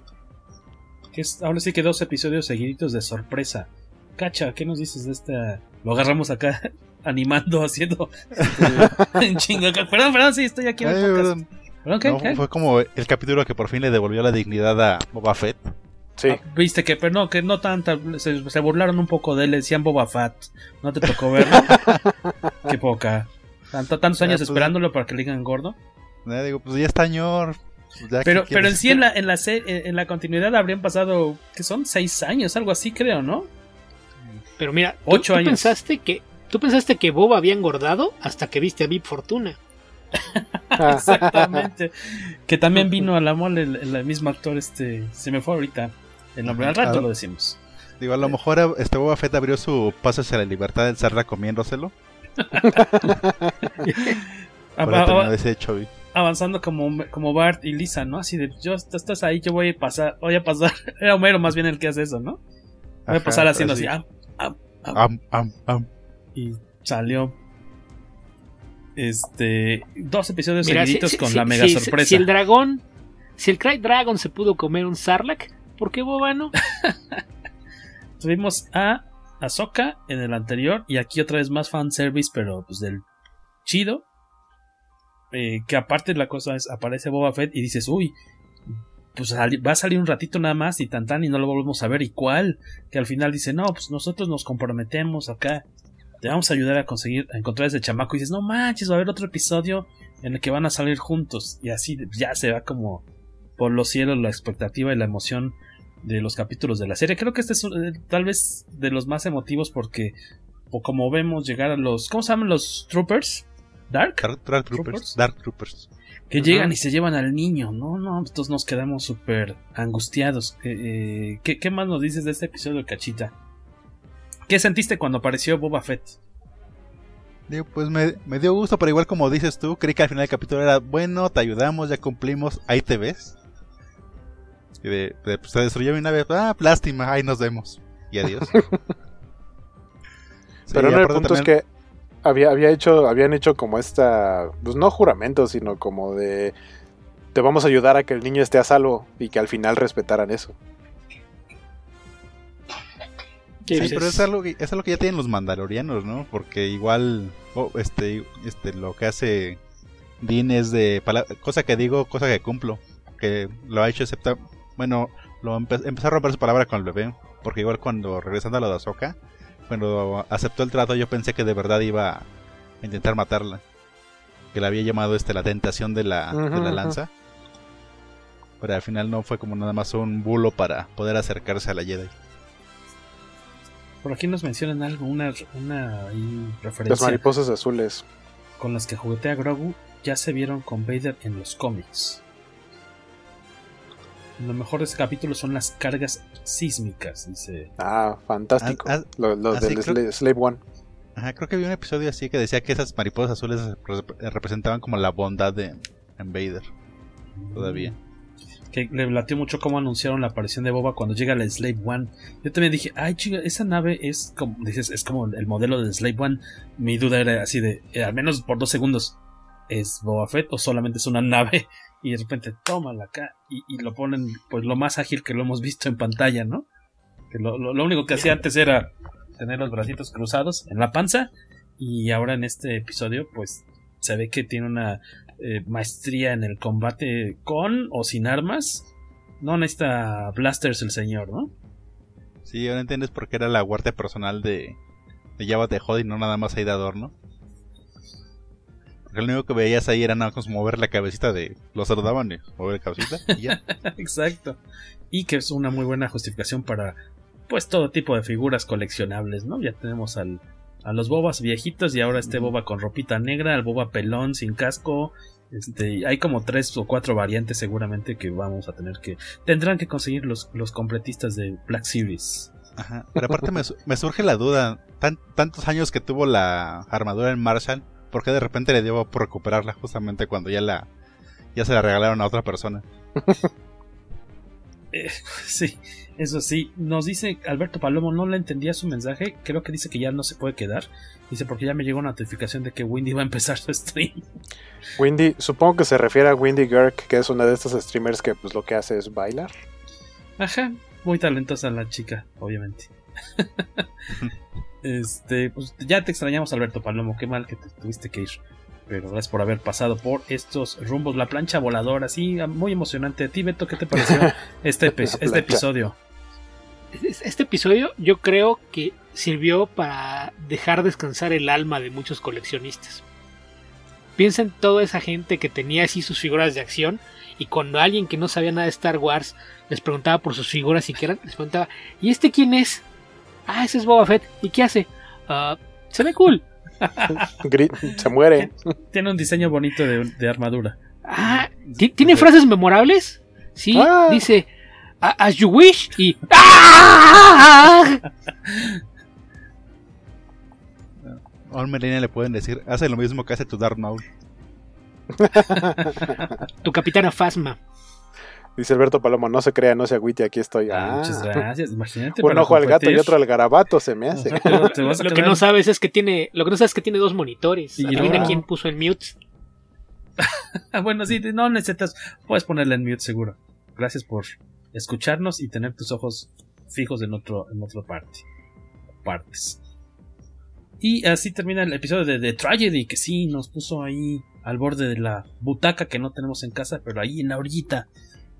Ahora sí que dos episodios seguiditos de sorpresa. Cacha, ¿qué nos dices de esta? Lo agarramos acá animando, haciendo en chinga. Perdón, perdón, sí, estoy aquí en el Fue como el capítulo que por fin le devolvió la dignidad a Boba Fett. Sí. Ah, viste que, pero no, que no tanta. Se, burlaron un poco de él, decían Boba Fett. No te tocó verlo. Qué poca. tantos años pues, esperándolo para que le digan gordo. digo, pues ya está añor. Pues pero, pero en sí, en la, en, la, en la continuidad habrían pasado, que son? Seis años, algo así, creo, ¿no? Pero mira, Ocho años. pensaste que, tú pensaste que Boba había engordado hasta que viste a Vip Fortuna. Exactamente. que también vino a la mole el, el, mismo actor, este, se me fue ahorita. El nombre al rato lo decimos. Digo, a lo mejor este Boba Fett abrió su paso hacia la libertad del Zarra comiéndoselo. Avanzando como, como Bart y Lisa, ¿no? Así de, yo estás ahí, yo voy a pasar, voy a pasar. Era Homero más bien el que hace eso, ¿no? Voy a pasar haciendo así. y salió. Este. Dos episodios seguiditos con la mega sorpresa. Si el dragón. Si el Cry Dragon se pudo comer un Sarlacc, ¿Por qué Bobano? Tuvimos a Ahsoka en el anterior y aquí otra vez más fanservice, pero pues del chido. Eh, que aparte la cosa es, aparece Boba Fett y dices, uy, pues va a salir un ratito nada más y tan tan y no lo volvemos a ver. ¿Y cuál? Que al final dice, no, pues nosotros nos comprometemos acá. Te vamos a ayudar a conseguir, a encontrar ese chamaco. Y dices, no manches, va a haber otro episodio en el que van a salir juntos. Y así ya se va como por los cielos la expectativa y la emoción de los capítulos de la serie. Creo que este es eh, tal vez de los más emotivos porque, o como vemos llegar a los, ¿cómo se llaman los troopers? Dark, Dark, troopers, Dark Troopers. Que llegan y se llevan al niño, no, no, entonces nos quedamos súper angustiados. Eh, ¿qué, ¿qué, más nos dices de este episodio, Cachita? ¿Qué sentiste cuando apareció Boba Fett? Digo, pues me, me, dio gusto, pero igual como dices tú, creí que al final del capítulo era bueno, te ayudamos, ya cumplimos, ahí te ves. Y de, pues, se destruyó mi nave, ah, lástima, ahí nos vemos. Y adiós. Pero no, el punto es que había, había hecho, habían hecho como esta, pues no juramento, sino como de te vamos a ayudar a que el niño esté a salvo y que al final respetaran eso. Sí, pero es algo, que, es algo que ya tienen los mandalorianos, ¿no? Porque igual, oh, este, este, lo que hace Dean es de cosa que digo, cosa que cumplo. Que lo ha hecho excepto bueno, lo empezó a romper su palabra con el bebé. Porque igual cuando regresando a la de Ahsoka, cuando aceptó el trato, yo pensé que de verdad iba a intentar matarla. Que le había llamado este la tentación de la, de la lanza. Pero al final no fue como nada más un bulo para poder acercarse a la Jedi. Por aquí nos mencionan algo, una, una referencia. Las mariposas azules. Con las que juguetea Grogu ya se vieron con Vader en los cómics. Lo mejor de este capítulo son las cargas sísmicas, dice. Ah, fantástico. Ah, ah, los del Slave One. Ajá, creo que había un episodio así que decía que esas mariposas azules representaban como la bondad de Vader. Todavía. Que le latió mucho cómo anunciaron la aparición de Boba cuando llega la Slave One. Yo también dije, ay chica, esa nave es como, dices, es como el modelo de Slave One. Mi duda era así de, eh, al menos por dos segundos. es Boba Fett o solamente es una nave y de repente tómala acá y, y lo ponen pues lo más ágil que lo hemos visto en pantalla, ¿no? Que lo, único que hacía antes era tener los bracitos cruzados en la panza y ahora en este episodio pues se ve que tiene una eh, maestría en el combate con o sin armas. No necesita blasters el señor, ¿no? Sí, ahora entiendes por qué era la guardia personal de, de Java de y no nada más ahí de adorno. Porque lo único que veías ahí era nada más mover la cabecita de... Lo saludaban y mover la cabecita y ya. Exacto. Y que es una muy buena justificación para pues todo tipo de figuras coleccionables, ¿no? Ya tenemos al, a los bobas viejitos y ahora este boba con ropita negra, el boba pelón sin casco. Este, hay como tres o cuatro variantes seguramente que vamos a tener que... Tendrán que conseguir los, los completistas de Black Series. Ajá. Pero aparte me, me surge la duda, tan, tantos años que tuvo la armadura en Marshall, ¿por qué de repente le dio por recuperarla justamente cuando ya la ya se la regalaron a otra persona? Eh, sí, eso sí. Nos dice Alberto Palomo, no le entendía su mensaje. Creo que dice que ya no se puede quedar. Dice porque ya me llegó una notificación de que Windy va a empezar su stream. Windy, supongo que se refiere a Windy Girk, que es una de estas streamers que pues lo que hace es bailar. Ajá, muy talentosa la chica, obviamente. este, pues ya te extrañamos, Alberto Palomo. Qué mal que te tuviste que ir. Pero gracias por haber pasado por estos rumbos. La plancha voladora, sí, muy emocionante. ¿A ti, Beto, qué te pareció este, este episodio? Este episodio yo creo que sirvió para dejar descansar el alma de muchos coleccionistas. Piensa en toda esa gente que tenía así sus figuras de acción y cuando alguien que no sabía nada de Star Wars les preguntaba por sus figuras siquiera, les preguntaba, ¿y este quién es? Ah, ese es Boba Fett. ¿Y qué hace? Uh, se ve cool. se muere. Tiene un diseño bonito de, de armadura. Ah, ¿tiene frases memorables? Sí, ah. dice As you wish y ¡Ah! Melina le pueden decir, hace lo mismo que hace tu Darth Maul. tu capitana Fasma. Dice Alberto Palomo, no se crea, no se agüite, aquí estoy. Ah, muchas gracias, imagínate. Un ojo al gato y otro al garabato se me hace. lo que no sabes es que tiene, lo que no sabes es que tiene dos monitores. Y Adivina quién puso en mute. bueno, sí, no necesitas, puedes ponerle en mute seguro. Gracias por escucharnos y tener tus ojos fijos en otro, en otra parte. Partes. Y así termina el episodio de The Tragedy, que sí, nos puso ahí al borde de la butaca que no tenemos en casa, pero ahí en la orillita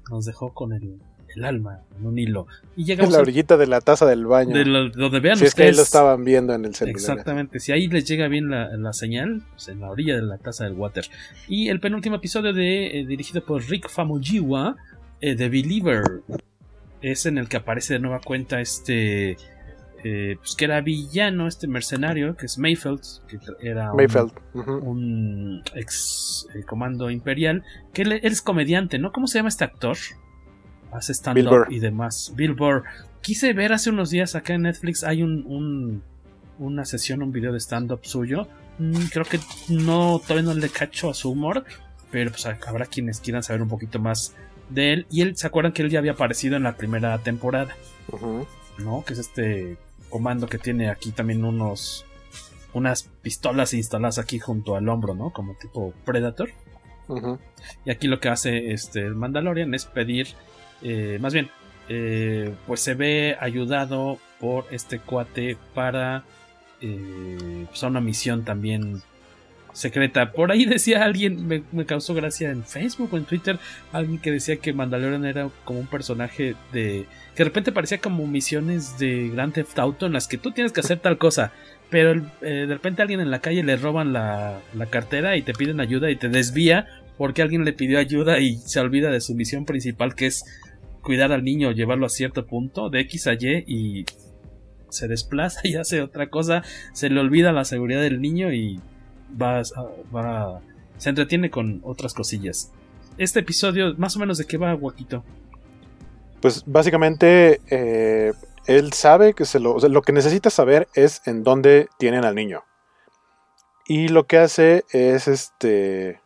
nos dejó con el, el alma en un hilo. Y llegamos en la orillita de la taza del baño. De lo, donde vean si ustedes. es que ahí lo estaban viendo en el celular. Exactamente. Si ahí les llega bien la, la señal, pues en la orilla de la taza del water. Y el penúltimo episodio de eh, dirigido por Rick Famuyiwa, eh, The Believer. Es en el que aparece de nueva cuenta este. Eh, pues que era villano, este mercenario, que es Mayfeld, que era un, Mayfeld. un ex eh, comando imperial, que él, él, es comediante, ¿no? ¿Cómo se llama este actor? Hace stand-up y demás. Bill Burr. Quise ver hace unos días acá en Netflix, hay un, un una sesión, un video de stand-up suyo. Mm, creo que no, todavía no le cacho a su humor, pero pues habrá quienes quieran saber un poquito más de él. Y él, ¿se acuerdan que él ya había aparecido en la primera temporada? Uh -huh. ¿No? Que es este comando que tiene aquí también unos unas pistolas instaladas aquí junto al hombro, ¿no? Como tipo Predator. Uh -huh. Y aquí lo que hace este el Mandalorian es pedir, eh, más bien, eh, pues se ve ayudado por este cuate para eh, pues una misión también secreta. Por ahí decía alguien, me, causó gracia en Facebook o en Twitter, alguien que decía que Mandalorian era como un personaje de... que de repente parecía como misiones de Grand Theft Auto en las que tú tienes que hacer tal cosa, pero eh, de repente alguien en la calle le roban la, la, cartera y te piden ayuda y te desvía porque alguien le pidió ayuda y se olvida de su misión principal que es cuidar al niño, llevarlo a cierto punto, de X a Y y se desplaza y hace otra cosa, se le olvida la seguridad del niño y va, va, se entretiene con otras cosillas. Este episodio, más o menos de qué va, Guaquito. Pues básicamente eh, él sabe que se lo, o sea, lo que necesita saber es en dónde tienen al niño. Y lo que hace es este.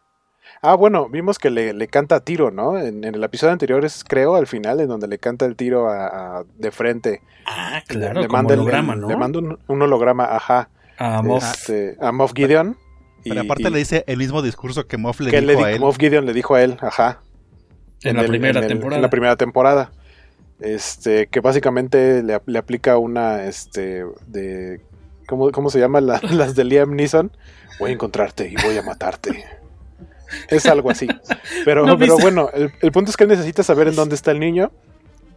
Ah, bueno, vimos que le, le canta a tiro, ¿no? En, en, el episodio anterior es, creo, al final, en donde le canta el tiro a, a de frente. Ah, claro, le, le como manda holograma, el, ¿no? Le manda un, un holograma, ajá. A Moff. Este, a Moff Gideon. Pero aparte le dice el mismo discurso que Moff le que dijo le a él. Moff Gideon le dijo a él, ajá. En, la el- primera en el- temporada. En la primera temporada. Este, que básicamente le, le aplica una, este, de, ¿cómo, cómo se llama? La- las de Liam Neeson. Voy a encontrarte y voy a matarte. Es algo así. Pero, ¿No pero bueno, el, el punto es que él necesita saber en dónde está el niño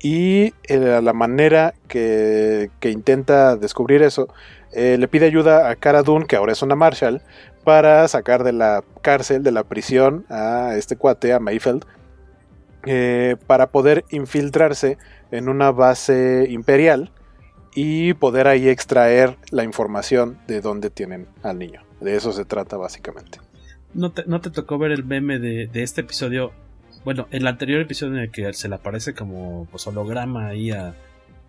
y eh, la manera que, que intenta descubrir eso, eh, le pide ayuda a Cara Dune, que ahora es una Marshall, para sacar de la cárcel, de la prisión, a este cuate, a Mayfeld, eh, para poder infiltrarse en una base imperial y poder ahí extraer la información de dónde tienen al niño. De eso se trata básicamente. ¿No te, no te tocó ver el meme de, de este episodio? Bueno, el anterior episodio en el que se le aparece como pues, holograma ahí a,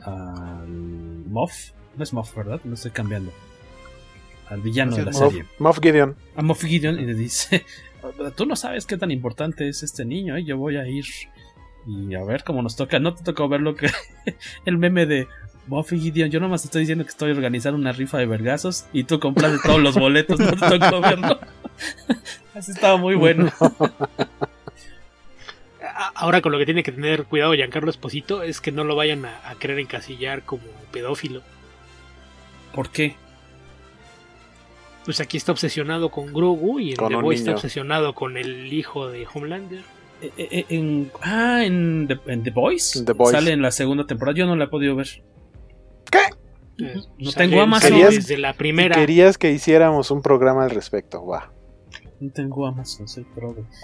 al Moff. No es Moff, ¿verdad? No estoy cambiando. Al villano de la Moff, serie. Moff Gideon. A Moff Gideon y le dice: Tú no sabes qué tan importante es este niño, ¿eh? yo voy a ir y a ver cómo nos toca. No te tocó ver lo que. el meme de Moff Gideon. Yo nomás estoy diciendo que estoy organizando una rifa de vergazos y tú compraste todos los boletos. No te tocó verlo. Así estaba muy bueno. Ahora con lo que tiene que tener cuidado Giancarlo Esposito es que no lo vayan a, a querer encasillar como pedófilo. ¿Por qué? Pues aquí está obsesionado con Grogu y en Con The un Boys está obsesionado con el hijo de Homelander. Eh, eh, en, ah, en The, en The Boys. En The Boys. Sale en la segunda temporada. Yo no la he podido ver. Eh, No sale- tengo Amazon. sale ¿Querías- desde la primera. Querías que hiciéramos un programa al respecto, va. No tengo Amazon, soy.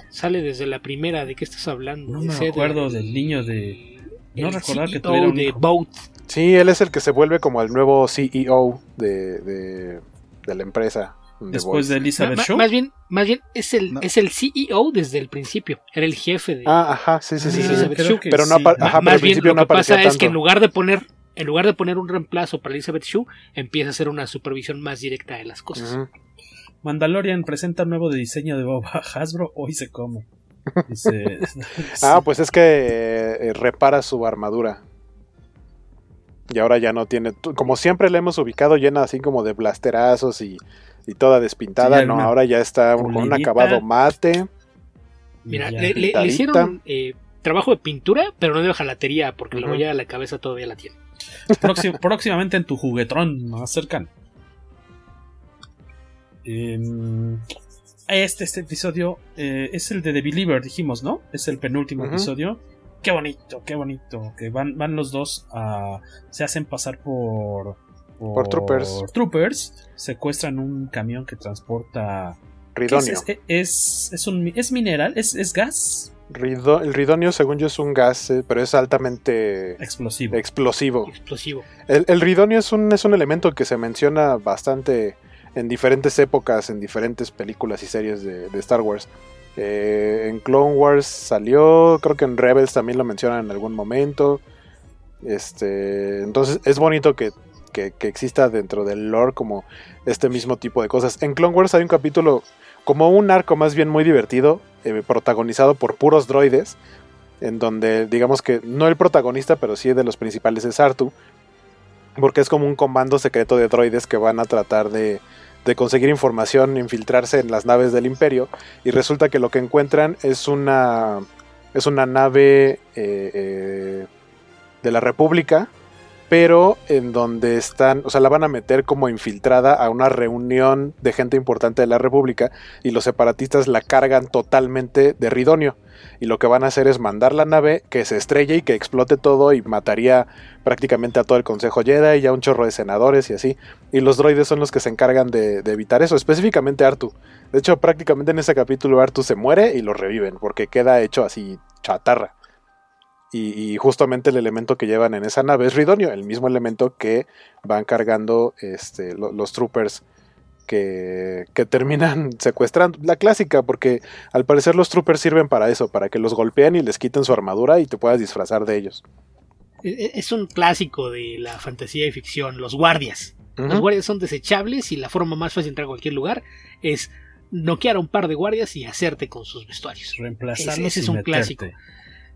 Sale desde la primera. ¿De qué estás hablando? No De me Cedar, acuerdo el- del niño de. No recordaba que CEO tuviera un de hijo. Boat. Sí, él es el que se vuelve como el nuevo CEO de, de, de la empresa. The Después Voice. de Elizabeth ma- Shaw. más bien, más bien es el, No. es el CEO desde el principio. Era el jefe de. Ah, ajá, sí, sí, sí. Sí, sí. Elizabeth creo Shue. que Pero no sí. pero al bien lo no que pasa es que en lugar de poner en lugar de poner un reemplazo para Elizabeth Shue, empieza a hacer una supervisión más directa de las cosas. Mandalorian presenta un nuevo diseño de Boba Hasbro. Hoy se come. Dice. Ah, pues es que eh, repara su armadura. Y ahora ya no tiene. Como siempre la hemos ubicado llena así como de blasterazos y, y toda despintada. Sí, no, ahora ya está con un acabado mate. Mira, le, le- le pintadita. hicieron eh, trabajo de pintura, pero no de hojalatería, porque la Ujú. huella de la cabeza todavía la tiene. Próxim- próximamente en tu juguetrón más cercano. Em, este, este episodio eh, es el de The Believer, dijimos, ¿no? Es el penúltimo episodio. Qué bonito, qué bonito. Que van, van los dos a. Se hacen pasar por. Por troopers. troopers, Secuestran un camión que transporta. Ridonio. Es, es, es un, es mineral, es, es gas Rido- el ridonio, según yo, es un gas, eh, pero es altamente explosivo. explosivo. Explosivo. El, el ridonio es un, es un elemento que se menciona bastante en diferentes épocas, en diferentes películas y series de, de Star Wars. Eh, en Clone Wars salió, creo que en Rebels también lo mencionan en algún momento. Este, entonces es bonito que, que- exista dentro del lore como este mismo tipo de cosas. En Clone Wars hay un capítulo, como un arco más bien muy divertido, eh, protagonizado por puros droides, en donde digamos que no el protagonista, pero sí de los principales es Artu, porque es como un comando secreto de droides que van a tratar de, de conseguir información, infiltrarse en las naves del imperio, y resulta que lo que encuentran es una, es una nave eh, eh, de la República, pero en donde están, o sea, la van a meter como infiltrada a una reunión de gente importante de la República y los separatistas la cargan totalmente de ridonio. Y lo que van a hacer es mandar la nave que se estrelle y que explote todo y mataría prácticamente a todo el Consejo Jedi y a un chorro de senadores y así. Y los droides son los que se encargan de, de evitar eso, específicamente Artu. De hecho, prácticamente en ese capítulo Artu se muere y lo reviven porque queda hecho así chatarra. Y, y justamente el elemento que llevan en esa nave es Ridonio, el mismo elemento que van cargando este, lo- los troopers que, que terminan secuestrando. La clásica, porque al parecer los troopers sirven para eso, para que los golpeen y les quiten su armadura y te puedas disfrazar de ellos. E- e- Es un clásico de la fantasía y ficción, los guardias. Los guardias son desechables y la forma más fácil de entrar a cualquier lugar es noquear a un par de guardias y hacerte con sus vestuarios. Reemplazarlos Ese- ese es un meterte. clásico.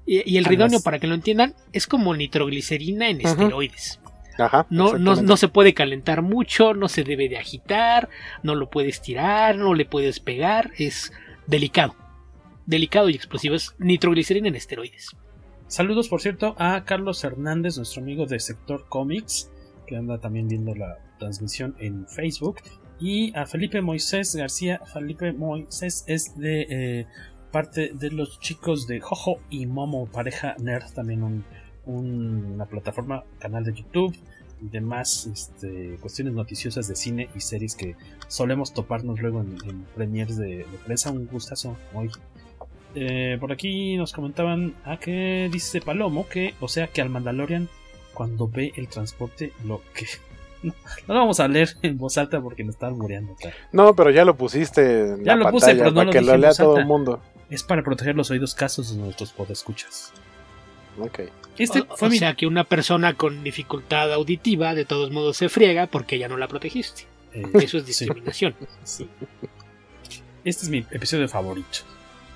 Y, y el ridonio, para que lo entiendan, es como nitroglicerina en esteroides. Ajá, no, no, no, se puede calentar mucho, no se debe de agitar, no lo puedes tirar, no le puedes pegar, es delicado. Delicado y explosivo, es nitroglicerina en esteroides. Saludos, por cierto, a Carlos Hernández, nuestro amigo de Sector Comics, que anda también viendo la transmisión en Facebook. Y a Felipe Moisés García. Felipe Moisés es de eh, parte de los chicos de Jojo y Momo, pareja nerd, también un, una plataforma, canal de YouTube y demás este, cuestiones noticiosas de cine y series que solemos toparnos luego en, en premiers de, de, prensa. Un gustazo hoy. Eh, por aquí nos comentaban a ah, que dice Palomo que, o sea, que al Mandalorian cuando ve el transporte lo que no, lo vamos a leer en voz alta porque nos están muriendo. No, pero ya lo pusiste en ya la lo pantalla puse, pero no para lo que dije lo en lea todo el mundo. Es para proteger los oídos casos de nuestros podescuchas. Ok. Este o, fue o mi- sea que una persona con dificultad auditiva de todos modos se friega porque ya no la protegiste. Eh, Eso es discriminación. Sí. Este es mi episodio favorito.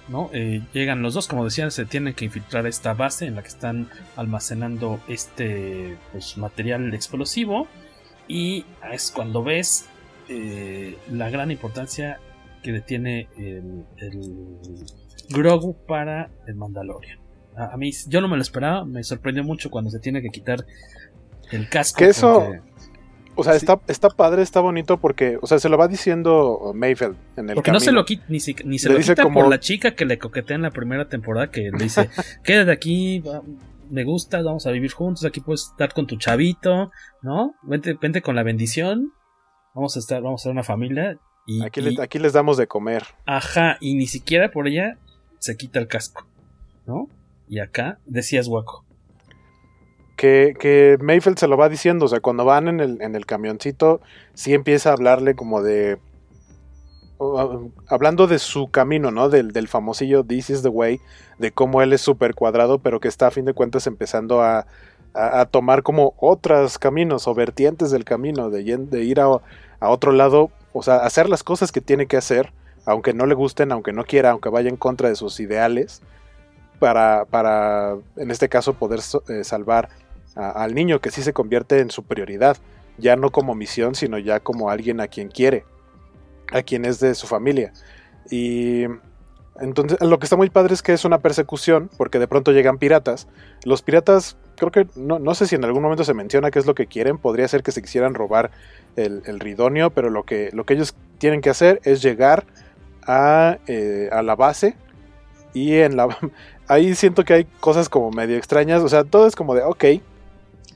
¿no? Eh, llegan los dos, como decían, se tienen que infiltrar a esta base en la que están almacenando este pues, material explosivo. Y es cuando ves eh, la gran importancia que tiene el, el Grogu para el Mandalorian. A, a mí, yo no me lo esperaba, me sorprendió mucho cuando se tiene que quitar el casco. Que eso, porque- o sea, está, está padre, está bonito porque, o sea, se lo va diciendo Mayfield en el Porque no se camino. lo quita, ni, si- ni se Le lo dice quita como- por la chica que le coquetea en la primera temporada que le dice, quédate aquí, va- me gusta, vamos a vivir juntos, aquí puedes estar con tu chavito, ¿no? Vente, vente con la bendición, vamos a estar, vamos a ser una familia. Y, Aquí, y- le- aquí les damos de comer. ajá, y ni siquiera por ella se quita el casco, ¿no? Y acá decías guaco. Que, que Mayfield se lo va diciendo, o sea, cuando van en el, en el camioncito, sí empieza a hablarle como de... hablando de su camino, ¿no? Del, del famosillo This is the way, de cómo él es súper cuadrado, pero que está a fin de cuentas empezando a, a, tomar como otros caminos o vertientes del camino, de, de ir a, a otro lado, o sea, hacer las cosas que tiene que hacer, aunque no le gusten, aunque no quiera, aunque vaya en contra de sus ideales, para, para en este caso, poder eh, salvar al niño, que sí se convierte en su prioridad, ya no como misión, sino ya como alguien a quien quiere, a quien es de su familia. Y entonces, lo que está muy padre es que es una persecución, porque de pronto llegan piratas. Los piratas, creo que, no, no sé si en algún momento se menciona qué es lo que quieren, podría ser que se quisieran robar el, el ridonio, pero lo que, lo que ellos tienen que hacer es llegar a, eh, a la base y en la... Ahí siento que hay cosas como medio extrañas, o sea, todo es como de, ok,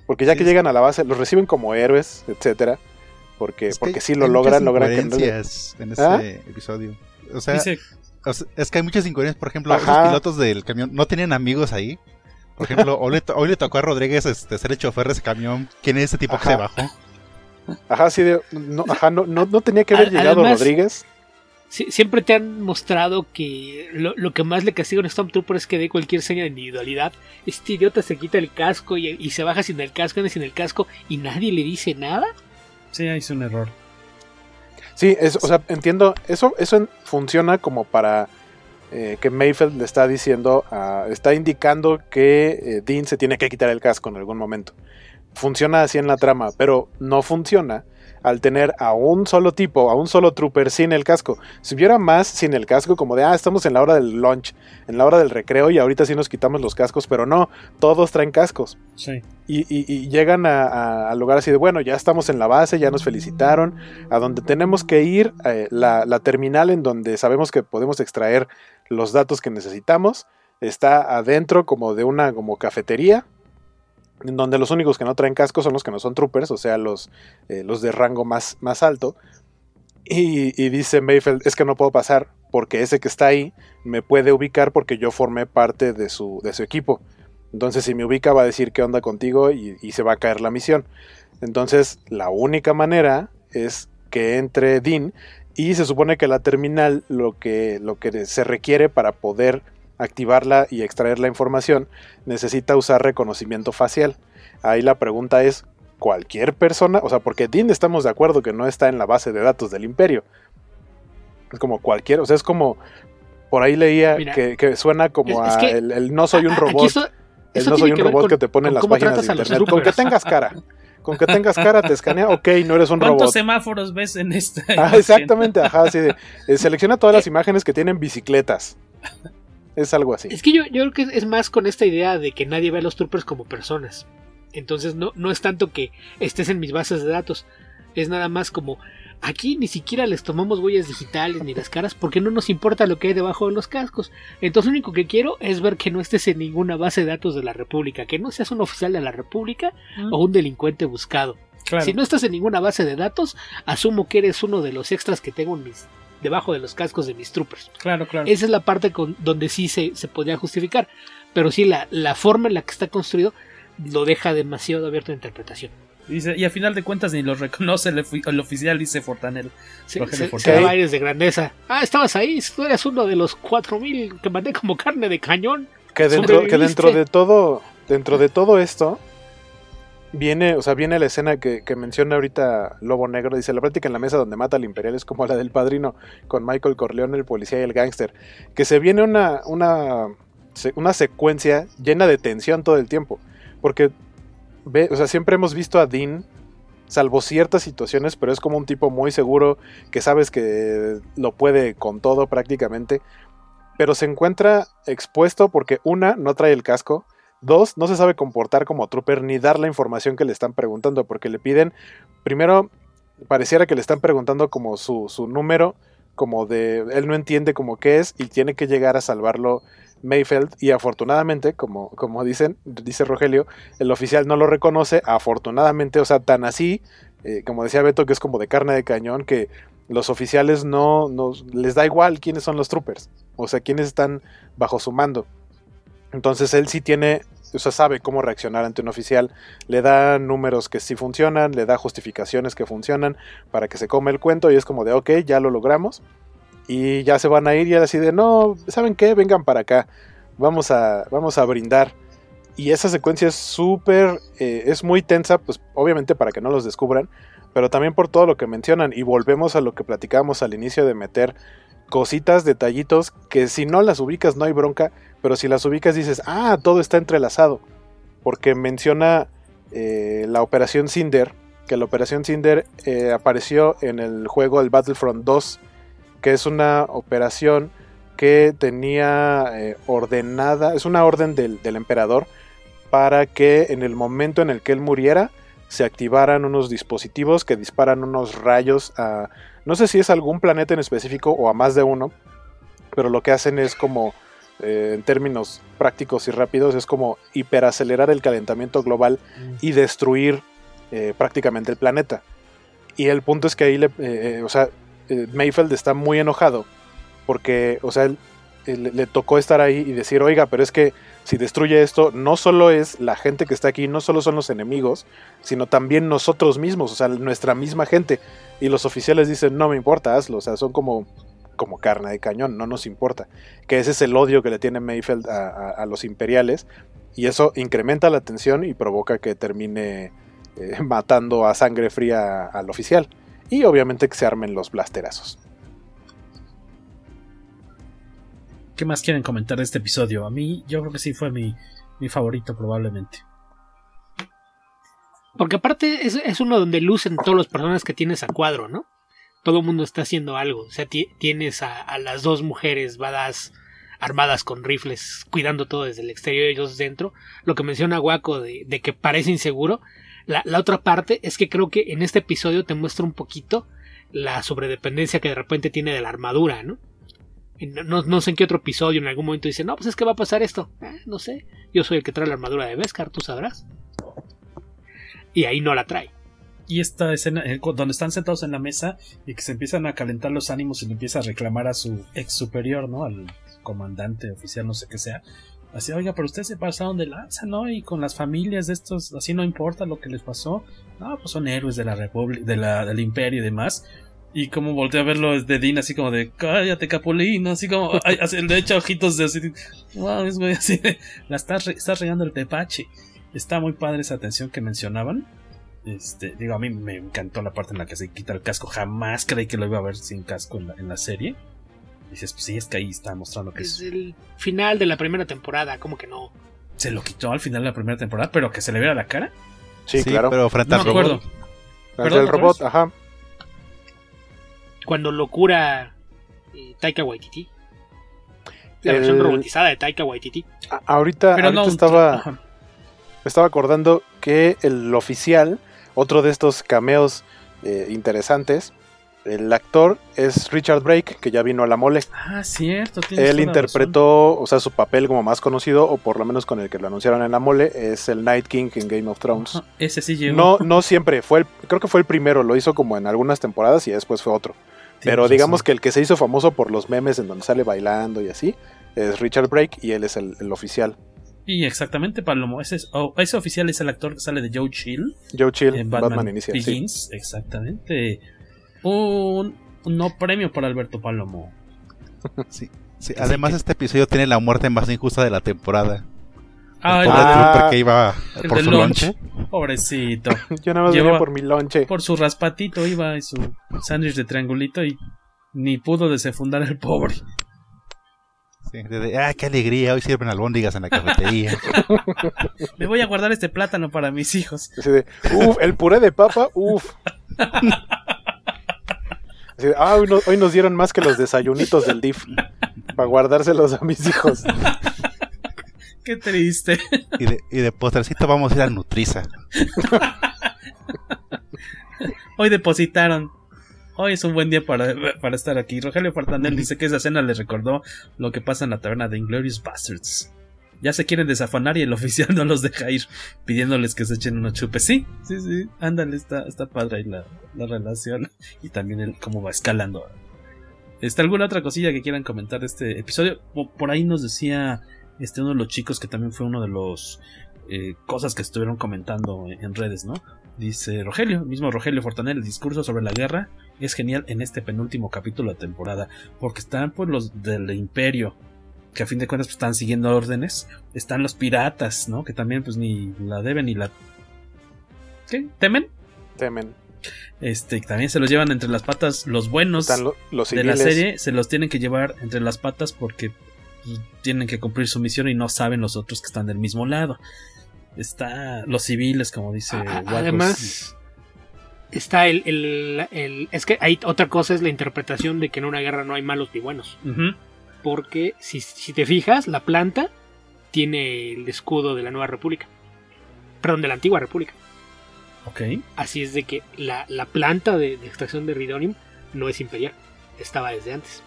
porque ya que llegan a la base, los reciben como héroes, etcétera, porque, Es que porque sí lo logran, logran que en ese ¿Ah? episodio. O sea, Dice- o sea, es que hay muchas incoherencias. Por ejemplo, Ajá. esos pilotos del camión no tenían amigos ahí. Por ejemplo, hoy le, to- hoy le tocó a Rodríguez este, ser el chofer de ese camión. ¿Quién es ese tipo que se bajó? Ajá, sí, de, no, ajá, no, no, no tenía que haber llegado además- Rodríguez. Sí, siempre te han mostrado que lo, lo que más le castiga a un Stormtrooper es que dé cualquier seña de individualidad. Este idiota se quita el casco y, y se baja sin el casco, anda sin el casco y nadie le dice nada. Sí, ahí hice un error. Sí, es, o sea, entiendo, eso, eso funciona como para eh, que Mayfield le está diciendo, a- está indicando que eh, Dean se tiene que quitar el casco en algún momento. Funciona así en la trama, pero no funciona al tener a un solo tipo, a un solo trooper sin el casco. Si hubiera más sin el casco, como de, ah, estamos en la hora del lunch, en la hora del recreo y ahorita sí nos quitamos los cascos, pero no, todos traen cascos. Sí. Y, y- y llegan a- a- al lugar así de, bueno, ya estamos en la base, ya nos felicitaron, a donde tenemos que ir, eh, la, la terminal en donde sabemos que podemos extraer los datos que necesitamos, está adentro como de una como cafetería, en donde los únicos que no traen casco son los que no son troopers, o sea, los, eh, los de rango más, más alto. Y, dice Mayfield, es que no puedo pasar porque ese que está ahí me puede ubicar porque yo formé parte de su, de su equipo. Entonces si me ubica va a decir qué onda contigo y, y se va a caer la misión. Entonces la única manera es que entre Dean y se supone que la terminal lo que, lo que se requiere para poder activarla y extraer la información necesita usar reconocimiento facial. Ahí la pregunta es, ¿cualquier persona? O sea, porque Dean estamos de acuerdo que no está en la base de datos del imperio. Es como cualquier, o sea, es como, por ahí leía Mira, que, que suena como es- es a que el, el no soy un robot. eso- el eso no soy un que robot con- que te pone en las páginas de internet. Con que tengas cara. Con que tengas cara te escanea, ok, no eres un ¿Cuántos robot. semáforos ves en esta? Ah, exactamente, ajá, así de, eh, selecciona todas las imágenes que tienen bicicletas. Es algo así. Es que yo, yo creo que es más con esta idea de que nadie ve a los troopers como personas. Entonces no, no es tanto que estés en mis bases de datos. Es nada más como aquí ni siquiera les tomamos huellas digitales ni las caras porque no nos importa lo que hay debajo de los cascos. Entonces lo único que quiero es ver que no estés en ninguna base de datos de la República, que no seas un oficial de la República Mm. o un delincuente buscado. Claro. Si no estás en ninguna base de datos, asumo que eres uno de los extras que tengo en mis, debajo de los cascos de mis troopers. Claro, claro. Esa es la parte con, donde sí se, se podría justificar. Pero sí, la, la forma en la que está construido lo deja demasiado abierto a interpretación. Dice, y a final de cuentas ni los reconoce el, ofi- el oficial, dice Fortanel. Se, Rogelio se- se aires de grandeza. Ah, estabas ahí, tú eres uno de los 4000 que mandé como carne de cañón. Que dentro, que dentro de todo, dentro de todo esto, viene, o sea, viene la escena que, menciona ahorita Lobo Negro, dice, la práctica en la mesa donde mata al imperial es como la del padrino, con Michael Corleone, el policía y el gángster. Que se viene una, una, una secuencia llena de tensión todo el tiempo. Porque, ve, o sea, siempre hemos visto a Dean, salvo ciertas situaciones, pero es como un tipo muy seguro, que sabes que lo puede con todo prácticamente pero se encuentra expuesto porque una, no trae el casco, dos, no se sabe comportar como trooper ni dar la información que le están preguntando, porque le piden, primero, pareciera que le están preguntando como su, su número, como de, él no entiende como qué es y tiene que llegar a salvarlo Mayfeld y afortunadamente, como, como dicen, dice Rogelio, el oficial no lo reconoce, afortunadamente, o sea, tan así, eh, como decía Beto, que es como de carne de cañón, que los oficiales no, no les da igual quiénes son los troopers, o sea, quiénes están bajo su mando. Entonces él sí tiene, o sea, sabe cómo reaccionar ante un oficial, le da números que sí funcionan, le da justificaciones que funcionan para que se come el cuento y es como de, ok, ya lo logramos. Y ya se van a ir y él así de, no, ¿saben qué? Vengan para acá, vamos a, vamos a brindar. Y esa secuencia es súper, eh, es muy tensa, pues obviamente para que no los descubran, pero también por todo lo que mencionan. Y volvemos a lo que platicábamos al inicio de meter cositas, detallitos, que si no las ubicas no hay bronca, pero si las ubicas dices, ah, todo está entrelazado. Porque menciona eh, la Operación Cinder, que la Operación Cinder eh, apareció en el juego el Battlefront 2, que es una operación que tenía eh, ordenada, es una orden del, del emperador para que en el momento en el que él muriera se activaran unos dispositivos que disparan unos rayos a, no sé si es algún planeta en específico o a más de uno, pero lo que hacen es como, eh, en términos prácticos y rápidos, es como hiperacelerar el calentamiento global y destruir eh, prácticamente el planeta. Y el punto es que ahí, le, eh, o sea, Mayfeld está muy enojado porque, o sea, él- él- le tocó estar ahí y decir, oiga, pero es que si destruye esto, no solo es la gente que está aquí, no solo son los enemigos, sino también nosotros mismos, o sea, nuestra misma gente. Y los oficiales dicen, no me importa, hazlo, o sea, son como, como carne de cañón, no nos importa. Que ese es el odio que le tiene Mayfeld a, los imperiales, y eso incrementa la tensión y provoca que termine eh, matando a sangre fría al oficial. Y obviamente que se armen los blasterazos. ¿Qué más quieren comentar de este episodio? A mí, yo creo que sí fue mi, mi favorito, probablemente. Porque aparte es, es uno donde lucen todos los personajes que tienes a cuadro, ¿no? Todo el mundo está haciendo algo. O sea, ti- tienes a, las dos mujeres badass armadas con rifles, cuidando todo desde el exterior y ellos dentro. Lo que menciona Waco de, de que parece inseguro. La, la otra parte es que creo que en este episodio te muestra un poquito la sobredependencia que de repente tiene de la armadura, ¿no? No, no- sé en qué otro episodio en algún momento dice, no, pues es que va a pasar esto. "Ah, no sé, yo soy el que trae la armadura de Beskar, tú sabrás. Y ahí no la trae. Y esta escena eh, donde están sentados en la mesa y que se empiezan a calentar los ánimos y le empieza a reclamar a su ex superior, ¿no? Al comandante oficial, no sé qué sea. Así, oiga, pero usted se pasaron de lanza, ¿no? Y con las familias de estos, así no importa lo que les pasó. No, pues son héroes de la república, del imperio y demás. Y como volteé a verlo desde Dean, así como de, cállate, Capulín, así como, ay, así, le echa ojitos de así, wow, es güey, así de, la estás, re- estás regando el tepache. Está muy padre esa atención que mencionaban. Este, digo, a mí me encantó la parte en la que se quita el casco. Jamás creí que lo iba a ver sin casco en la, en la serie. Dices, pues sí, es que ahí está mostrando que es- Desde el final de la primera temporada, como que no. se lo quitó al final de la primera temporada, pero que se le viera la cara. Sí, claro. pero frente No al me robot. acuerdo. Ante ¿Perdón, el otra robot, ajá. Cuando lo cura eh, Taika Waititi. La versión El- robotizada de Taika Waititi. A- ahorita, Pero ahorita no estaba, estaba acordando que el oficial, otro de estos cameos eh, interesantes, el actor es Richard Brake, que ya vino a la mole. Ah, cierto. Él interpretó, o sea, su papel como más conocido, o por lo menos con el que lo anunciaron en la mole, es el Night King en Game of Thrones. Ese sí llegó. No, no siempre, fue el, creo que fue el primero, lo hizo como en algunas temporadas y después fue otro. Pero digamos razón. que el que se hizo famoso por los memes en donde sale bailando y así, es Richard Brake y él es el, el oficial. Y exactamente, Palomo. Ese, es- oh, ese oficial es el actor que sale de Joe Chill Joe Chill, en Batman, Batman, Inicia. sí. Begins. Exactamente. Un, no premio para Alberto Palomo. Sí, sí, Además, este episodio tiene la muerte más injusta de la temporada. Ah, el el pobre trooper que iba el por del su lunch. lonche. Pobrecito. Yo nada más Llevaba- venía por mi lonche. Por su raspatito iba y su sándwich de triangulito y ni pudo desenfundar el pobre. Sí, de- de, ah, qué alegría, hoy sirven albóndigas en la cafetería. Me voy a guardar este plátano para mis hijos. De, uf, el puré de papa, uf. Ah, hoy, no- hoy nos dieron más que los desayunitos del DIF. Para guardárselos a mis hijos. Qué triste. y, de, y de postrecito vamos a ir a Nutriza. Hoy depositaron. Hoy es un buen día para, para estar aquí. Rogelio Fartanel dice que esa escena le recordó lo que pasa en la taberna de Inglorious Bastards. Ya se quieren desafanar y el oficial no los deja ir pidiéndoles que se echen unos chupes. Sí, sí, sí. Ándale, está, padre ahí la, la relación. Y también el cómo va escalando. ¿Está alguna otra cosilla que quieran comentar de este episodio? Po- Por ahí nos decía este uno de los chicos que también fue uno de los eh, cosas que estuvieron comentando en, redes, ¿no? Dice Rogelio, mismo Rogelio Fortanel, el discurso sobre la guerra es genial en este penúltimo capítulo de temporada, porque están pues los del imperio, que a fin de cuentas pues, están siguiendo órdenes, están los piratas, ¿no? Que también pues ni la deben ni la... ¿Qué? ¿Temen? Temen. Este, que también se los llevan entre las patas los buenos Están lo- los de la serie, se los tienen que llevar entre las patas porque pues, tienen que cumplir su misión y no saben los otros que están del mismo lado. Está los civiles, como dice Walcott. Además, está el, el- el- Es que hay otra cosa, es la interpretación de que en una guerra no hay malos ni buenos. Ujú. Porque si, si te fijas, la planta tiene el escudo de la nueva república. Perdón, de la antigua república. Ok. Así es de que la, la planta de, de extracción de Ridonium no es imperial. Estaba desde antes.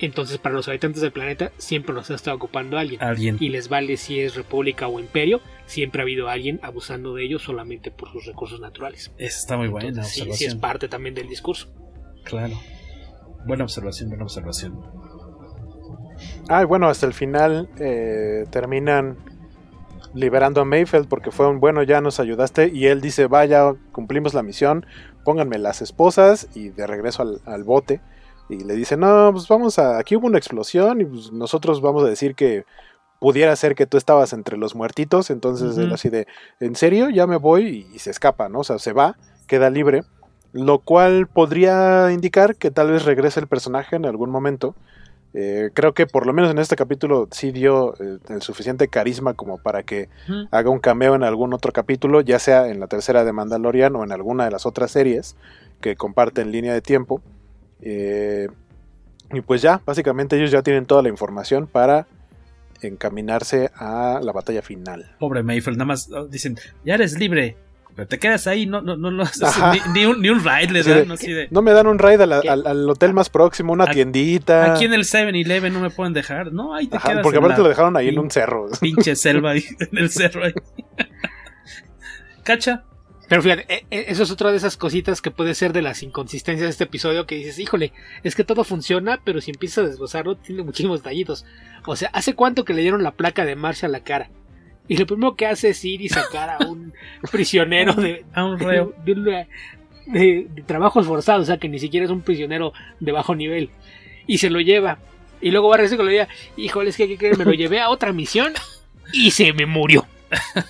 Entonces, para los habitantes del planeta, siempre los ha estado ocupando alguien. Alguien. Y les vale si es república o imperio. Siempre ha habido alguien abusando de ellos solamente por sus recursos naturales. Esa está muy buena Entonces, sí, sí es parte también del discurso. Claro. Buena observación, buena observación. Ah, y bueno, hasta el final eh, terminan liberando a Mayfeld porque fue un bueno, ya nos ayudaste. Y él dice, vaya, cumplimos la misión, pónganme las esposas y de regreso al, al bote. Y le dice, no, pues vamos a, aquí hubo una explosión y pues nosotros vamos a decir que pudiera ser que tú estabas entre los muertitos. Entonces él así de, ¿en serio? Ya me voy y, y se escapa, ¿no? O sea, se va, queda libre. Lo cual podría indicar que tal vez regrese el personaje en algún momento. Eh, creo que por lo menos en este capítulo sí dio eh, el suficiente carisma como para que haga un cameo en algún otro capítulo, ya sea en la tercera de Mandalorian o en alguna de las otras series que comparten línea de tiempo. Eh, y pues ya, básicamente ellos ya tienen toda la información para encaminarse a la batalla final. Pobre Mayfield, nada más oh, dicen, ya eres libre, pero te quedas ahí, no, no, no, lo haces, Ajá. ni, ni un, ni un ride le dan, de, así de, No me dan un a la- al, al hotel más próximo, una tiendita. aquí en el 7-Eleven no me pueden dejar, no, ahí te Ajá, quedas porque aparte lo dejaron ahí en un cerro. Pinche selva ahí, en el cerro ahí. ¿Cacha? Pero fíjate, e- e- eso es otra de esas cositas que puede ser de las inconsistencias de este episodio que dices, híjole, es que todo funciona, pero si empiezas a desglosarlo tiene muchísimos tallitos. O sea, ¿hace cuánto que le dieron la placa de marcha a la cara? Y lo primero que hace es ir y sacar a un prisionero de, A un reo. de, de- de trabajos forzados, o sea, que ni siquiera es un prisionero de bajo nivel. Y se lo lleva. Y luego va a regresar con la idea, híjole, es que ¿qué creen? me lo llevé a otra misión y se me murió.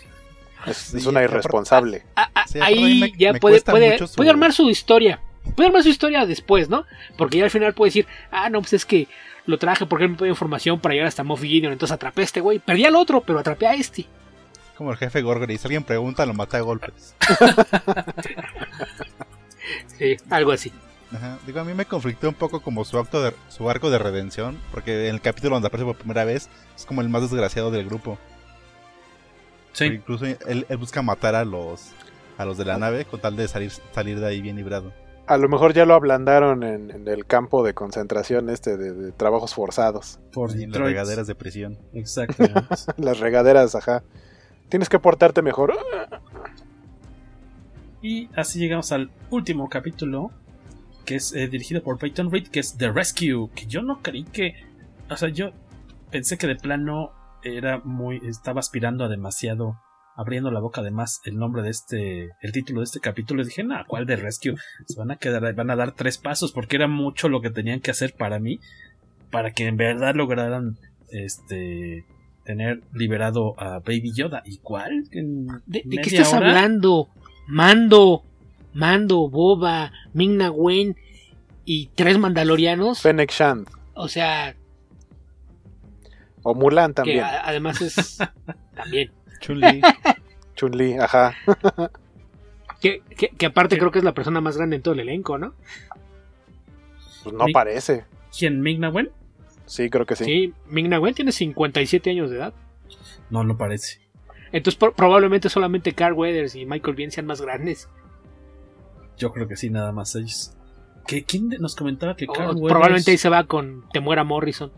Es, es una irresponsable. Sí, ahí me- ya me puede, puede, su- puede armar su historia. Puede armar su historia después, ¿no? Porque ya al final puede decir, ah, no, pues es que lo traje porque él me pidió información para llegar hasta Moff Gideon, entonces atrapé a este güey. Perdí al otro, pero atrapé a este. como el jefe Gorgory. Si alguien pregunta, lo mata a golpes. sí, algo así. Ajá. Digo, a mí me conflictó un poco como su acto de, su arco de redención, porque en el capítulo donde aparece por primera vez es como el más desgraciado del grupo. Sí. Incluso él, él, busca matar a los a los de la nave con tal de salir salir de ahí bien librado. A lo mejor ya lo ablandaron en, en el campo de concentración este de, de trabajos forzados. Por sí, las regaderas de prisión. Exacto. las regaderas, ajá. Tienes que portarte mejor. Y así llegamos al último capítulo, que es eh, dirigido por Peyton Reed, que es The Rescue, que yo no creí que, o sea, yo pensé que de plano era muy, estaba aspirando a demasiado, abriendo la boca además el nombre de este, el título de este capítulo, dije, nah, ¿cuál The Rescue? Se van a quedar, van a dar tres pasos, porque era mucho lo que tenían que hacer para mí, para que en verdad lograran, este, tener liberado a Baby Yoda. ¿Y cuál? ¿De, ¿de qué estás hora? hablando? Mando, Mando, Boba, Ming-Na Wen y tres mandalorianos. Fennec Shand. O sea. O Mulan también. Que además es. también. Chun-Li. Chun-Li, ajá. que, que, que, aparte creo que es la persona más grande en todo el elenco, ¿no? Pues no parece. ¿Quién? ¿Ming-Na Wen? Sí, creo que sí. Sí, Ming-Na Wen tiene 57 años de edad. No, no parece. Entonces por, probablemente solamente Carl Weathers y Michael Biehn sean más grandes. Yo creo que sí, nada más ellos. ¿Qué, ¿Quién nos comentaba que Carl Weathers... Probablemente ahí se va con Temuera Morrison.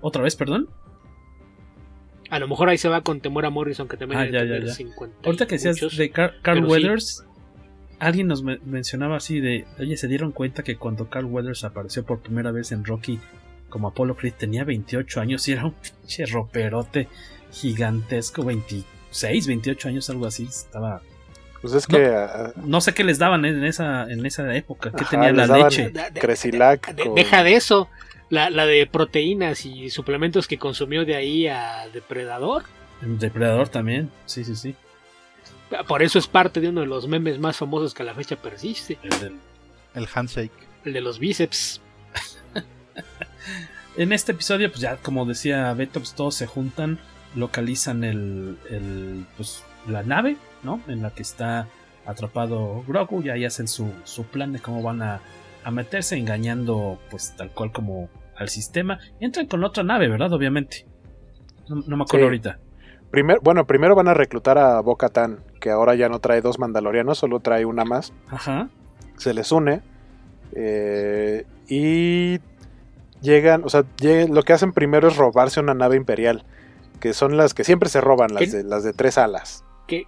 ¿Otra vez, perdón? A lo mejor ahí se va con Temuera Morrison, que también ah, ya, ya, ya. 50 Ahorita que decías de Car Carl Weathers, sí. alguien nos me mencionaba así de, oye, se dieron cuenta que cuando Carl Weathers apareció por primera vez en Rocky como Apollo Creed tenía 28 años y era un pinche roperote gigantesco, 26, 28 años, algo así, estaba... Pues es que... No, uh, no sé qué les daban en esa, en esa época, que tenía la leche. Cresilac. De, de, deja de eso, la, la, de proteínas y suplementos que consumió de ahí a Depredador. Depredador también, sí, sí, sí. Por eso es parte de uno de los memes más famosos que a la fecha persiste. El, del, el handshake. El de los bíceps. en este episodio, pues ya como decía Beto, pues todos se juntan, localizan el, el pues la nave, ¿no? En la que está atrapado Grogu y ahí hacen su, su plan de cómo van a, a, meterse engañando pues tal cual como al sistema. Entran con otra nave, ¿verdad? Obviamente. No, no me acuerdo sí. ahorita. Primer, bueno, primero van a reclutar a Bo-Katan, que ahora ya no trae dos mandalorianos, solo trae una más. Ajá. Se les une. Eh, y llegan, o sea, llegan, lo que hacen primero es robarse una nave imperial, que son las que siempre se roban, las, de, las de tres alas. Que,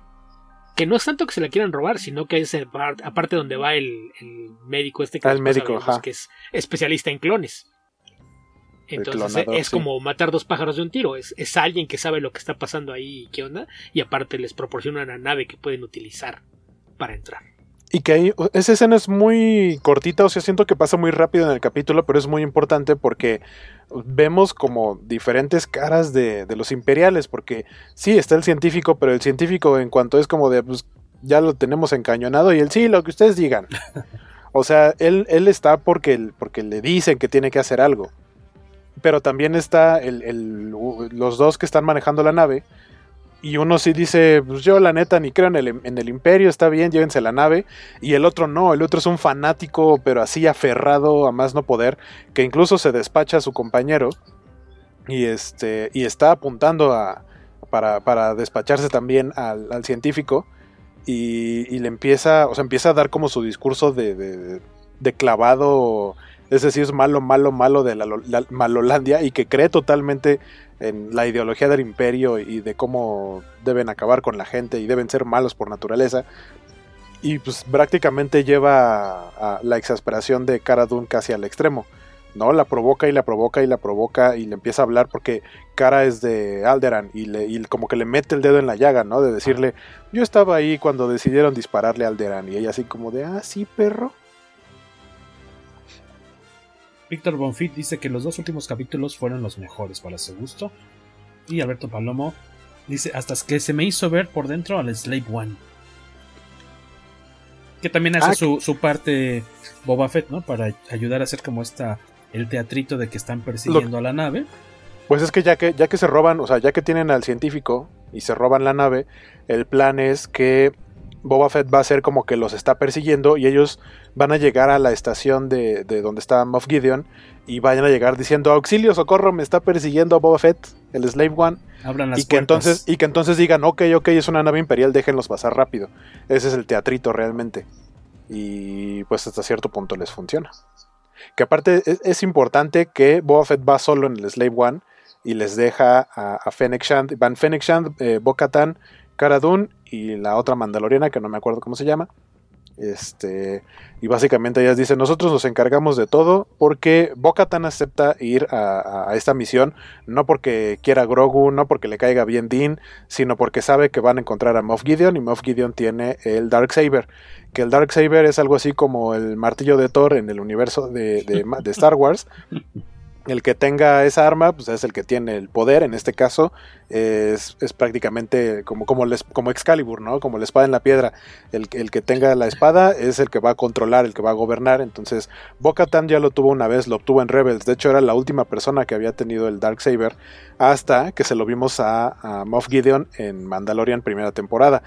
que no es tanto que se la quieran robar, sino que es aparte donde va el, el médico este que, ah, el médico, ajá. que es especialista en clones. Entonces clonador, es sí. como matar dos pájaros de un tiro. Es, es, alguien que sabe lo que está pasando ahí y qué onda. Y aparte les proporciona una nave que pueden utilizar para entrar. Y que ahí, esa escena es muy cortita, o sea, siento que pasa muy rápido en el capítulo, pero es muy importante porque vemos como diferentes caras de, de los imperiales, porque sí, está el científico, pero el científico en cuanto es como de, pues ya lo tenemos encañonado y él sí, lo que ustedes digan. O sea, él, él está porque, porque le dicen que tiene que hacer algo pero también está el, el, los dos que están manejando la nave. Y uno sí dice, pues yo la neta ni creo en el, en el imperio, está bien, llévense la nave. Y el otro no, el otro es un fanático, pero así aferrado a más no poder, que incluso se despacha a su compañero. Y, este, y está apuntando a, para, para despacharse también al, al científico. Y, le empieza, o sea, empieza a dar como su discurso de, de clavado ese sí es malo, malo, malo de la, la, Malolandia y que cree totalmente en la ideología del imperio y de cómo deben acabar con la gente y deben ser malos por naturaleza. Y pues prácticamente lleva a, a la exasperación de Cara Dune casi al extremo. ¿no? La provoca y la provoca y la provoca y le empieza a hablar porque Cara es de Alderan y, le, y como que le mete el dedo en la llaga, ¿no? De decirle, yo estaba ahí cuando decidieron dispararle a Alderan y ella así como de, ah, sí, perro. Víctor Bonfit dice que los dos últimos capítulos fueron los mejores para su gusto. Y Alberto Palomo dice hasta que se me hizo ver por dentro al Slave One. Que también hace ah, su, su, parte Boba Fett, ¿no? Para ayudar a hacer como esta el teatrito de que están persiguiendo lo, a la nave. Pues es que ya que ya que se roban, o sea, ya que tienen al científico y se roban la nave, el plan es que Boba Fett va a ser como que los está persiguiendo y ellos van a llegar a la estación de, de donde está Moff Gideon y vayan a llegar diciendo auxilio, socorro, me está persiguiendo Boba Fett, el Slave One. Abran las y que puertas. entonces y que entonces digan, ok, ok, es una nave imperial, déjenlos pasar rápido. Ese es el teatrito realmente. Y pues hasta cierto punto les funciona. Que aparte es, es importante que Boba Fett va solo en el Slave One y les deja a, a Fennec Shand, van Fennec Shand, eh, Bo-Katan, Cara Dune y la otra mandaloriana que no me acuerdo cómo se llama. Este, y básicamente ellas dicen, nosotros nos encargamos de todo porque Bo-Katan acepta ir a, esta misión, no porque quiera Grogu, no porque le caiga bien Dean, sino porque sabe que van a encontrar a Moff Gideon y Moff Gideon tiene el Darksaber, que el Darksaber es algo así como el martillo de Thor en el universo de, de, de Star Wars. El que tenga esa arma, pues es el que tiene el poder. En este caso, es, es prácticamente como, como, como Excalibur, ¿no? Como la espada en la piedra. El, el, que tenga la espada es el que va a controlar, el que va a gobernar. Entonces, Bo-Katan ya lo tuvo una vez, lo obtuvo en Rebels. De hecho, era la última persona que había tenido el Darksaber. Hasta que se lo vimos a, a Moff Gideon en Mandalorian primera temporada.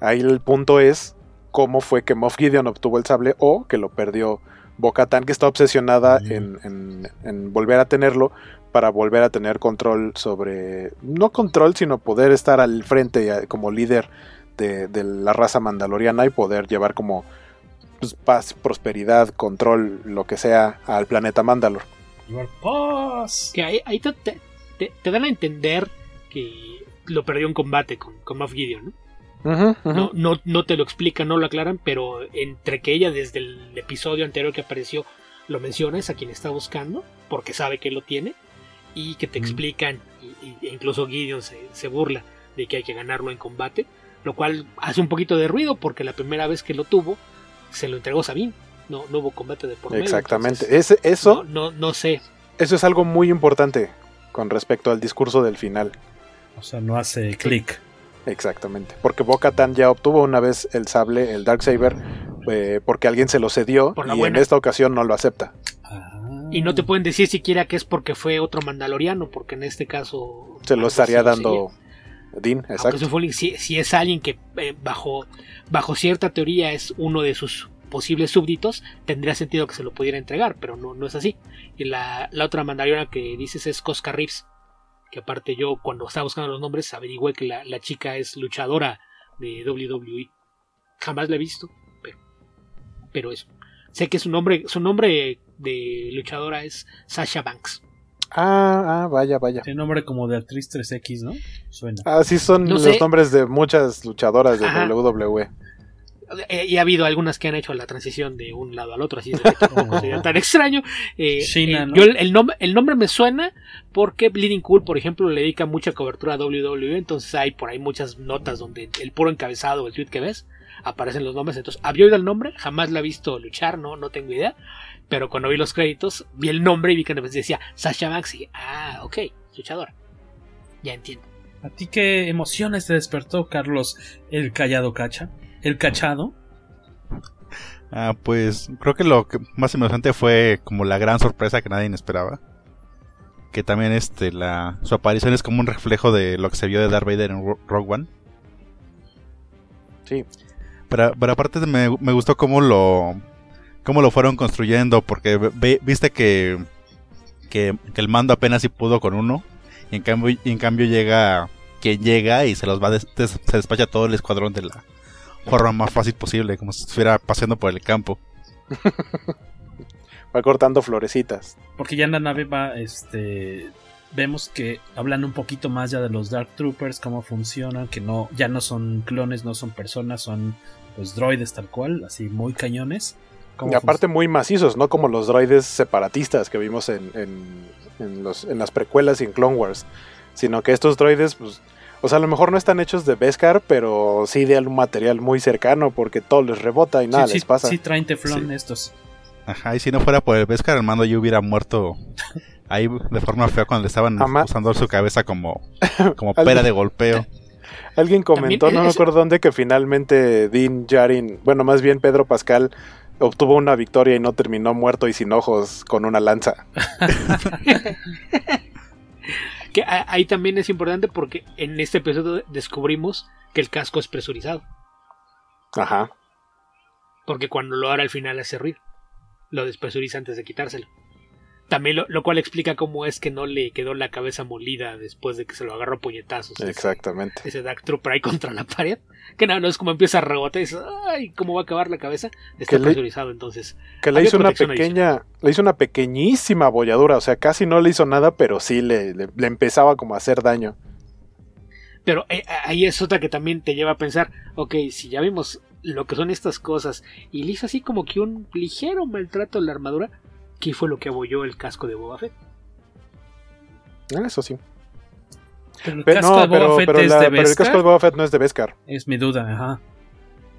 Ahí el punto es cómo fue que Moff Gideon obtuvo el sable o que lo perdió Bocatán que está obsesionada mm. en, en, en, volver a tenerlo para volver a tener control sobre, no control, sino poder estar al frente como líder de, de la raza mandaloriana y poder llevar como pues, paz, prosperidad, control, lo que sea al planeta Mandalor. Paz. Que ahí, ahí te, te, te, dan a entender que lo perdió en combate con, con Moff Gideon, ¿no? Uh -huh, uh -huh. No, no, no, te lo explican, no lo aclaran, pero entre que ella desde el episodio anterior que apareció lo menciona, es a quien está buscando, porque sabe que lo tiene, y que te uh -huh. explican, y, y, incluso Gideon se, se, burla de que hay que ganarlo en combate, lo cual hace un poquito de ruido, porque la primera vez que lo tuvo, se lo entregó Sabine, no, no hubo combate de por medio. Exactamente, Ese, eso, no, no, no sé. Eso es algo muy importante con respecto al discurso del final. O sea, no hace clic. Exactamente, porque Bo-Katan ya obtuvo una vez el sable, el Darksaber, eh, porque alguien se lo cedió y buena. en esta ocasión no lo acepta. Ah. Y no te pueden decir siquiera que es porque fue otro mandaloriano, porque en este caso... Se lo estaría dando Dean, exacto. Fue, si, si, es alguien que eh, bajo, bajo cierta teoría es uno de sus posibles súbditos, tendría sentido que se lo pudiera entregar, pero no, no es así. Y la, la otra mandaloriana que dices es Cosca Reeves que aparte yo cuando estaba buscando los nombres averigüé que la, la, chica es luchadora de WWE. Jamás la he visto, pero, pero eso. Sé que su nombre, su nombre de luchadora es Sasha Banks. Ah, ah, vaya, vaya. Tiene nombre como de actriz 3X, ¿no? Suena. Ah, sí, son no los sé. nombres de muchas luchadoras de Ajá. WWE. Eh, y ha habido algunas que han hecho la transición de un lado al otro, así de oh. tan extraño. Eh, China, eh, ¿no? yo el, nombre, el nombre me suena porque Bleeding Cool, por ejemplo, le dedica mucha cobertura a WWE, entonces hay por ahí muchas notas donde el puro encabezado, el tweet que ves, aparecen los nombres. Entonces, había oído el nombre, jamás la he visto luchar, no, no tengo idea. Pero cuando vi los créditos, vi el nombre y vi que decía Sasha Banks y ah, ok, luchador. Ya entiendo. ¿A ti qué emociones te despertó, Carlos, el callado cacha? El cachado. Ah, pues creo que lo que más emocionante fue como la gran sorpresa que nadie esperaba. Que también este la su aparición es como un reflejo de lo que se vio de Darth Vader en Rogue One. Sí. Pero, pero aparte me, me, gustó cómo lo cómo lo fueron construyendo porque ve, viste que, que, que el mando apenas si pudo con uno y en cambio y en cambio llega quien llega y se los va des, des, se despacha todo el escuadrón de la forma más fácil posible, como si estuviera paseando por el campo. va cortando florecitas. Porque ya en la nave va, este, vemos que hablan un poquito más ya de los Dark Troopers, cómo funcionan, que no, ya no son clones, no son personas, son pues droides tal cual, así muy cañones. Y aparte muy macizos, no como los droides separatistas que vimos en, en, en, los, en las precuelas y en Clone Wars, sino que estos droides, pues, o sea, a lo mejor no están hechos de Beskar, pero sí de algún material muy cercano porque todo les rebota y nada sí, les sí, pasa. Sí, traen teflón sí. estos. Ajá, y si no fuera por el Beskar, el mando yo hubiera muerto ahí de forma fea cuando le estaban Ama usando su cabeza como, como pera de golpeo. Alguien comentó, no me acuerdo dónde, que finalmente Dean Jarin, bueno, más bien Pedro Pascal, obtuvo una victoria y no terminó muerto y sin ojos con una lanza. Que ahí también es importante porque en este episodio descubrimos que el casco es presurizado. Ajá. Porque cuando lo hará al final hace ruido. Lo despresuriza antes de quitárselo. También lo, lo, cual explica cómo es que no le quedó la cabeza molida después de que se lo agarró puñetazos. Exactamente. Ese, ese Dark Trooper ahí contra la pared. Que nada, no es como empieza a rebotar y dices, ay, ¿cómo va a acabar la cabeza? Está presurizado entonces. Que le hizo una pequeña, adicional. le hizo una pequeñísima bolladura, o sea, casi no le hizo nada, pero sí le, le, le empezaba como a hacer daño. Pero eh, ahí es otra que también te lleva a pensar, ok, si ya vimos lo que son estas cosas y le hizo así como que un ligero maltrato a la armadura, ¿qué fue lo que abolló el casco de Boba Fett? Ah, eso sí. Pero el Pero, casco no, de Boba pero, Fett pero es la- de pero el casco de Beskar. Boba Fett no es de Beskar. Es mi duda, ajá.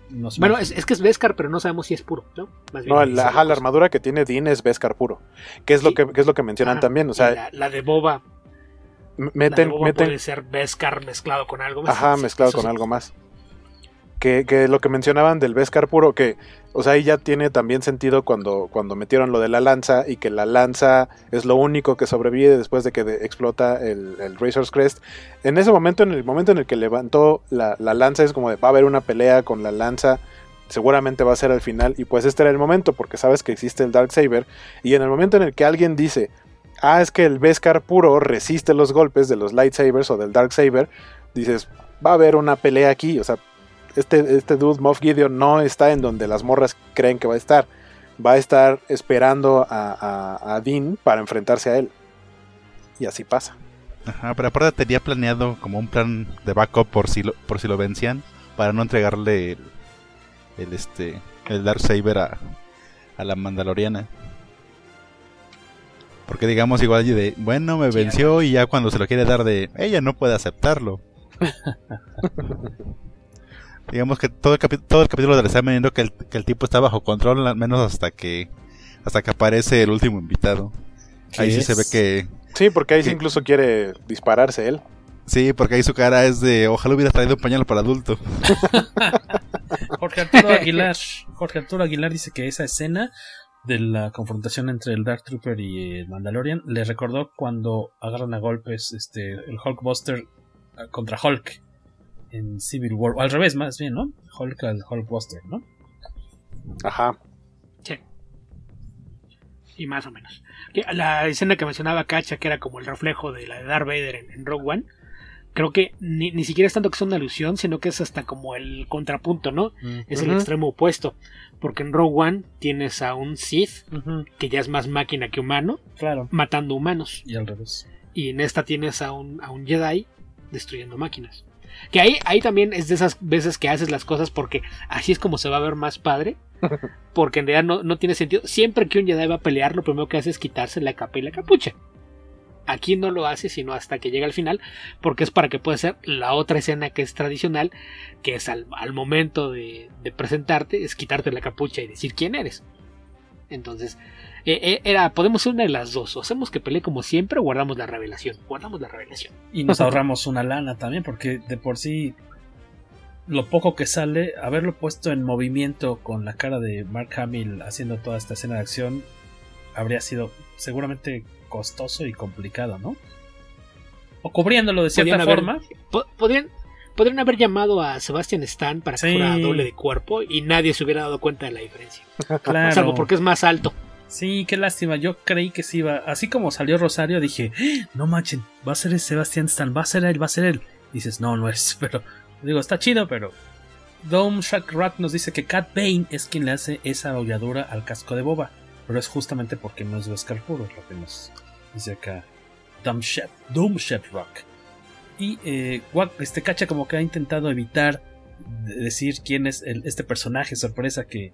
No sé. Bueno, es, es que es Beskar, pero no sabemos si es puro, ¿no? Más bien No, la, sale ajá, la cosa. armadura que tiene Dean es Beskar puro. Que es lo que, que es lo que mencionan Ajá, también. O sea, la, la de Boba, m- la de meten, Boba meten, puede ser Beskar mezclado con algo más. Ajá, mezclado eso con sí. algo más. Que, que lo que mencionaban del Beskar puro, que, o sea, ahí ya tiene también sentido cuando, cuando metieron lo de la lanza y que la lanza es lo único que sobrevive después de que explota el, el Razor's Crest. En ese momento, en el momento en el que levantó la, la lanza, es como de va a haber una pelea con la lanza, seguramente va a ser al final, y pues este era el momento, porque sabes que existe el Dark Saber, y en el momento en el que alguien dice, ah, es que el Beskar puro resiste los golpes de los lightsabers o del Dark Saber, dices, va a haber una pelea aquí. O sea, este, este dude Moff Gideon no está en donde las morras creen que va a estar. Va a estar esperando a, a, a Dean para enfrentarse a él. Y así pasa. Ajá, pero aparte tenía planeado como un plan de backup por si lo, por si lo vencían, para no entregarle el, el este el Dark Saber a, a la Mandaloriana. Porque digamos igual de, bueno, me venció y ya cuando se lo quiere dar de, ella no puede aceptarlo. digamos que todo el, capi- todo el capítulo le está vendiendo que el, que el tipo está bajo control, al menos hasta que hasta que aparece el último invitado. ¿Qué Ahí sí se ve que Sí, porque ahí sí Sí. incluso quiere dispararse él. Sí, porque ahí su cara es de ojalá hubiera traído un pañal para adulto. Jorge Arturo Aguilar. Jorge Arturo Aguilar dice que esa escena de la confrontación entre el Dark Trooper y el Mandalorian le recordó cuando agarran a golpes este el Hulkbuster ah, contra Hulk en Civil War. O al revés, más bien, ¿no? Hulk al Hulkbuster, ¿no? Ajá. Sí. Y más o menos. La escena que mencionaba Kacha, que era como el reflejo de la de Darth Vader en, en Rogue One, creo que ni, ni siquiera es tanto que sea una alusión, sino que es hasta como el contrapunto, ¿no? Es el extremo opuesto. Porque en Rogue One tienes a un Sith, que ya es más máquina que humano, Claro. matando humanos. Y al revés. Y en esta tienes a un, a un Jedi destruyendo máquinas. Que ahí, ahí también es de esas veces que haces las cosas porque así es como se va a ver más padre. Porque en realidad no, no tiene sentido. Siempre que un Jedi va a pelear, lo primero que hace es quitarse la capa y la capucha. Aquí no lo hace, sino hasta que llega al final, porque es para que pueda ser la otra escena que es tradicional, que es al, al momento de, de presentarte, es quitarte la capucha y decir quién eres. Entonces, eh, eh, era, podemos ser una de las dos, o hacemos que pelee como siempre o guardamos la revelación. Guardamos la revelación. Y nos ahorramos una lana también, porque de por sí lo poco que sale, haberlo puesto en movimiento con la cara de Mark Hamill haciendo toda esta escena de acción, habría sido seguramente costoso y complicado, ¿no? O cubriéndolo de cierta haber- forma. po- podrían, podrían haber llamado a Sebastian Stan para que Sí. fuera doble de cuerpo y nadie se hubiera dado cuenta de la diferencia. Claro. Salvo porque es más alto. Sí, qué lástima. Yo creí que sí iba. Así como salió Rosario, dije, "¡Ah! no manchen, va a ser Sebastián Stan, va a ser él, va a ser él. Dices, no, no es. Pero digo, está chido, pero. Dome Shack nos dice que Cat Bane es quien le hace esa holladura al casco de Boba. Pero es justamente porque no es Beskar puro, es lo que nos dice acá Dome Shep Rock. Y eh, este Cacha como que ha intentado evitar de- decir quién es el- este personaje sorpresa que,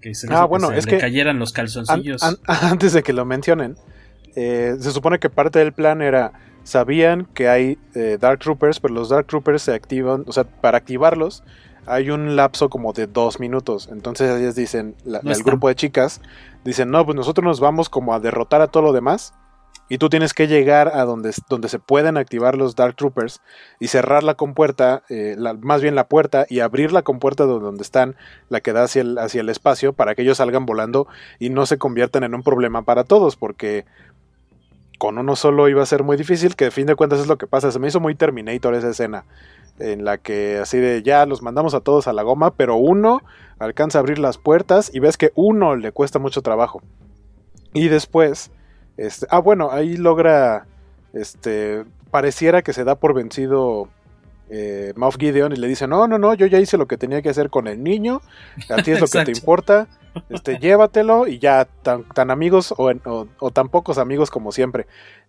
que se, Ah, bueno, se es le que cayeran los calzoncillos. an- antes de que lo mencionen, eh, se supone que parte del plan era, sabían que hay eh, Dark Troopers, pero los Dark Troopers se activan, o sea, para activarlos hay un lapso como de dos minutos. Entonces ellas dicen, la- No el grupo de chicas, dicen, no, pues nosotros nos vamos como a derrotar a todo lo demás. Y tú tienes que llegar a donde, donde se pueden activar los Dark Troopers y cerrar la compuerta, eh, más bien la puerta, y abrir la compuerta de donde están, la que da hacia el, hacia el espacio, para que ellos salgan volando y no se conviertan en un problema para todos, porque con uno solo iba a ser muy difícil, que de fin de cuentas es lo que pasa. Se me hizo muy Terminator esa escena, en la que así de ya los mandamos a todos a la goma, pero uno alcanza a abrir las puertas y ves que uno le cuesta mucho trabajo. Y después, este, ah bueno, ahí logra, este, pareciera que se da por vencido eh, Moff Gideon y le dice, no, no, no, yo ya hice lo que tenía que hacer con el niño, a ti es lo que te importa, este, llévatelo y ya tan, tan amigos o, o, o, tan pocos amigos como siempre.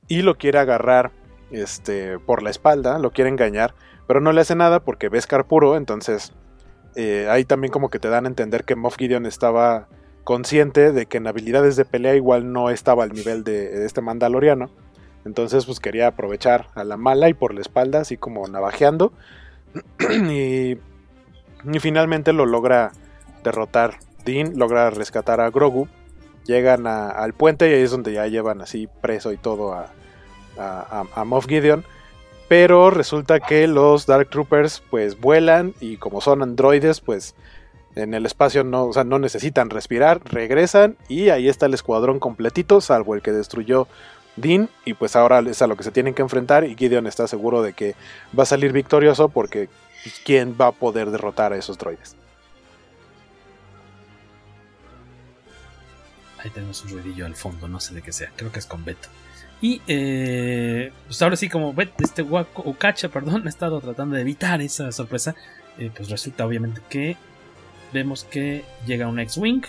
Y lo quiere agarrar este, por la espalda, lo quiere engañar, pero no le hace nada porque ves puro, entonces eh, ahí también como que te dan a entender que Moff Gideon estaba consciente de que en habilidades de pelea igual no estaba al nivel de, este mandaloriano. Entonces pues quería aprovechar a la mala y por la espalda, así como navajeando. y, y finalmente lo logra derrotar Dean logra rescatar a Grogu. Llegan al puente y ahí es donde ya llevan así preso y todo a, a, a, Moff Gideon. Pero resulta que los Dark Troopers pues vuelan y como son androides pues en el espacio no, o sea, no necesitan respirar, regresan y ahí está el escuadrón completito salvo el que destruyó Dean y pues ahora es a lo que se tienen que enfrentar y Gideon está seguro de que va a salir victorioso porque ¿quién va a poder derrotar a esos droides? Ahí tenemos un ruidillo al fondo, no sé de qué sea, creo que es con Beto. Y eh, pues ahora sí, como Bet, este Waco, Ukacha, perdón, ha estado tratando de evitar esa sorpresa. Eh, pues resulta obviamente que vemos que llega un X-Wing.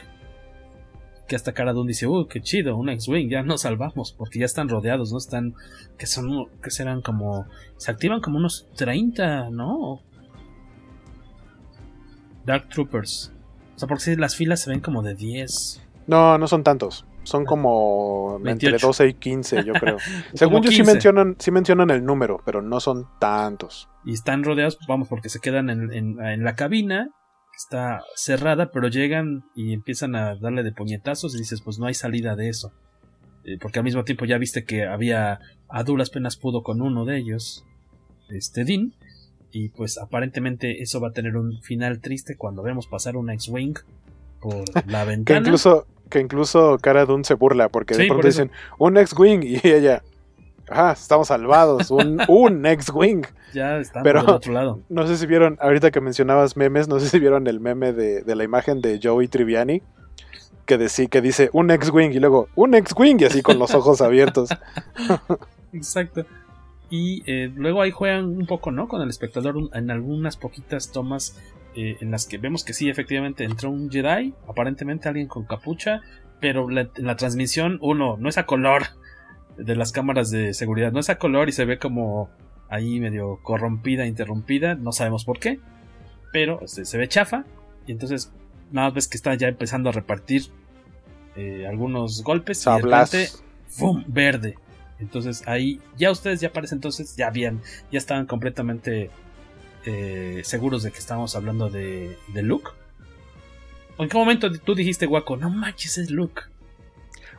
Que hasta Cara Dune dice, uy, qué chido, un X-Wing, ya nos salvamos, porque ya están rodeados, ¿no? Están, que son, que serán como, se activan como unos 30, ¿no? Dark Troopers. O sea, porque las filas se ven como de 10. No, no son tantos. Son como 28. entre 12 y 15, yo creo. Según yo 15. sí mencionan, sí mencionan el número, pero no son tantos. Y están rodeados, vamos, porque se quedan en, en, en la cabina. Está cerrada, pero llegan y empiezan a darle de puñetazos y dices, pues no hay salida de eso. Eh, porque al mismo tiempo ya viste que había a duras penas pudo con uno de ellos, este Dean. Y pues aparentemente eso va a tener un final triste cuando vemos pasar un X-Wing por la ventana. que incluso, que incluso Cara Dune se burla porque sí, de pronto dicen un X-Wing y ella, ajá, estamos salvados, un, un X-Wing. Ya estamos Pero del otro lado. no sé si vieron, ahorita que mencionabas memes, no sé si vieron el meme de, de la imagen de Joey Triviani. Que, decí, que dice un X-Wing y luego un X-Wing y así con los ojos abiertos. Exacto. Y eh, luego ahí juegan un poco, ¿no? Con el espectador en algunas poquitas tomas eh, en las que vemos que sí, efectivamente entró un Jedi, aparentemente alguien con capucha, pero la, en la transmisión, uno, no es a color de las cámaras de seguridad, no es a color y se ve como ahí medio corrompida, interrumpida, no sabemos por qué, pero se, se ve chafa, y entonces nada más ves que está ya empezando a repartir eh, algunos golpes y de repente, ¡fum! verde. Entonces ahí ya ustedes ya parece entonces ya bien, ya estaban completamente eh, seguros de que estábamos hablando de, de Luke. ¿En qué momento tú dijiste, Guaco, no manches, es Luke?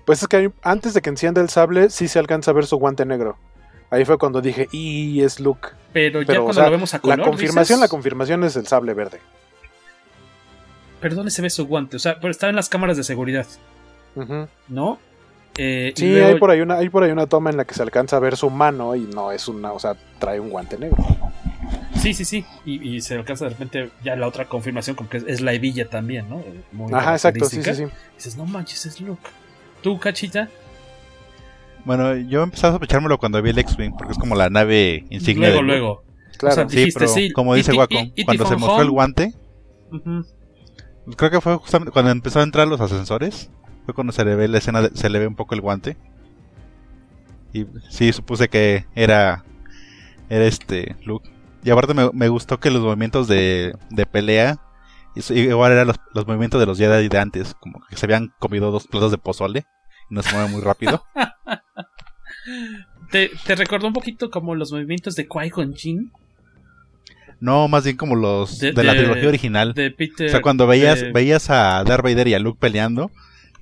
Pues es que antes de que encienda el sable, sí se alcanza a ver su guante negro. Ahí fue cuando dije, y es Luke. Pero ya cuando o sea, lo vemos a color, La confirmación, dices... la confirmación es el sable verde. Pero ¿dónde se ve su guante? O sea, pero está en las cámaras de seguridad. Uh -huh. ¿No? Eh, sí, luego... hay, por ahí una, hay por ahí una toma en la que se alcanza a ver su mano y no es una, o sea, trae un guante negro. Sí, sí, sí. Y, y, se alcanza de repente ya la otra confirmación, como que es, es la hebilla también, ¿no? Muy Ajá, exacto, sí, sí, sí. Y dices, no manches, es Luke. ¿Tú, cachita? Bueno, yo empecé a sospechármelo cuando vi el X-Wing, porque es como la nave insignia. Luego, de luego. Claro. O sea, dijiste, sí, pero sí, como dice Waco, cuando se mostró el guante, uh -huh. creo que fue justamente cuando empezó a entrar los ascensores, fue cuando se le ve la escena, de, se le ve un poco el guante. Y sí, supuse que era, era este Luke. Y aparte me, me gustó que los movimientos de, de pelea igual eran los, los, movimientos de los Jedi de antes, como que se habían comido dos platos de pozole y no se mueven muy rápido. ¿Te, ¿Te, recordó un poquito como los movimientos de Qui-Gon Jinn? No, más bien como los de, de la trilogía original. De Peter, o sea, cuando veías, veías a Darth Vader y a Luke peleando,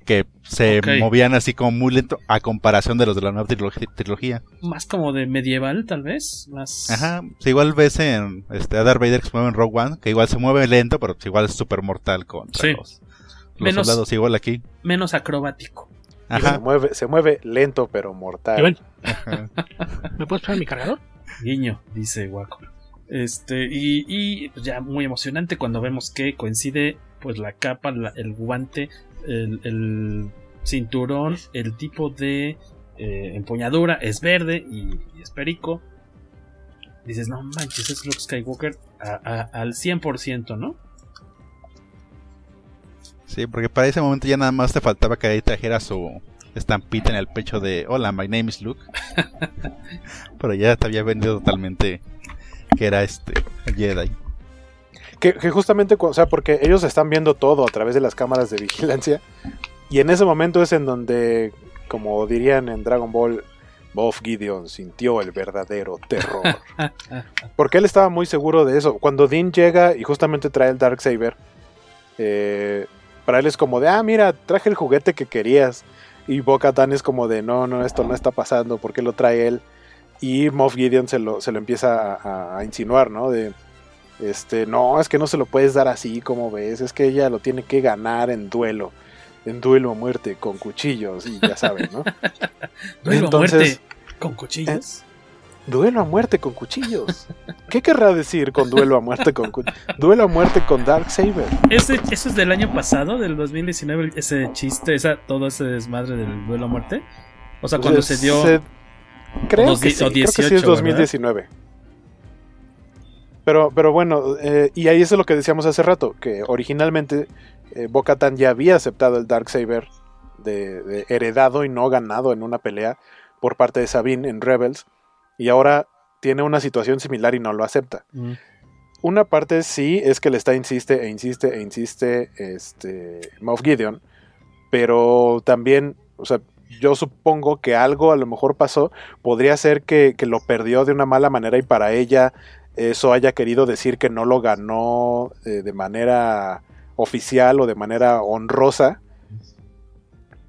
que se okay. movían así como muy lento a comparación de los de la nueva trilogía. Más como de medieval, tal vez. Más... Ajá, sí, igual ves en este, a Darth Vader que se mueve en Rogue One, que igual se mueve lento, pero igual es súper mortal contra sí. los, los menos, soldados, igual aquí. Menos acrobático. Y se mueve, se mueve lento pero mortal. ¿Me puedes poner mi cargador? Guiño, dice Waco. Este, y, y pues ya muy emocionante cuando vemos que coincide pues la capa, la- el guante, el, el cinturón, el tipo de eh, empuñadura es verde y, y es perico. Dices, no manches, es Luke Skywalker a- a- al 100%, ¿no? Sí, porque para ese momento ya nada más te faltaba que ahí trajera su estampita en el pecho de Hola, my name is Luke. Pero ya te había vendido totalmente que era este Jedi. Que, que justamente, o sea, porque ellos están viendo todo a través de las cámaras de vigilancia. Y en ese momento es en donde, como dirían en Dragon Ball, Moff Gideon sintió el verdadero terror. Porque él estaba muy seguro de eso. Cuando Dean llega y justamente trae el Darksaber, eh, para él es como de, ah, mira, traje el juguete que querías. Y Bo-Katan es como de, no, no, esto no está pasando, ¿por qué lo trae él? Y Moff Gideon se lo, se lo empieza a, a- a insinuar, ¿no? De, este, no, es que no se lo puedes dar así, como ves, es que ella lo tiene que ganar en duelo, en duelo a muerte, con cuchillos, y ya saben, ¿no? Duelo a Entonces, muerte con cuchillos. Duelo a muerte con cuchillos. ¿Qué querrá decir con duelo a muerte con cuchillos? Duelo a muerte con Darksaber. Ese, ¿Eso es del año pasado, del 2019, ese chiste, esa, todo ese desmadre del duelo a muerte? O sea, cuando Pues, se dio... se- Creo, que sí, creo que sí 18, es ¿verdad? 2019. Pero, pero bueno, eh, y ahí es lo que decíamos hace rato, que originalmente eh, Bo-Katan ya había aceptado el Darksaber de, de heredado y no ganado en una pelea por parte de Sabine en Rebels, y ahora tiene una situación similar y no lo acepta. Mm. Una parte sí es que le está insiste e insiste e insiste este Moff Gideon, pero también, o sea, yo supongo que algo a lo mejor pasó, podría ser que, que lo perdió de una mala manera y para ella eso haya querido decir que no lo ganó eh, de manera oficial o de manera honrosa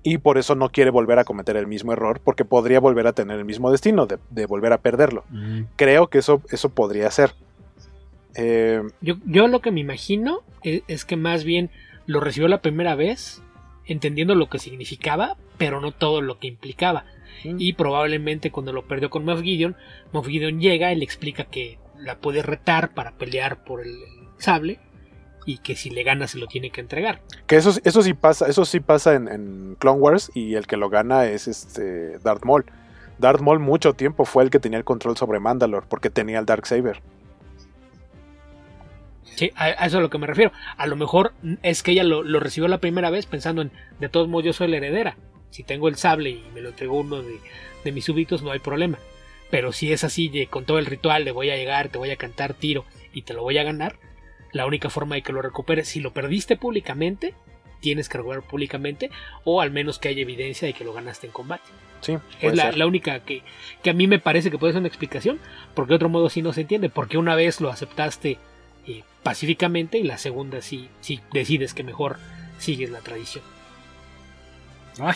y por eso no quiere volver a cometer el mismo error porque podría volver a tener el mismo destino de, de volver a perderlo. Mm. Creo que eso, eso podría ser. Eh, Yo, yo lo que me imagino es, es que más bien lo recibió la primera vez, entendiendo lo que significaba, pero no todo lo que implicaba. Y probablemente cuando lo perdió con Moff Gideon, Moff Gideon llega y le explica que la puede retar para pelear por el, sable y que si le gana se lo tiene que entregar. Que eso, eso sí pasa, eso sí pasa en, en Clone Wars y el que lo gana es este Darth Maul. Darth Maul mucho tiempo fue el que tenía el control sobre Mandalore porque tenía el Darksaber. Sí, a, a eso es a lo que me refiero. A lo mejor es que ella lo, lo recibió la primera vez pensando en, de todos modos yo soy la heredera. Si tengo el sable y me lo entregó uno de, de mis súbditos, no hay problema. Pero si es así, de, con todo el ritual, le voy a llegar, te voy a cantar tiro y te lo voy a ganar, la única forma de que lo recuperes, si lo perdiste públicamente, tienes que recuperar públicamente, o al menos que haya evidencia de que lo ganaste en combate. Sí, Es la, la única que, que a mí me parece que puede ser una explicación, porque de otro modo sí no se entiende, porque una vez lo aceptaste eh, pacíficamente y la segunda sí, sí decides que mejor sigues la tradición. Ay,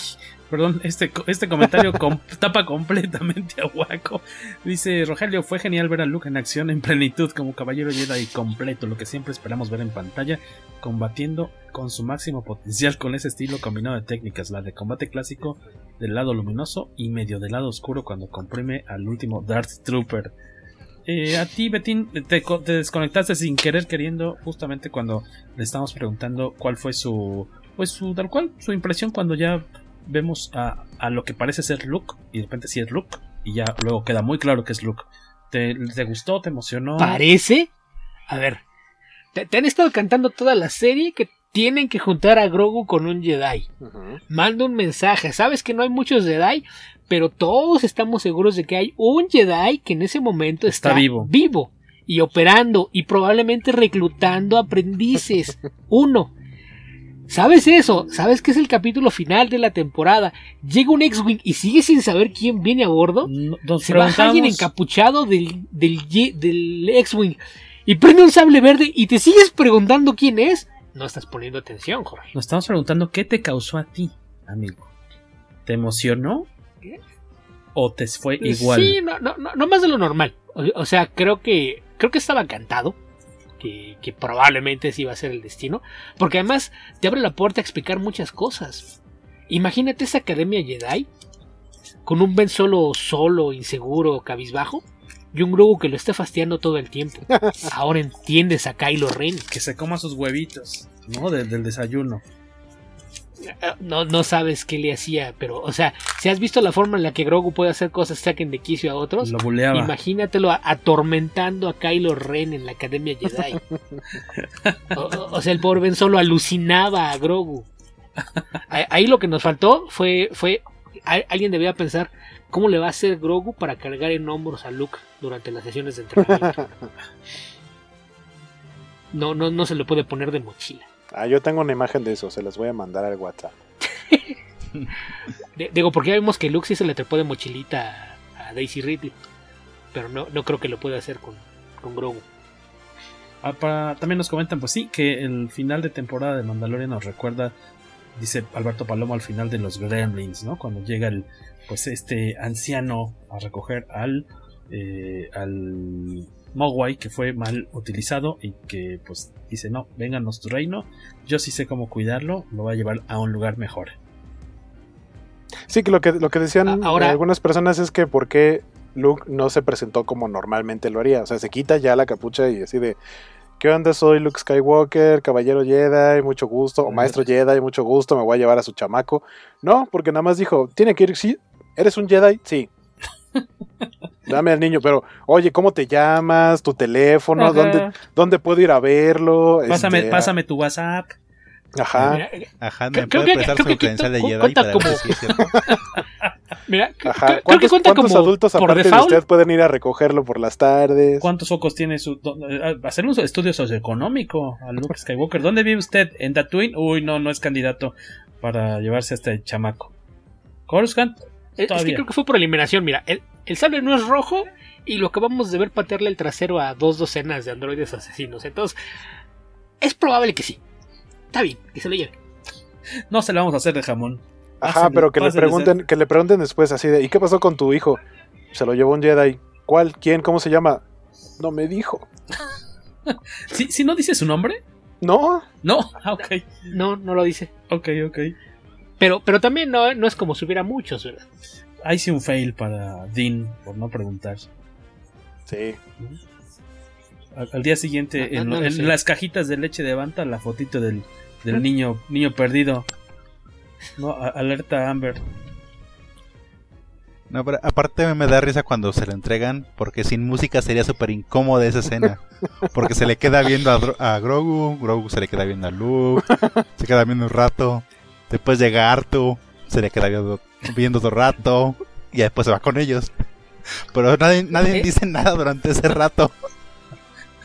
perdón, este, este comentario com- tapa completamente a Waco. Dice Rogelio, fue genial ver a Luke en acción en plenitud como caballero Jedi completo, lo que siempre esperamos ver en pantalla, combatiendo con su máximo potencial con ese estilo combinado de técnicas, la de combate clásico del lado luminoso y medio del lado oscuro cuando comprime al último Darth Trooper. Eh, a ti, Betín, te, te desconectaste sin querer queriendo justamente cuando le estamos preguntando cuál fue su pues su tal cual, su impresión cuando ya vemos a, a lo que parece ser Luke y de repente sí es Luke y ya luego queda muy claro que es Luke. ¿Te, te gustó? ¿Te emocionó? ¿Parece? A ver, te, te han estado cantando toda la serie que tienen que juntar a Grogu con un Jedi. Manda un mensaje, sabes que no hay muchos Jedi, pero todos estamos seguros de que hay un Jedi que en ese momento está, Está vivo. vivo y operando y probablemente reclutando aprendices. Uno. ¿Sabes eso? ¿Sabes que es el capítulo final de la temporada? Llega un X-Wing y sigue sin saber quién viene a bordo. Nos Se baja alguien encapuchado del, del, X-Wing y prende un sable verde y te sigues preguntando quién es. No estás poniendo atención, Jorge. Nos estamos preguntando qué te causó a ti, amigo. ¿Te emocionó? ¿O te fue igual? Sí, no, no, no, no más de lo normal. O, o sea, creo que creo que estaba cantado. Que, que probablemente ese iba a ser el destino. Porque además te abre la puerta a explicar muchas cosas. Imagínate esa academia Jedi con un Ben Solo solo, inseguro, cabizbajo y un Grogu que lo esté fastiando todo el tiempo. Ahora entiendes a Kylo Ren. Que se coma sus huevitos, ¿no? Del, del desayuno. No, no sabes qué le hacía, pero, o sea, si has visto la forma en la que Grogu puede hacer cosas saquen de quicio a otros, Lo buleaba. imagínatelo atormentando a Kylo Ren en la Academia Jedi. o, o- o sea, el pobre Ben solo alucinaba a Grogu. Ahí, lo que nos faltó fue, fue alguien debía pensar cómo le va a hacer Grogu para cargar en hombros a Luke durante las sesiones de entrenamiento. No, no, no se le puede poner de mochila. Ah, yo tengo una imagen de eso, se las voy a mandar al WhatsApp. Digo, porque ya vimos que Luke sí se le trepó de mochilita a, a Daisy Ridley. Pero no, no creo que lo pueda hacer con, con Grogu. Ah, para- también nos comentan, pues sí, que el final de temporada de Mandalorian nos recuerda, dice Alberto Palomo, al final de los Gremlins, ¿no? Cuando llega el, pues este anciano a recoger al, eh, al Mogwai que fue mal utilizado y que pues dice, no, vénganos tu reino, yo sí sé cómo cuidarlo, lo voy a llevar a un lugar mejor. Sí, que lo que, lo que decían ahora- algunas personas es que por qué Luke no se presentó como normalmente lo haría. O sea, se quita ya la capucha y así de, ¿qué onda? Soy Luke Skywalker, caballero Jedi, mucho gusto, o maestro Jedi, mucho gusto, me voy a llevar a su chamaco. No, porque nada más dijo, tiene que ir, sí, ¿eres un Jedi? Sí. Dame al niño, pero oye, ¿cómo te llamas? ¿Tu teléfono? Ajá. ¿Dónde, ¿Dónde puedo ir a verlo? Pásame, Este, pásame tu WhatsApp. Ajá. Mira, Ajá, me creo puede prestar su credencial de Jedi cuenta para como- ver si es cierto. Mira, creo- Ajá. creo que ¿Cuántos, cuenta cuántos como adultos por aparte de usted pueden ir a recogerlo por las tardes? ¿Cuántos focos tiene su... eh, hacer un estudio socioeconómico a Luke Skywalker? ¿Dónde vive usted? ¿En Tatooine? Uy, no, no es candidato para llevarse a este chamaco. Coruscant, Es- Es que creo que fue por eliminación. Mira, el, el sable no es rojo y lo acabamos de ver patearle el trasero a dos docenas de androides asesinos. Entonces, es probable que sí. Está bien, que se lo lleve. No se la vamos a hacer de jamón. Ajá, Pásenle- pero que le pregunten, que le pregunten después así de, ¿y qué pasó con tu hijo? Se lo llevó un Jedi. ¿Cuál? ¿Quién? ¿Cómo se llama? No me dijo. ¿Sí, ¿Sí no dice su nombre? No. No, ah, ok. No, no lo dice. Ok, ok. Pero, pero también no, no es como si hubiera muchos, ¿verdad? Ahí sí un fail para Dean por no preguntar. Sí. Al, al día siguiente, No, en, no, no lo en sé. las cajitas de leche de Banta, la fotito del, del Ah. niño niño perdido. No, a- alerta Amber. No, pero aparte me da risa cuando se lo entregan, porque sin música sería súper incómoda esa escena. Porque se le queda viendo a Grogu, Grogu se le queda viendo a Luke, se queda viendo un rato, después llega Artu, se le queda viendo, viendo otro rato, y después se va con ellos. Pero nadie, nadie Eh. dice nada durante ese rato.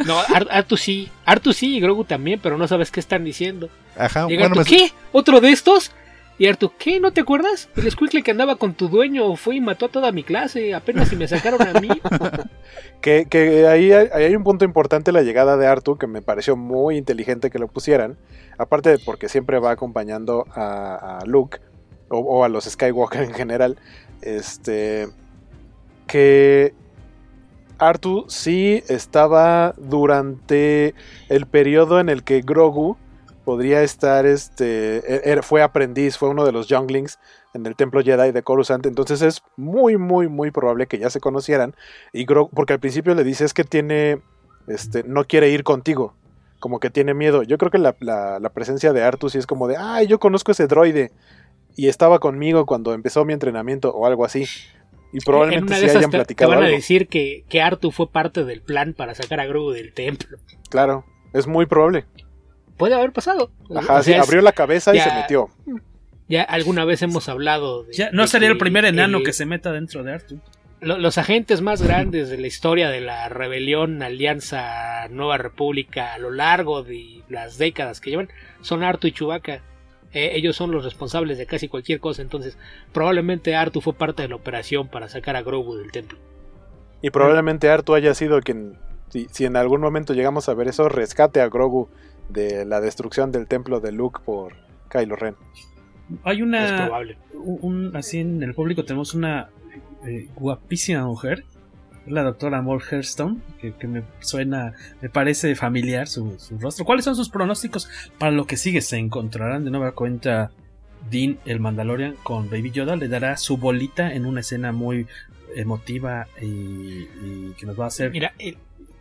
No, Ar- Artu sí. Artu sí y Grogu también, pero no sabes qué están diciendo. Ajá, Llega bueno, Artu, me- ¿qué? ¿Otro de estos? Y Artu, ¿qué? ¿No te acuerdas? El escuincle que andaba con tu dueño fue y mató a toda mi clase. Apenas si me sacaron a mí. Que, ahí, hay, un punto importante, la llegada de Artu, que me pareció muy inteligente que lo pusieran. Aparte de porque siempre va acompañando a, a Luke, o, o a los Skywalker en general. Este. Que Artu sí estaba durante el periodo en el que Grogu podría estar, este, e- era- fue aprendiz, fue uno de los younglings en el templo Jedi de Coruscant, entonces es muy, muy, muy probable que ya se conocieran, y Grogu, porque al principio le dice es que tiene, este, no quiere ir contigo, como que tiene miedo, yo creo que la, la- la presencia de Artu sí es como de, ay, yo conozco ese droide, y estaba conmigo cuando empezó mi entrenamiento, o algo así, y en probablemente sí hayan te, te platicado van a algo. decir que, que Artu fue parte del plan para sacar a Grogu del templo. Claro, es muy probable. Puede haber pasado. Ajá, O sí, sea, abrió la cabeza y ya- se metió. Ya alguna vez hemos hablado de, Ya no de sería que el primer enano que se meta dentro de Artu. lo- los agentes más grandes de la historia de la rebelión, alianza, nueva república a lo largo de las décadas que llevan son Artu y Chewbacca. Eh, ellos son los responsables de casi cualquier cosa, entonces probablemente Artu fue parte de la operación para sacar a Grogu del templo. Y probablemente Artu haya sido quien, si, si en algún momento llegamos a ver eso, rescate a Grogu de la destrucción del templo de Luke por Kylo Ren. Hay Es una. probable. un- un- así en el público tenemos una eh, guapísima mujer. La doctora Moore Hearstone, que, que me suena, me parece familiar su, su rostro. ¿Cuáles son sus pronósticos para lo que sigue? ¿Se encontrarán de nueva cuenta Dean el Mandalorian con Baby Yoda le dará su bolita en una escena muy emotiva y, y que nos va a hacer Mira, el,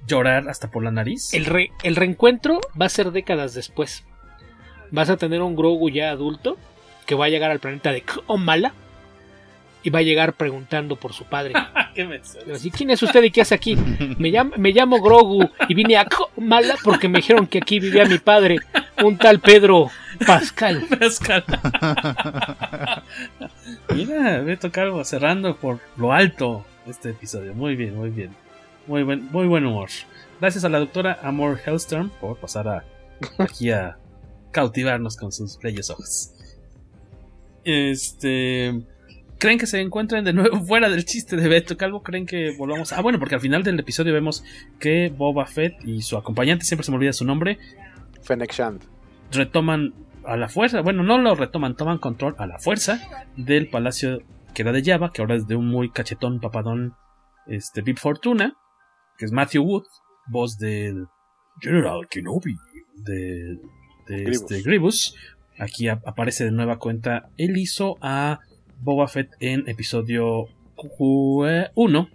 llorar hasta por la nariz. el, re- el reencuentro va a ser décadas después. Vas a tener un Grogu ya adulto que va a llegar al planeta de Omala y va a llegar preguntando por su padre. ¿Qué me Así, ¿Quién es usted y qué hace aquí? Me llamo, me llamo Grogu y vine a Mala porque me dijeron que aquí vivía mi padre, un tal Pedro Pascal. Pascal. Mira, Beto Calvo cerrando por lo alto este episodio. Muy bien, muy bien. Muy buen, muy buen humor. Gracias a la doctora Amor Hellstrom por pasar a, aquí a cautivarnos con sus bellos ojos. Este. ¿Creen que se encuentren de nuevo fuera del chiste de Beto Calvo? ¿Creen que volvamos? Ah, bueno, porque al final del episodio vemos que Boba Fett y su acompañante, siempre se me olvida su nombre, Fennec Shand. retoman a la fuerza, bueno, no lo retoman, toman control a la fuerza del palacio que era de Java, que ahora es de un muy cachetón papadón, este Bib Fortuna, que es Matthew Wood, voz del General Kenobi de, de Grievous. este Grievous. Aquí ap- aparece de nueva cuenta. Él hizo a Boba Fett en episodio 1.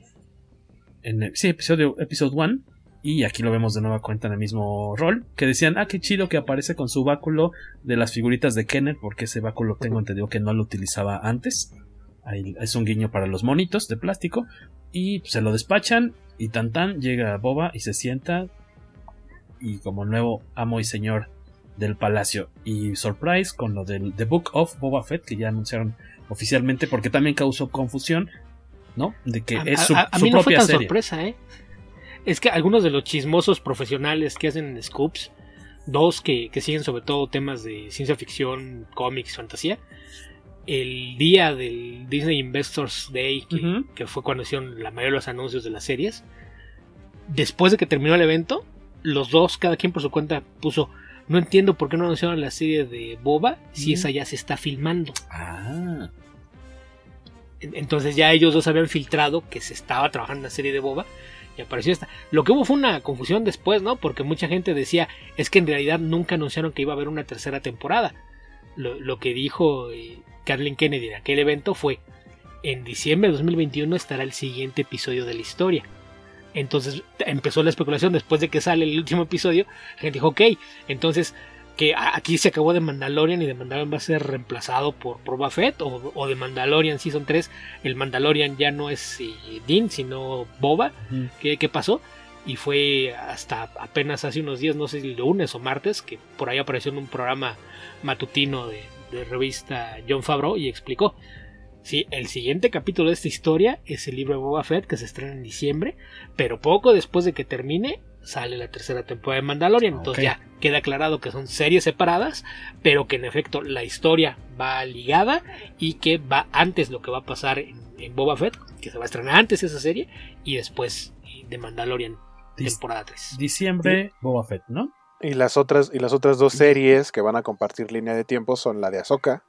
En, sí, episodio episodio 1. Y aquí lo vemos de nueva cuenta en el mismo rol. Que decían, ah, qué chido que aparece con su báculo de las figuritas de Kenner. Porque ese báculo tengo entendido que no lo utilizaba antes. Ahí es un guiño para los monitos de plástico. Y se lo despachan. Y tan tan llega Boba y se sienta. Y como nuevo amo y señor del palacio. Y surprise con lo del The Book of Boba Fett. Que ya anunciaron oficialmente. Porque también causó confusión. ¿No? De que A, es su, a- a su mí no fue propia tan serie. sorpresa, ¿eh? Es que algunos de los chismosos profesionales que hacen scoops, dos que, que siguen sobre todo temas de ciencia ficción, cómics, fantasía, el día del Disney Investors Day, que, fue cuando hicieron la mayoría de los anuncios de las series, después de que terminó el evento, los dos, cada quien por su cuenta, puso, no entiendo por qué no anunciaron la serie de Boba si esa ya se está filmando. Ah. En- Entonces ya ellos dos habían filtrado que se estaba trabajando en la serie de Boba y apareció esta. Lo que hubo fue una confusión después, ¿no? Porque mucha gente decía, es que en realidad nunca anunciaron que iba a haber una tercera temporada. Lo, lo que dijo eh, Kathleen Kennedy en aquel evento fue, en diciembre de 2021 estará el siguiente episodio de la historia. Entonces empezó la especulación después de que sale el último episodio. La gente dijo, ok, entonces que aquí se acabó de Mandalorian y de Mandalorian va a ser reemplazado por, Boba Fett o, o de Mandalorian Season 3 el Mandalorian ya no es eh, Din sino Boba. ¿Qué, qué pasó? y fue hasta apenas hace unos días no sé si lunes o martes que por ahí apareció en un programa matutino de, de revista John Favreau y explicó Sí, el siguiente capítulo de esta historia es el libro de Boba Fett que se estrena en diciembre, pero poco después de que termine sale la tercera temporada de Mandalorian. Entonces ya queda aclarado que son series separadas, pero que en efecto la historia va ligada y que va antes lo que va a pasar en, en Boba Fett, que se va a estrenar antes esa serie, y después eh, de Mandalorian Dis- temporada 3. Diciembre, Boba Fett, ¿no? Y las otras, y las otras dos series que van a compartir línea de tiempo son la de Ahsoka,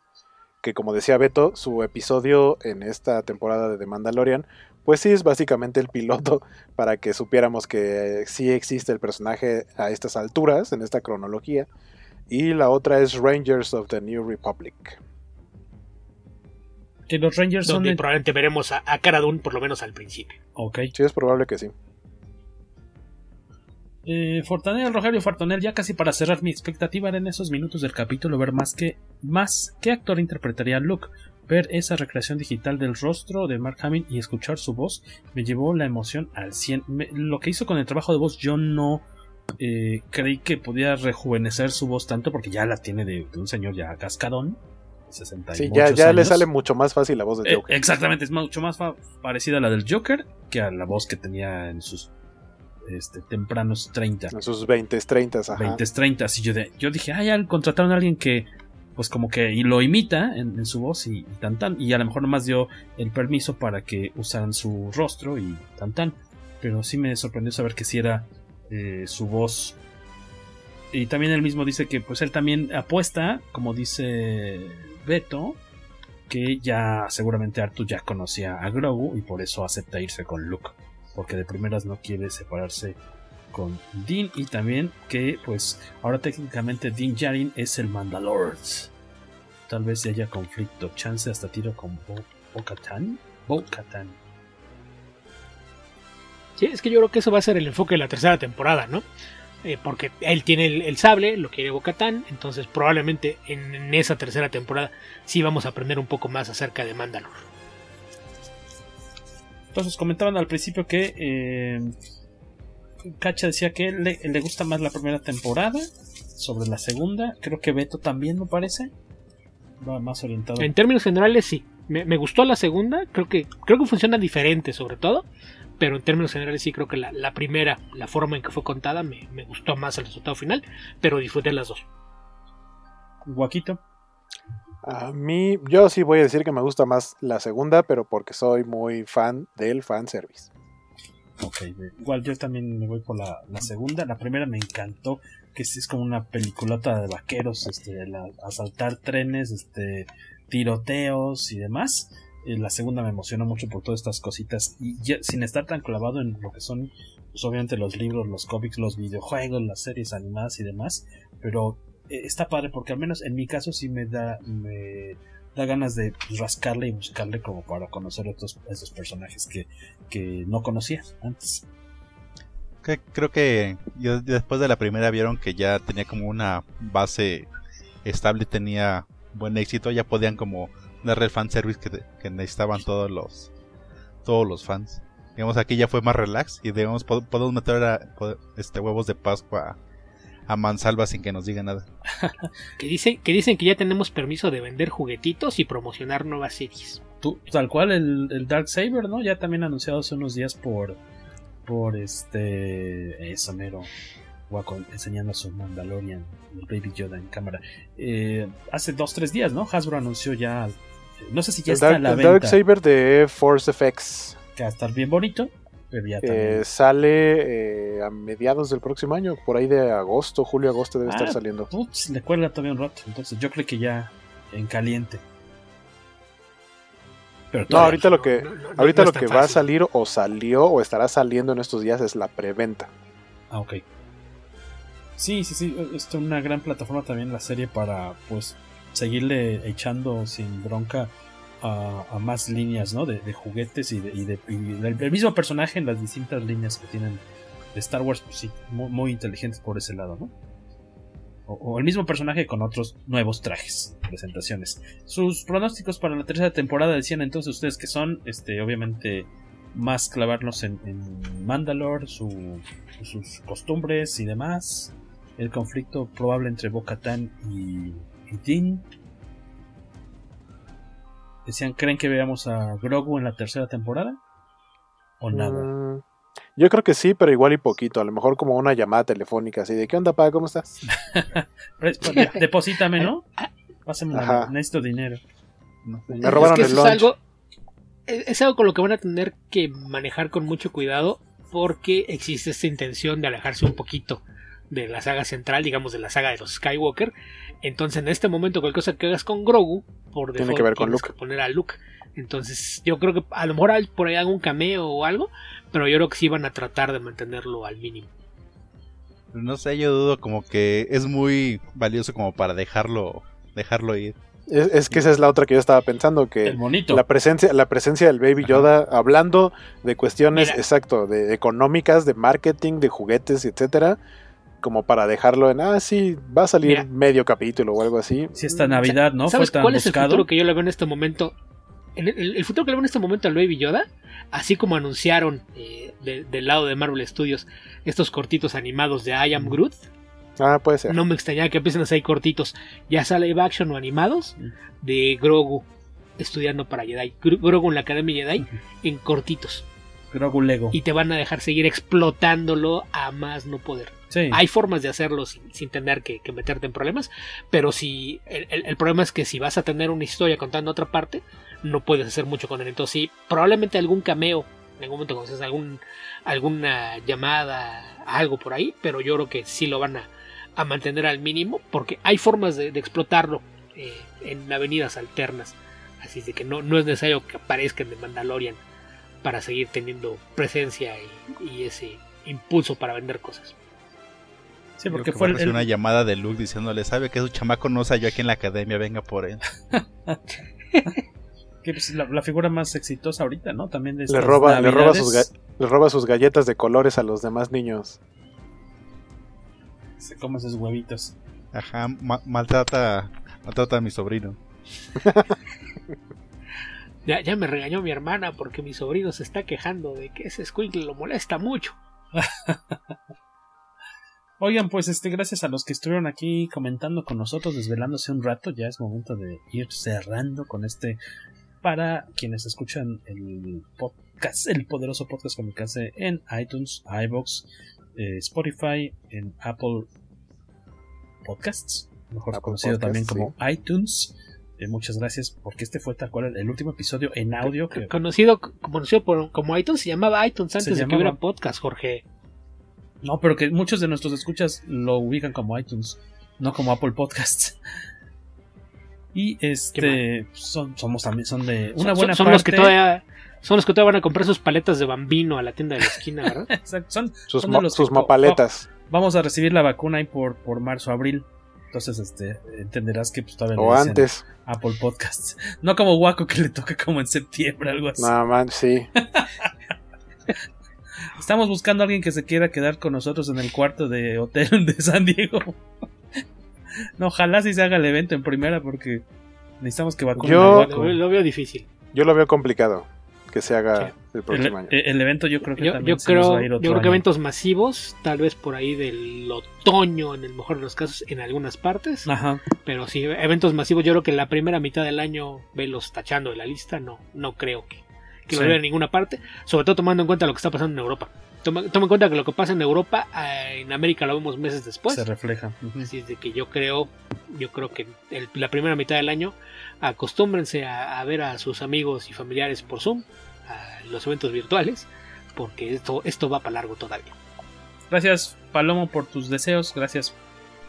que como decía Beto, su episodio en esta temporada de The Mandalorian, pues sí es básicamente el piloto para que supiéramos que sí existe el personaje a estas alturas, en esta cronología. Y la otra es Rangers of the New Republic. Que los Rangers son. Donde de- probablemente veremos a, a Cara Dune por lo menos al principio. Ok. Sí, es probable que sí. Eh, Fortanel, Rogelio Fortanel, ya casi para cerrar mi expectativa era en esos minutos del capítulo ver más que más qué actor interpretaría a Luke. Ver esa recreación digital del rostro de Mark Hamill y escuchar su voz me llevó la emoción al 100. Me- lo que hizo con el trabajo de voz yo no eh, creí que podía rejuvenecer su voz tanto porque ya la tiene de, de un señor ya cascadón. 60 y Sí, ya, ya le sale mucho más fácil la voz de Eh, Joker. exactamente, es mucho más parecida a la del Joker que a la voz que tenía en sus este, tempranos 30. En sus 20, 30, ajá. 20, 30. Así yo, de, yo dije, ah, ya contrataron a alguien que, pues como que y lo imita en, en su voz y, y tan tan. Y a lo mejor nomás dio el permiso para que usaran su rostro y tan tan. Pero sí me sorprendió saber que sí era eh, su voz. Y también él mismo dice que pues él también apuesta, como dice Beto, que ya seguramente Artu ya conocía a Grogu y por eso acepta irse con Luke. Porque de primeras no quiere separarse con Dean y también que pues ahora técnicamente Dean Jarin es el Mandalore. tal vez haya conflicto, chance hasta tiro con Bo-Katan. Bo. Sí, es que yo creo que eso va a ser el enfoque de la tercera temporada, ¿no? Eh, porque él tiene el, el, sable, lo quiere Bocatán, entonces probablemente en, en, esa tercera temporada sí vamos a aprender un poco más acerca de Mandalor. Entonces comentaban al principio que eh, Cacha decía que le, le, gusta más la primera temporada sobre la segunda. Creo que Beto también me parece. Va más orientado. En términos generales sí. Me, me gustó la segunda. Creo que, creo que funciona diferente sobre todo pero en términos generales sí creo que la, la primera, la forma en que fue contada, me, me, gustó más el resultado final, pero disfruté las dos. Guaquito. A mí, yo sí voy a decir que me gusta más la segunda, pero porque soy muy fan del fanservice. Ok, igual yo también me voy por la, segunda. La primera me encantó, que es, como una peliculota de vaqueros, este, la, asaltar trenes, este, tiroteos y demás la segunda me emocionó mucho por todas estas cositas y sin estar tan clavado en lo que son pues obviamente los libros, los cómics, los videojuegos, las series animadas y demás, pero eh, está padre porque al menos en mi caso sí me da me da ganas de rascarle y buscarle como para conocer estos, estos personajes que, que no conocía antes. Creo que yo, después de la primera vieron que ya tenía como una base estable, tenía buen éxito, ya podían como darle el fanservice que, que necesitaban todos los todos los fans. Digamos, aquí ya fue más relax y digamos, podemos meter a, este huevos de Pascua a, mansalva sin que nos diga nada. que, dicen, que dicen que ya tenemos permiso de vender juguetitos y promocionar nuevas series. Tú, tal cual el, el Dark Saber, ¿no? Ya también anunciado hace unos días por por este eso mero Waco enseñando a su Mandalorian el Baby Yoda en cámara eh, hace dos tres días no Hasbro anunció ya no sé si ya el está Dark, en la el venta. Dark Saber de Force FX. Que va a estar bien bonito. Eh, sale eh, a mediados del próximo año, por ahí de agosto, julio, agosto debe ah, estar saliendo. Putz, le cuelga todavía un rato. Entonces yo creo que ya en caliente. Pero no, ahorita lo que, no, no, ahorita lo que va a salir o salió o estará saliendo en estos días es la preventa. Ah, ok. Sí, sí, sí. Es una gran plataforma también la serie para pues seguirle echando sin bronca a, más líneas ¿no? de, juguetes y, de, y, de, y del, mismo personaje en las distintas líneas que tienen de Star Wars, pues sí, muy, inteligentes por ese lado, ¿no? O, o, el mismo personaje con otros nuevos trajes, presentaciones. Sus pronósticos para la tercera temporada decían entonces ustedes que son, este, obviamente, más clavarnos en, en Mandalore, su, sus costumbres y demás. El conflicto probable entre Bo-Katan y y Din. Decían, ¿creen que veamos a Grogu en la tercera temporada? ¿O nada? Mm, yo creo que sí, pero igual y poquito. A lo mejor como una llamada telefónica así de ¿qué onda, pa? ¿Cómo estás? Deposítame, ¿no? Pásame, necesito dinero. No, me robaron es que el lunch. Es algo, es algo con lo que van a tener que manejar con mucho cuidado porque existe esta intención de alejarse un poquito de la saga central, digamos de la saga de los Skywalker. Entonces, en este momento, cualquier cosa que hagas con Grogu, por Tiene que ver con Luke. Que poner a Luke. Entonces, yo creo que a lo mejor hay por ahí algún cameo o algo, pero yo creo que sí van a tratar de mantenerlo al mínimo. No sé, yo dudo como que es muy valioso como para dejarlo dejarlo ir. Es, es, que esa es la otra que yo estaba pensando, que la presencia, la presencia del Baby Yoda, Ajá. hablando de cuestiones, Mira. exacto, de económicas, de marketing, de juguetes, etcétera, como para dejarlo en, ah, sí, va a salir Mira. medio capítulo o algo así. Si esta Navidad, ¿no? ¿Sabes Fue tan cuál buscado? es el futuro que yo le veo en este momento? En el, el, futuro que le veo en este momento al Baby Yoda, así como anunciaron eh, de, del lado de Marvel Studios estos cortitos animados de I Am Groot. Ah, puede ser. No me extrañaría que empiecen a salir cortitos, ya sea live action o animados, de Grogu estudiando para Jedi. Grogu en la Academia Jedi en cortitos. Grogu Lego. Y te van a dejar seguir explotándolo a más no poder. Hay formas de hacerlo sin, sin tener que, meterte en problemas, pero si el, el, problema es que si vas a tener una historia contando otra parte, no puedes hacer mucho con él. Entonces sí, probablemente algún cameo, en algún momento conoces algún, alguna llamada, algo por ahí, pero yo creo que sí lo van a, a mantener al mínimo, porque hay formas de, explotarlo eh, en avenidas alternas. Así de que no, no es necesario que aparezcan de Mandalorian para seguir teniendo presencia y ese impulso para vender cosas. Sí, porque fue el, una llamada de Luke diciéndole, sabe que su chamaco no salió aquí en la academia, venga por él. que, pues, la, la figura más exitosa ahorita, ¿no? También de Le roba, le, roba sus le roba sus galletas de colores a los demás niños. Se come sus huevitos. Ajá, ma- maltrata, maltrata a mi sobrino. Ya, ya me regañó mi hermana porque mi sobrino se está quejando de que ese squinkle lo molesta mucho. Oigan, pues este, gracias a los que estuvieron aquí comentando con nosotros, desvelándose un rato, ya es momento de ir cerrando con este para quienes escuchan el podcast, el poderoso podcast Kamikaze en iTunes, iBox, eh, Spotify, en Apple Podcasts, mejor Apple conocido también como iTunes. Eh, muchas gracias porque este fue tal cual el, último episodio en audio que Conocido, conocido por, como iTunes, se llamaba iTunes Se antes de que hubiera podcast, Jorge. No, pero que muchos de nuestros escuchas lo ubican como iTunes, no como Apple Podcasts. Y este son somos también son de una Son- buena son, parte. los que todavía son los que todavía van a comprar sus paletas de bambino a la tienda de la esquina, ¿verdad? Exacto, son, Sus, son ma- los sus que mapaletas. Vamos a recibir la vacuna ahí por por marzo abril. Entonces, este, entenderás que pues, todavía O antes. Apple Podcasts. No como Waco que le toca como en septiembre, algo así. No, man, sí. Estamos buscando a alguien que se quiera quedar con nosotros en el cuarto de hotel de San Diego. No, ojalá si se haga el evento en primera porque necesitamos que vacunen Yo- a. Lo, veo difícil. Yo lo veo complicado que se haga el El, próximo año. el evento yo creo que Yo, también yo se nos creo, va a ir yo otro creo que año. eventos masivos, tal vez por ahí del otoño, en el mejor de los casos, en algunas partes. Ajá. Pero sí, eventos masivos, yo creo que la primera mitad del año, velos tachando de la lista, no, no creo que, que Sí. lo vea en ninguna parte. Sobre todo tomando en cuenta lo que está pasando en Europa. Toma, toma en cuenta que lo que pasa en Europa, eh, en América lo vemos meses después. se refleja. Ujú. Así es de que yo creo, yo creo que el- la primera mitad del año acostúmbrense a, a ver a sus amigos y familiares por Zoom, a los eventos virtuales, porque esto, esto va para largo todavía. Gracias Palomo por tus deseos. Gracias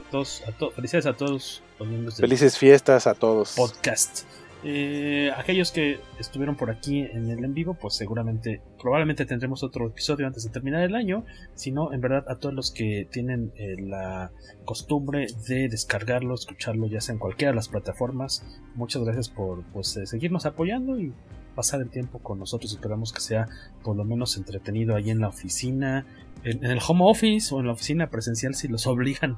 a todos, a to- felicidades a todos los miembros del Felices fiestas a todos. podcast. Eh, aquellos que estuvieron por aquí en el en vivo, pues seguramente, probablemente tendremos otro episodio antes de terminar el año. Si no, en verdad, a todos los que tienen eh, la costumbre de descargarlo, escucharlo, ya sea en cualquiera de las plataformas, muchas gracias por pues, eh, seguirnos apoyando y pasar el tiempo con nosotros. Esperamos que sea por lo menos entretenido ahí en la oficina, en, en el home office o en la oficina presencial si los obligan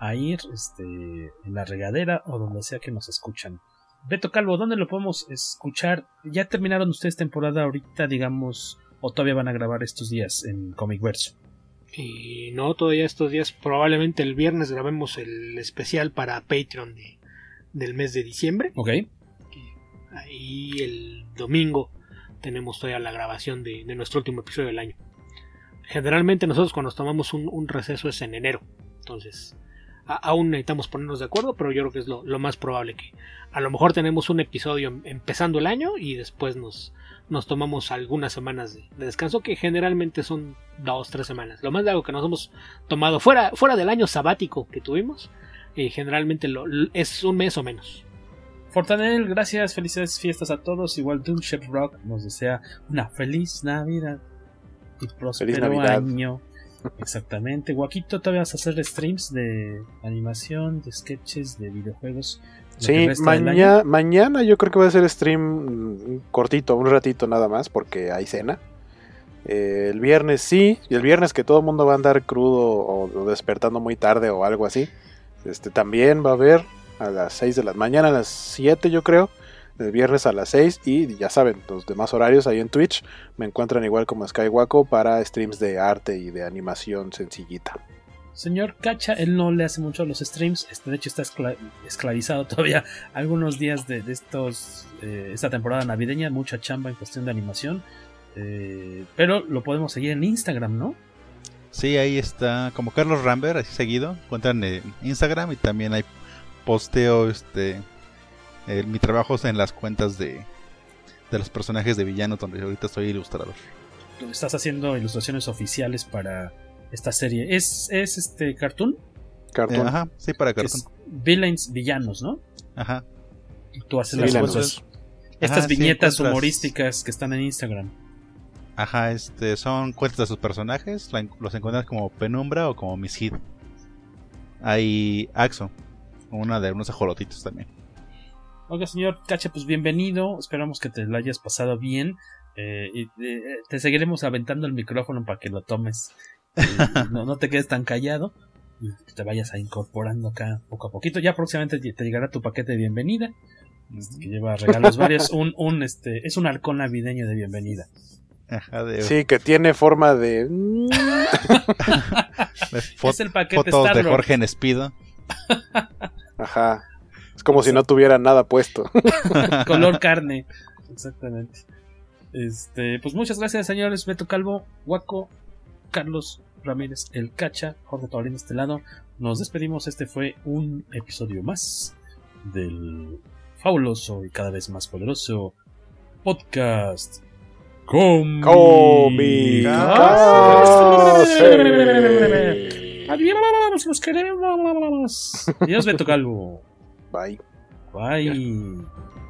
a ir este, en la regadera o donde sea que nos escuchan. Beto Calvo, ¿dónde lo podemos escuchar? ¿Ya terminaron ustedes temporada ahorita, digamos, o todavía van a grabar estos días en Comic Verso? Y no, todavía estos días, probablemente el viernes grabemos el especial para Patreon de- del mes de diciembre. Ok. Ahí el domingo tenemos todavía la grabación de, de nuestro último episodio del año. Generalmente nosotros cuando nos tomamos un, un receso es en enero. Entonces, a- aún necesitamos ponernos de acuerdo, pero yo creo que es lo, lo más probable que a lo mejor tenemos un episodio em- empezando el año y después nos, nos tomamos algunas semanas de, de descanso, que generalmente son dos, tres semanas. Lo más largo que nos hemos tomado fuera, fuera del año sabático que tuvimos, eh, generalmente lo, es un mes o menos. Fortanel, gracias, felices fiestas a todos. Igual Doom Shep Rock nos desea una feliz Navidad y próspero Navidad. año. Exactamente. Guaquito, todavía vas a hacer streams de animación, de sketches, de videojuegos. Sí, resta del maña- año. mañana yo creo que voy a hacer stream mm, cortito, un ratito nada más, porque hay cena. Eh, el viernes sí, y el viernes que todo el mundo va a andar crudo o, o despertando muy tarde o algo así. Este también va a haber a las 6 de la mañana, a las 7 yo creo. El viernes a las 6 y ya saben, los demás horarios ahí en Twitch me encuentran igual como Skywaco para streams de arte y de animación sencillita. Señor Cacha, él no le hace mucho a los streams. Este, de hecho, está escla- esclavizado todavía algunos días de, de estos eh, esta temporada navideña. Mucha chamba en cuestión de animación. Eh, pero lo podemos seguir en Instagram, ¿no? Sí, ahí está, como Carlos Rambert, así seguido. Encuentran en Instagram y también hay posteo este eh, mi trabajo es en las cuentas de, de los personajes de villanos donde ahorita soy ilustrador. Estás haciendo ilustraciones oficiales para esta serie. ¿Es, es este cartoon? Cartoon. Eh, ajá, sí, para cartoon. es Villains Villanos, ¿no? Ajá. Y tú haces Sí, las villanos. cosas. Ajá, Estas sí, viñetas encuentras- humorísticas que están en Instagram. Ajá, este son cuentas de sus personajes, los encuentras como Penumbra o como Miss Hid. hay Axo, una de unos ajolotitos también. Oiga, señor Cacha, pues bienvenido. Esperamos que te lo hayas pasado bien. Eh, y, eh, te seguiremos aventando el micrófono para que lo tomes. no, no, te quedes tan callado. Y te vayas a incorporando acá poco a poquito. Ya próximamente te llegará tu paquete de bienvenida. Este, que lleva regalos varios. Un, un, este, es un halcón navideño de bienvenida. Ajá, de... Sí, que tiene forma de. es el paquete Fotos de Jorge en Espido. Ajá. Es como si no tuviera nada puesto. Color carne. Exactamente. Este, pues muchas gracias, señores. Beto Calvo, Guaco, Carlos Ramírez, El Cacha, Jorge Tabalín de este lado. Nos despedimos. Este fue un episodio más del fabuloso y cada vez más poderoso podcast. Comi. Adiós, los queremos. Adiós, Beto Calvo. Bye. Bye.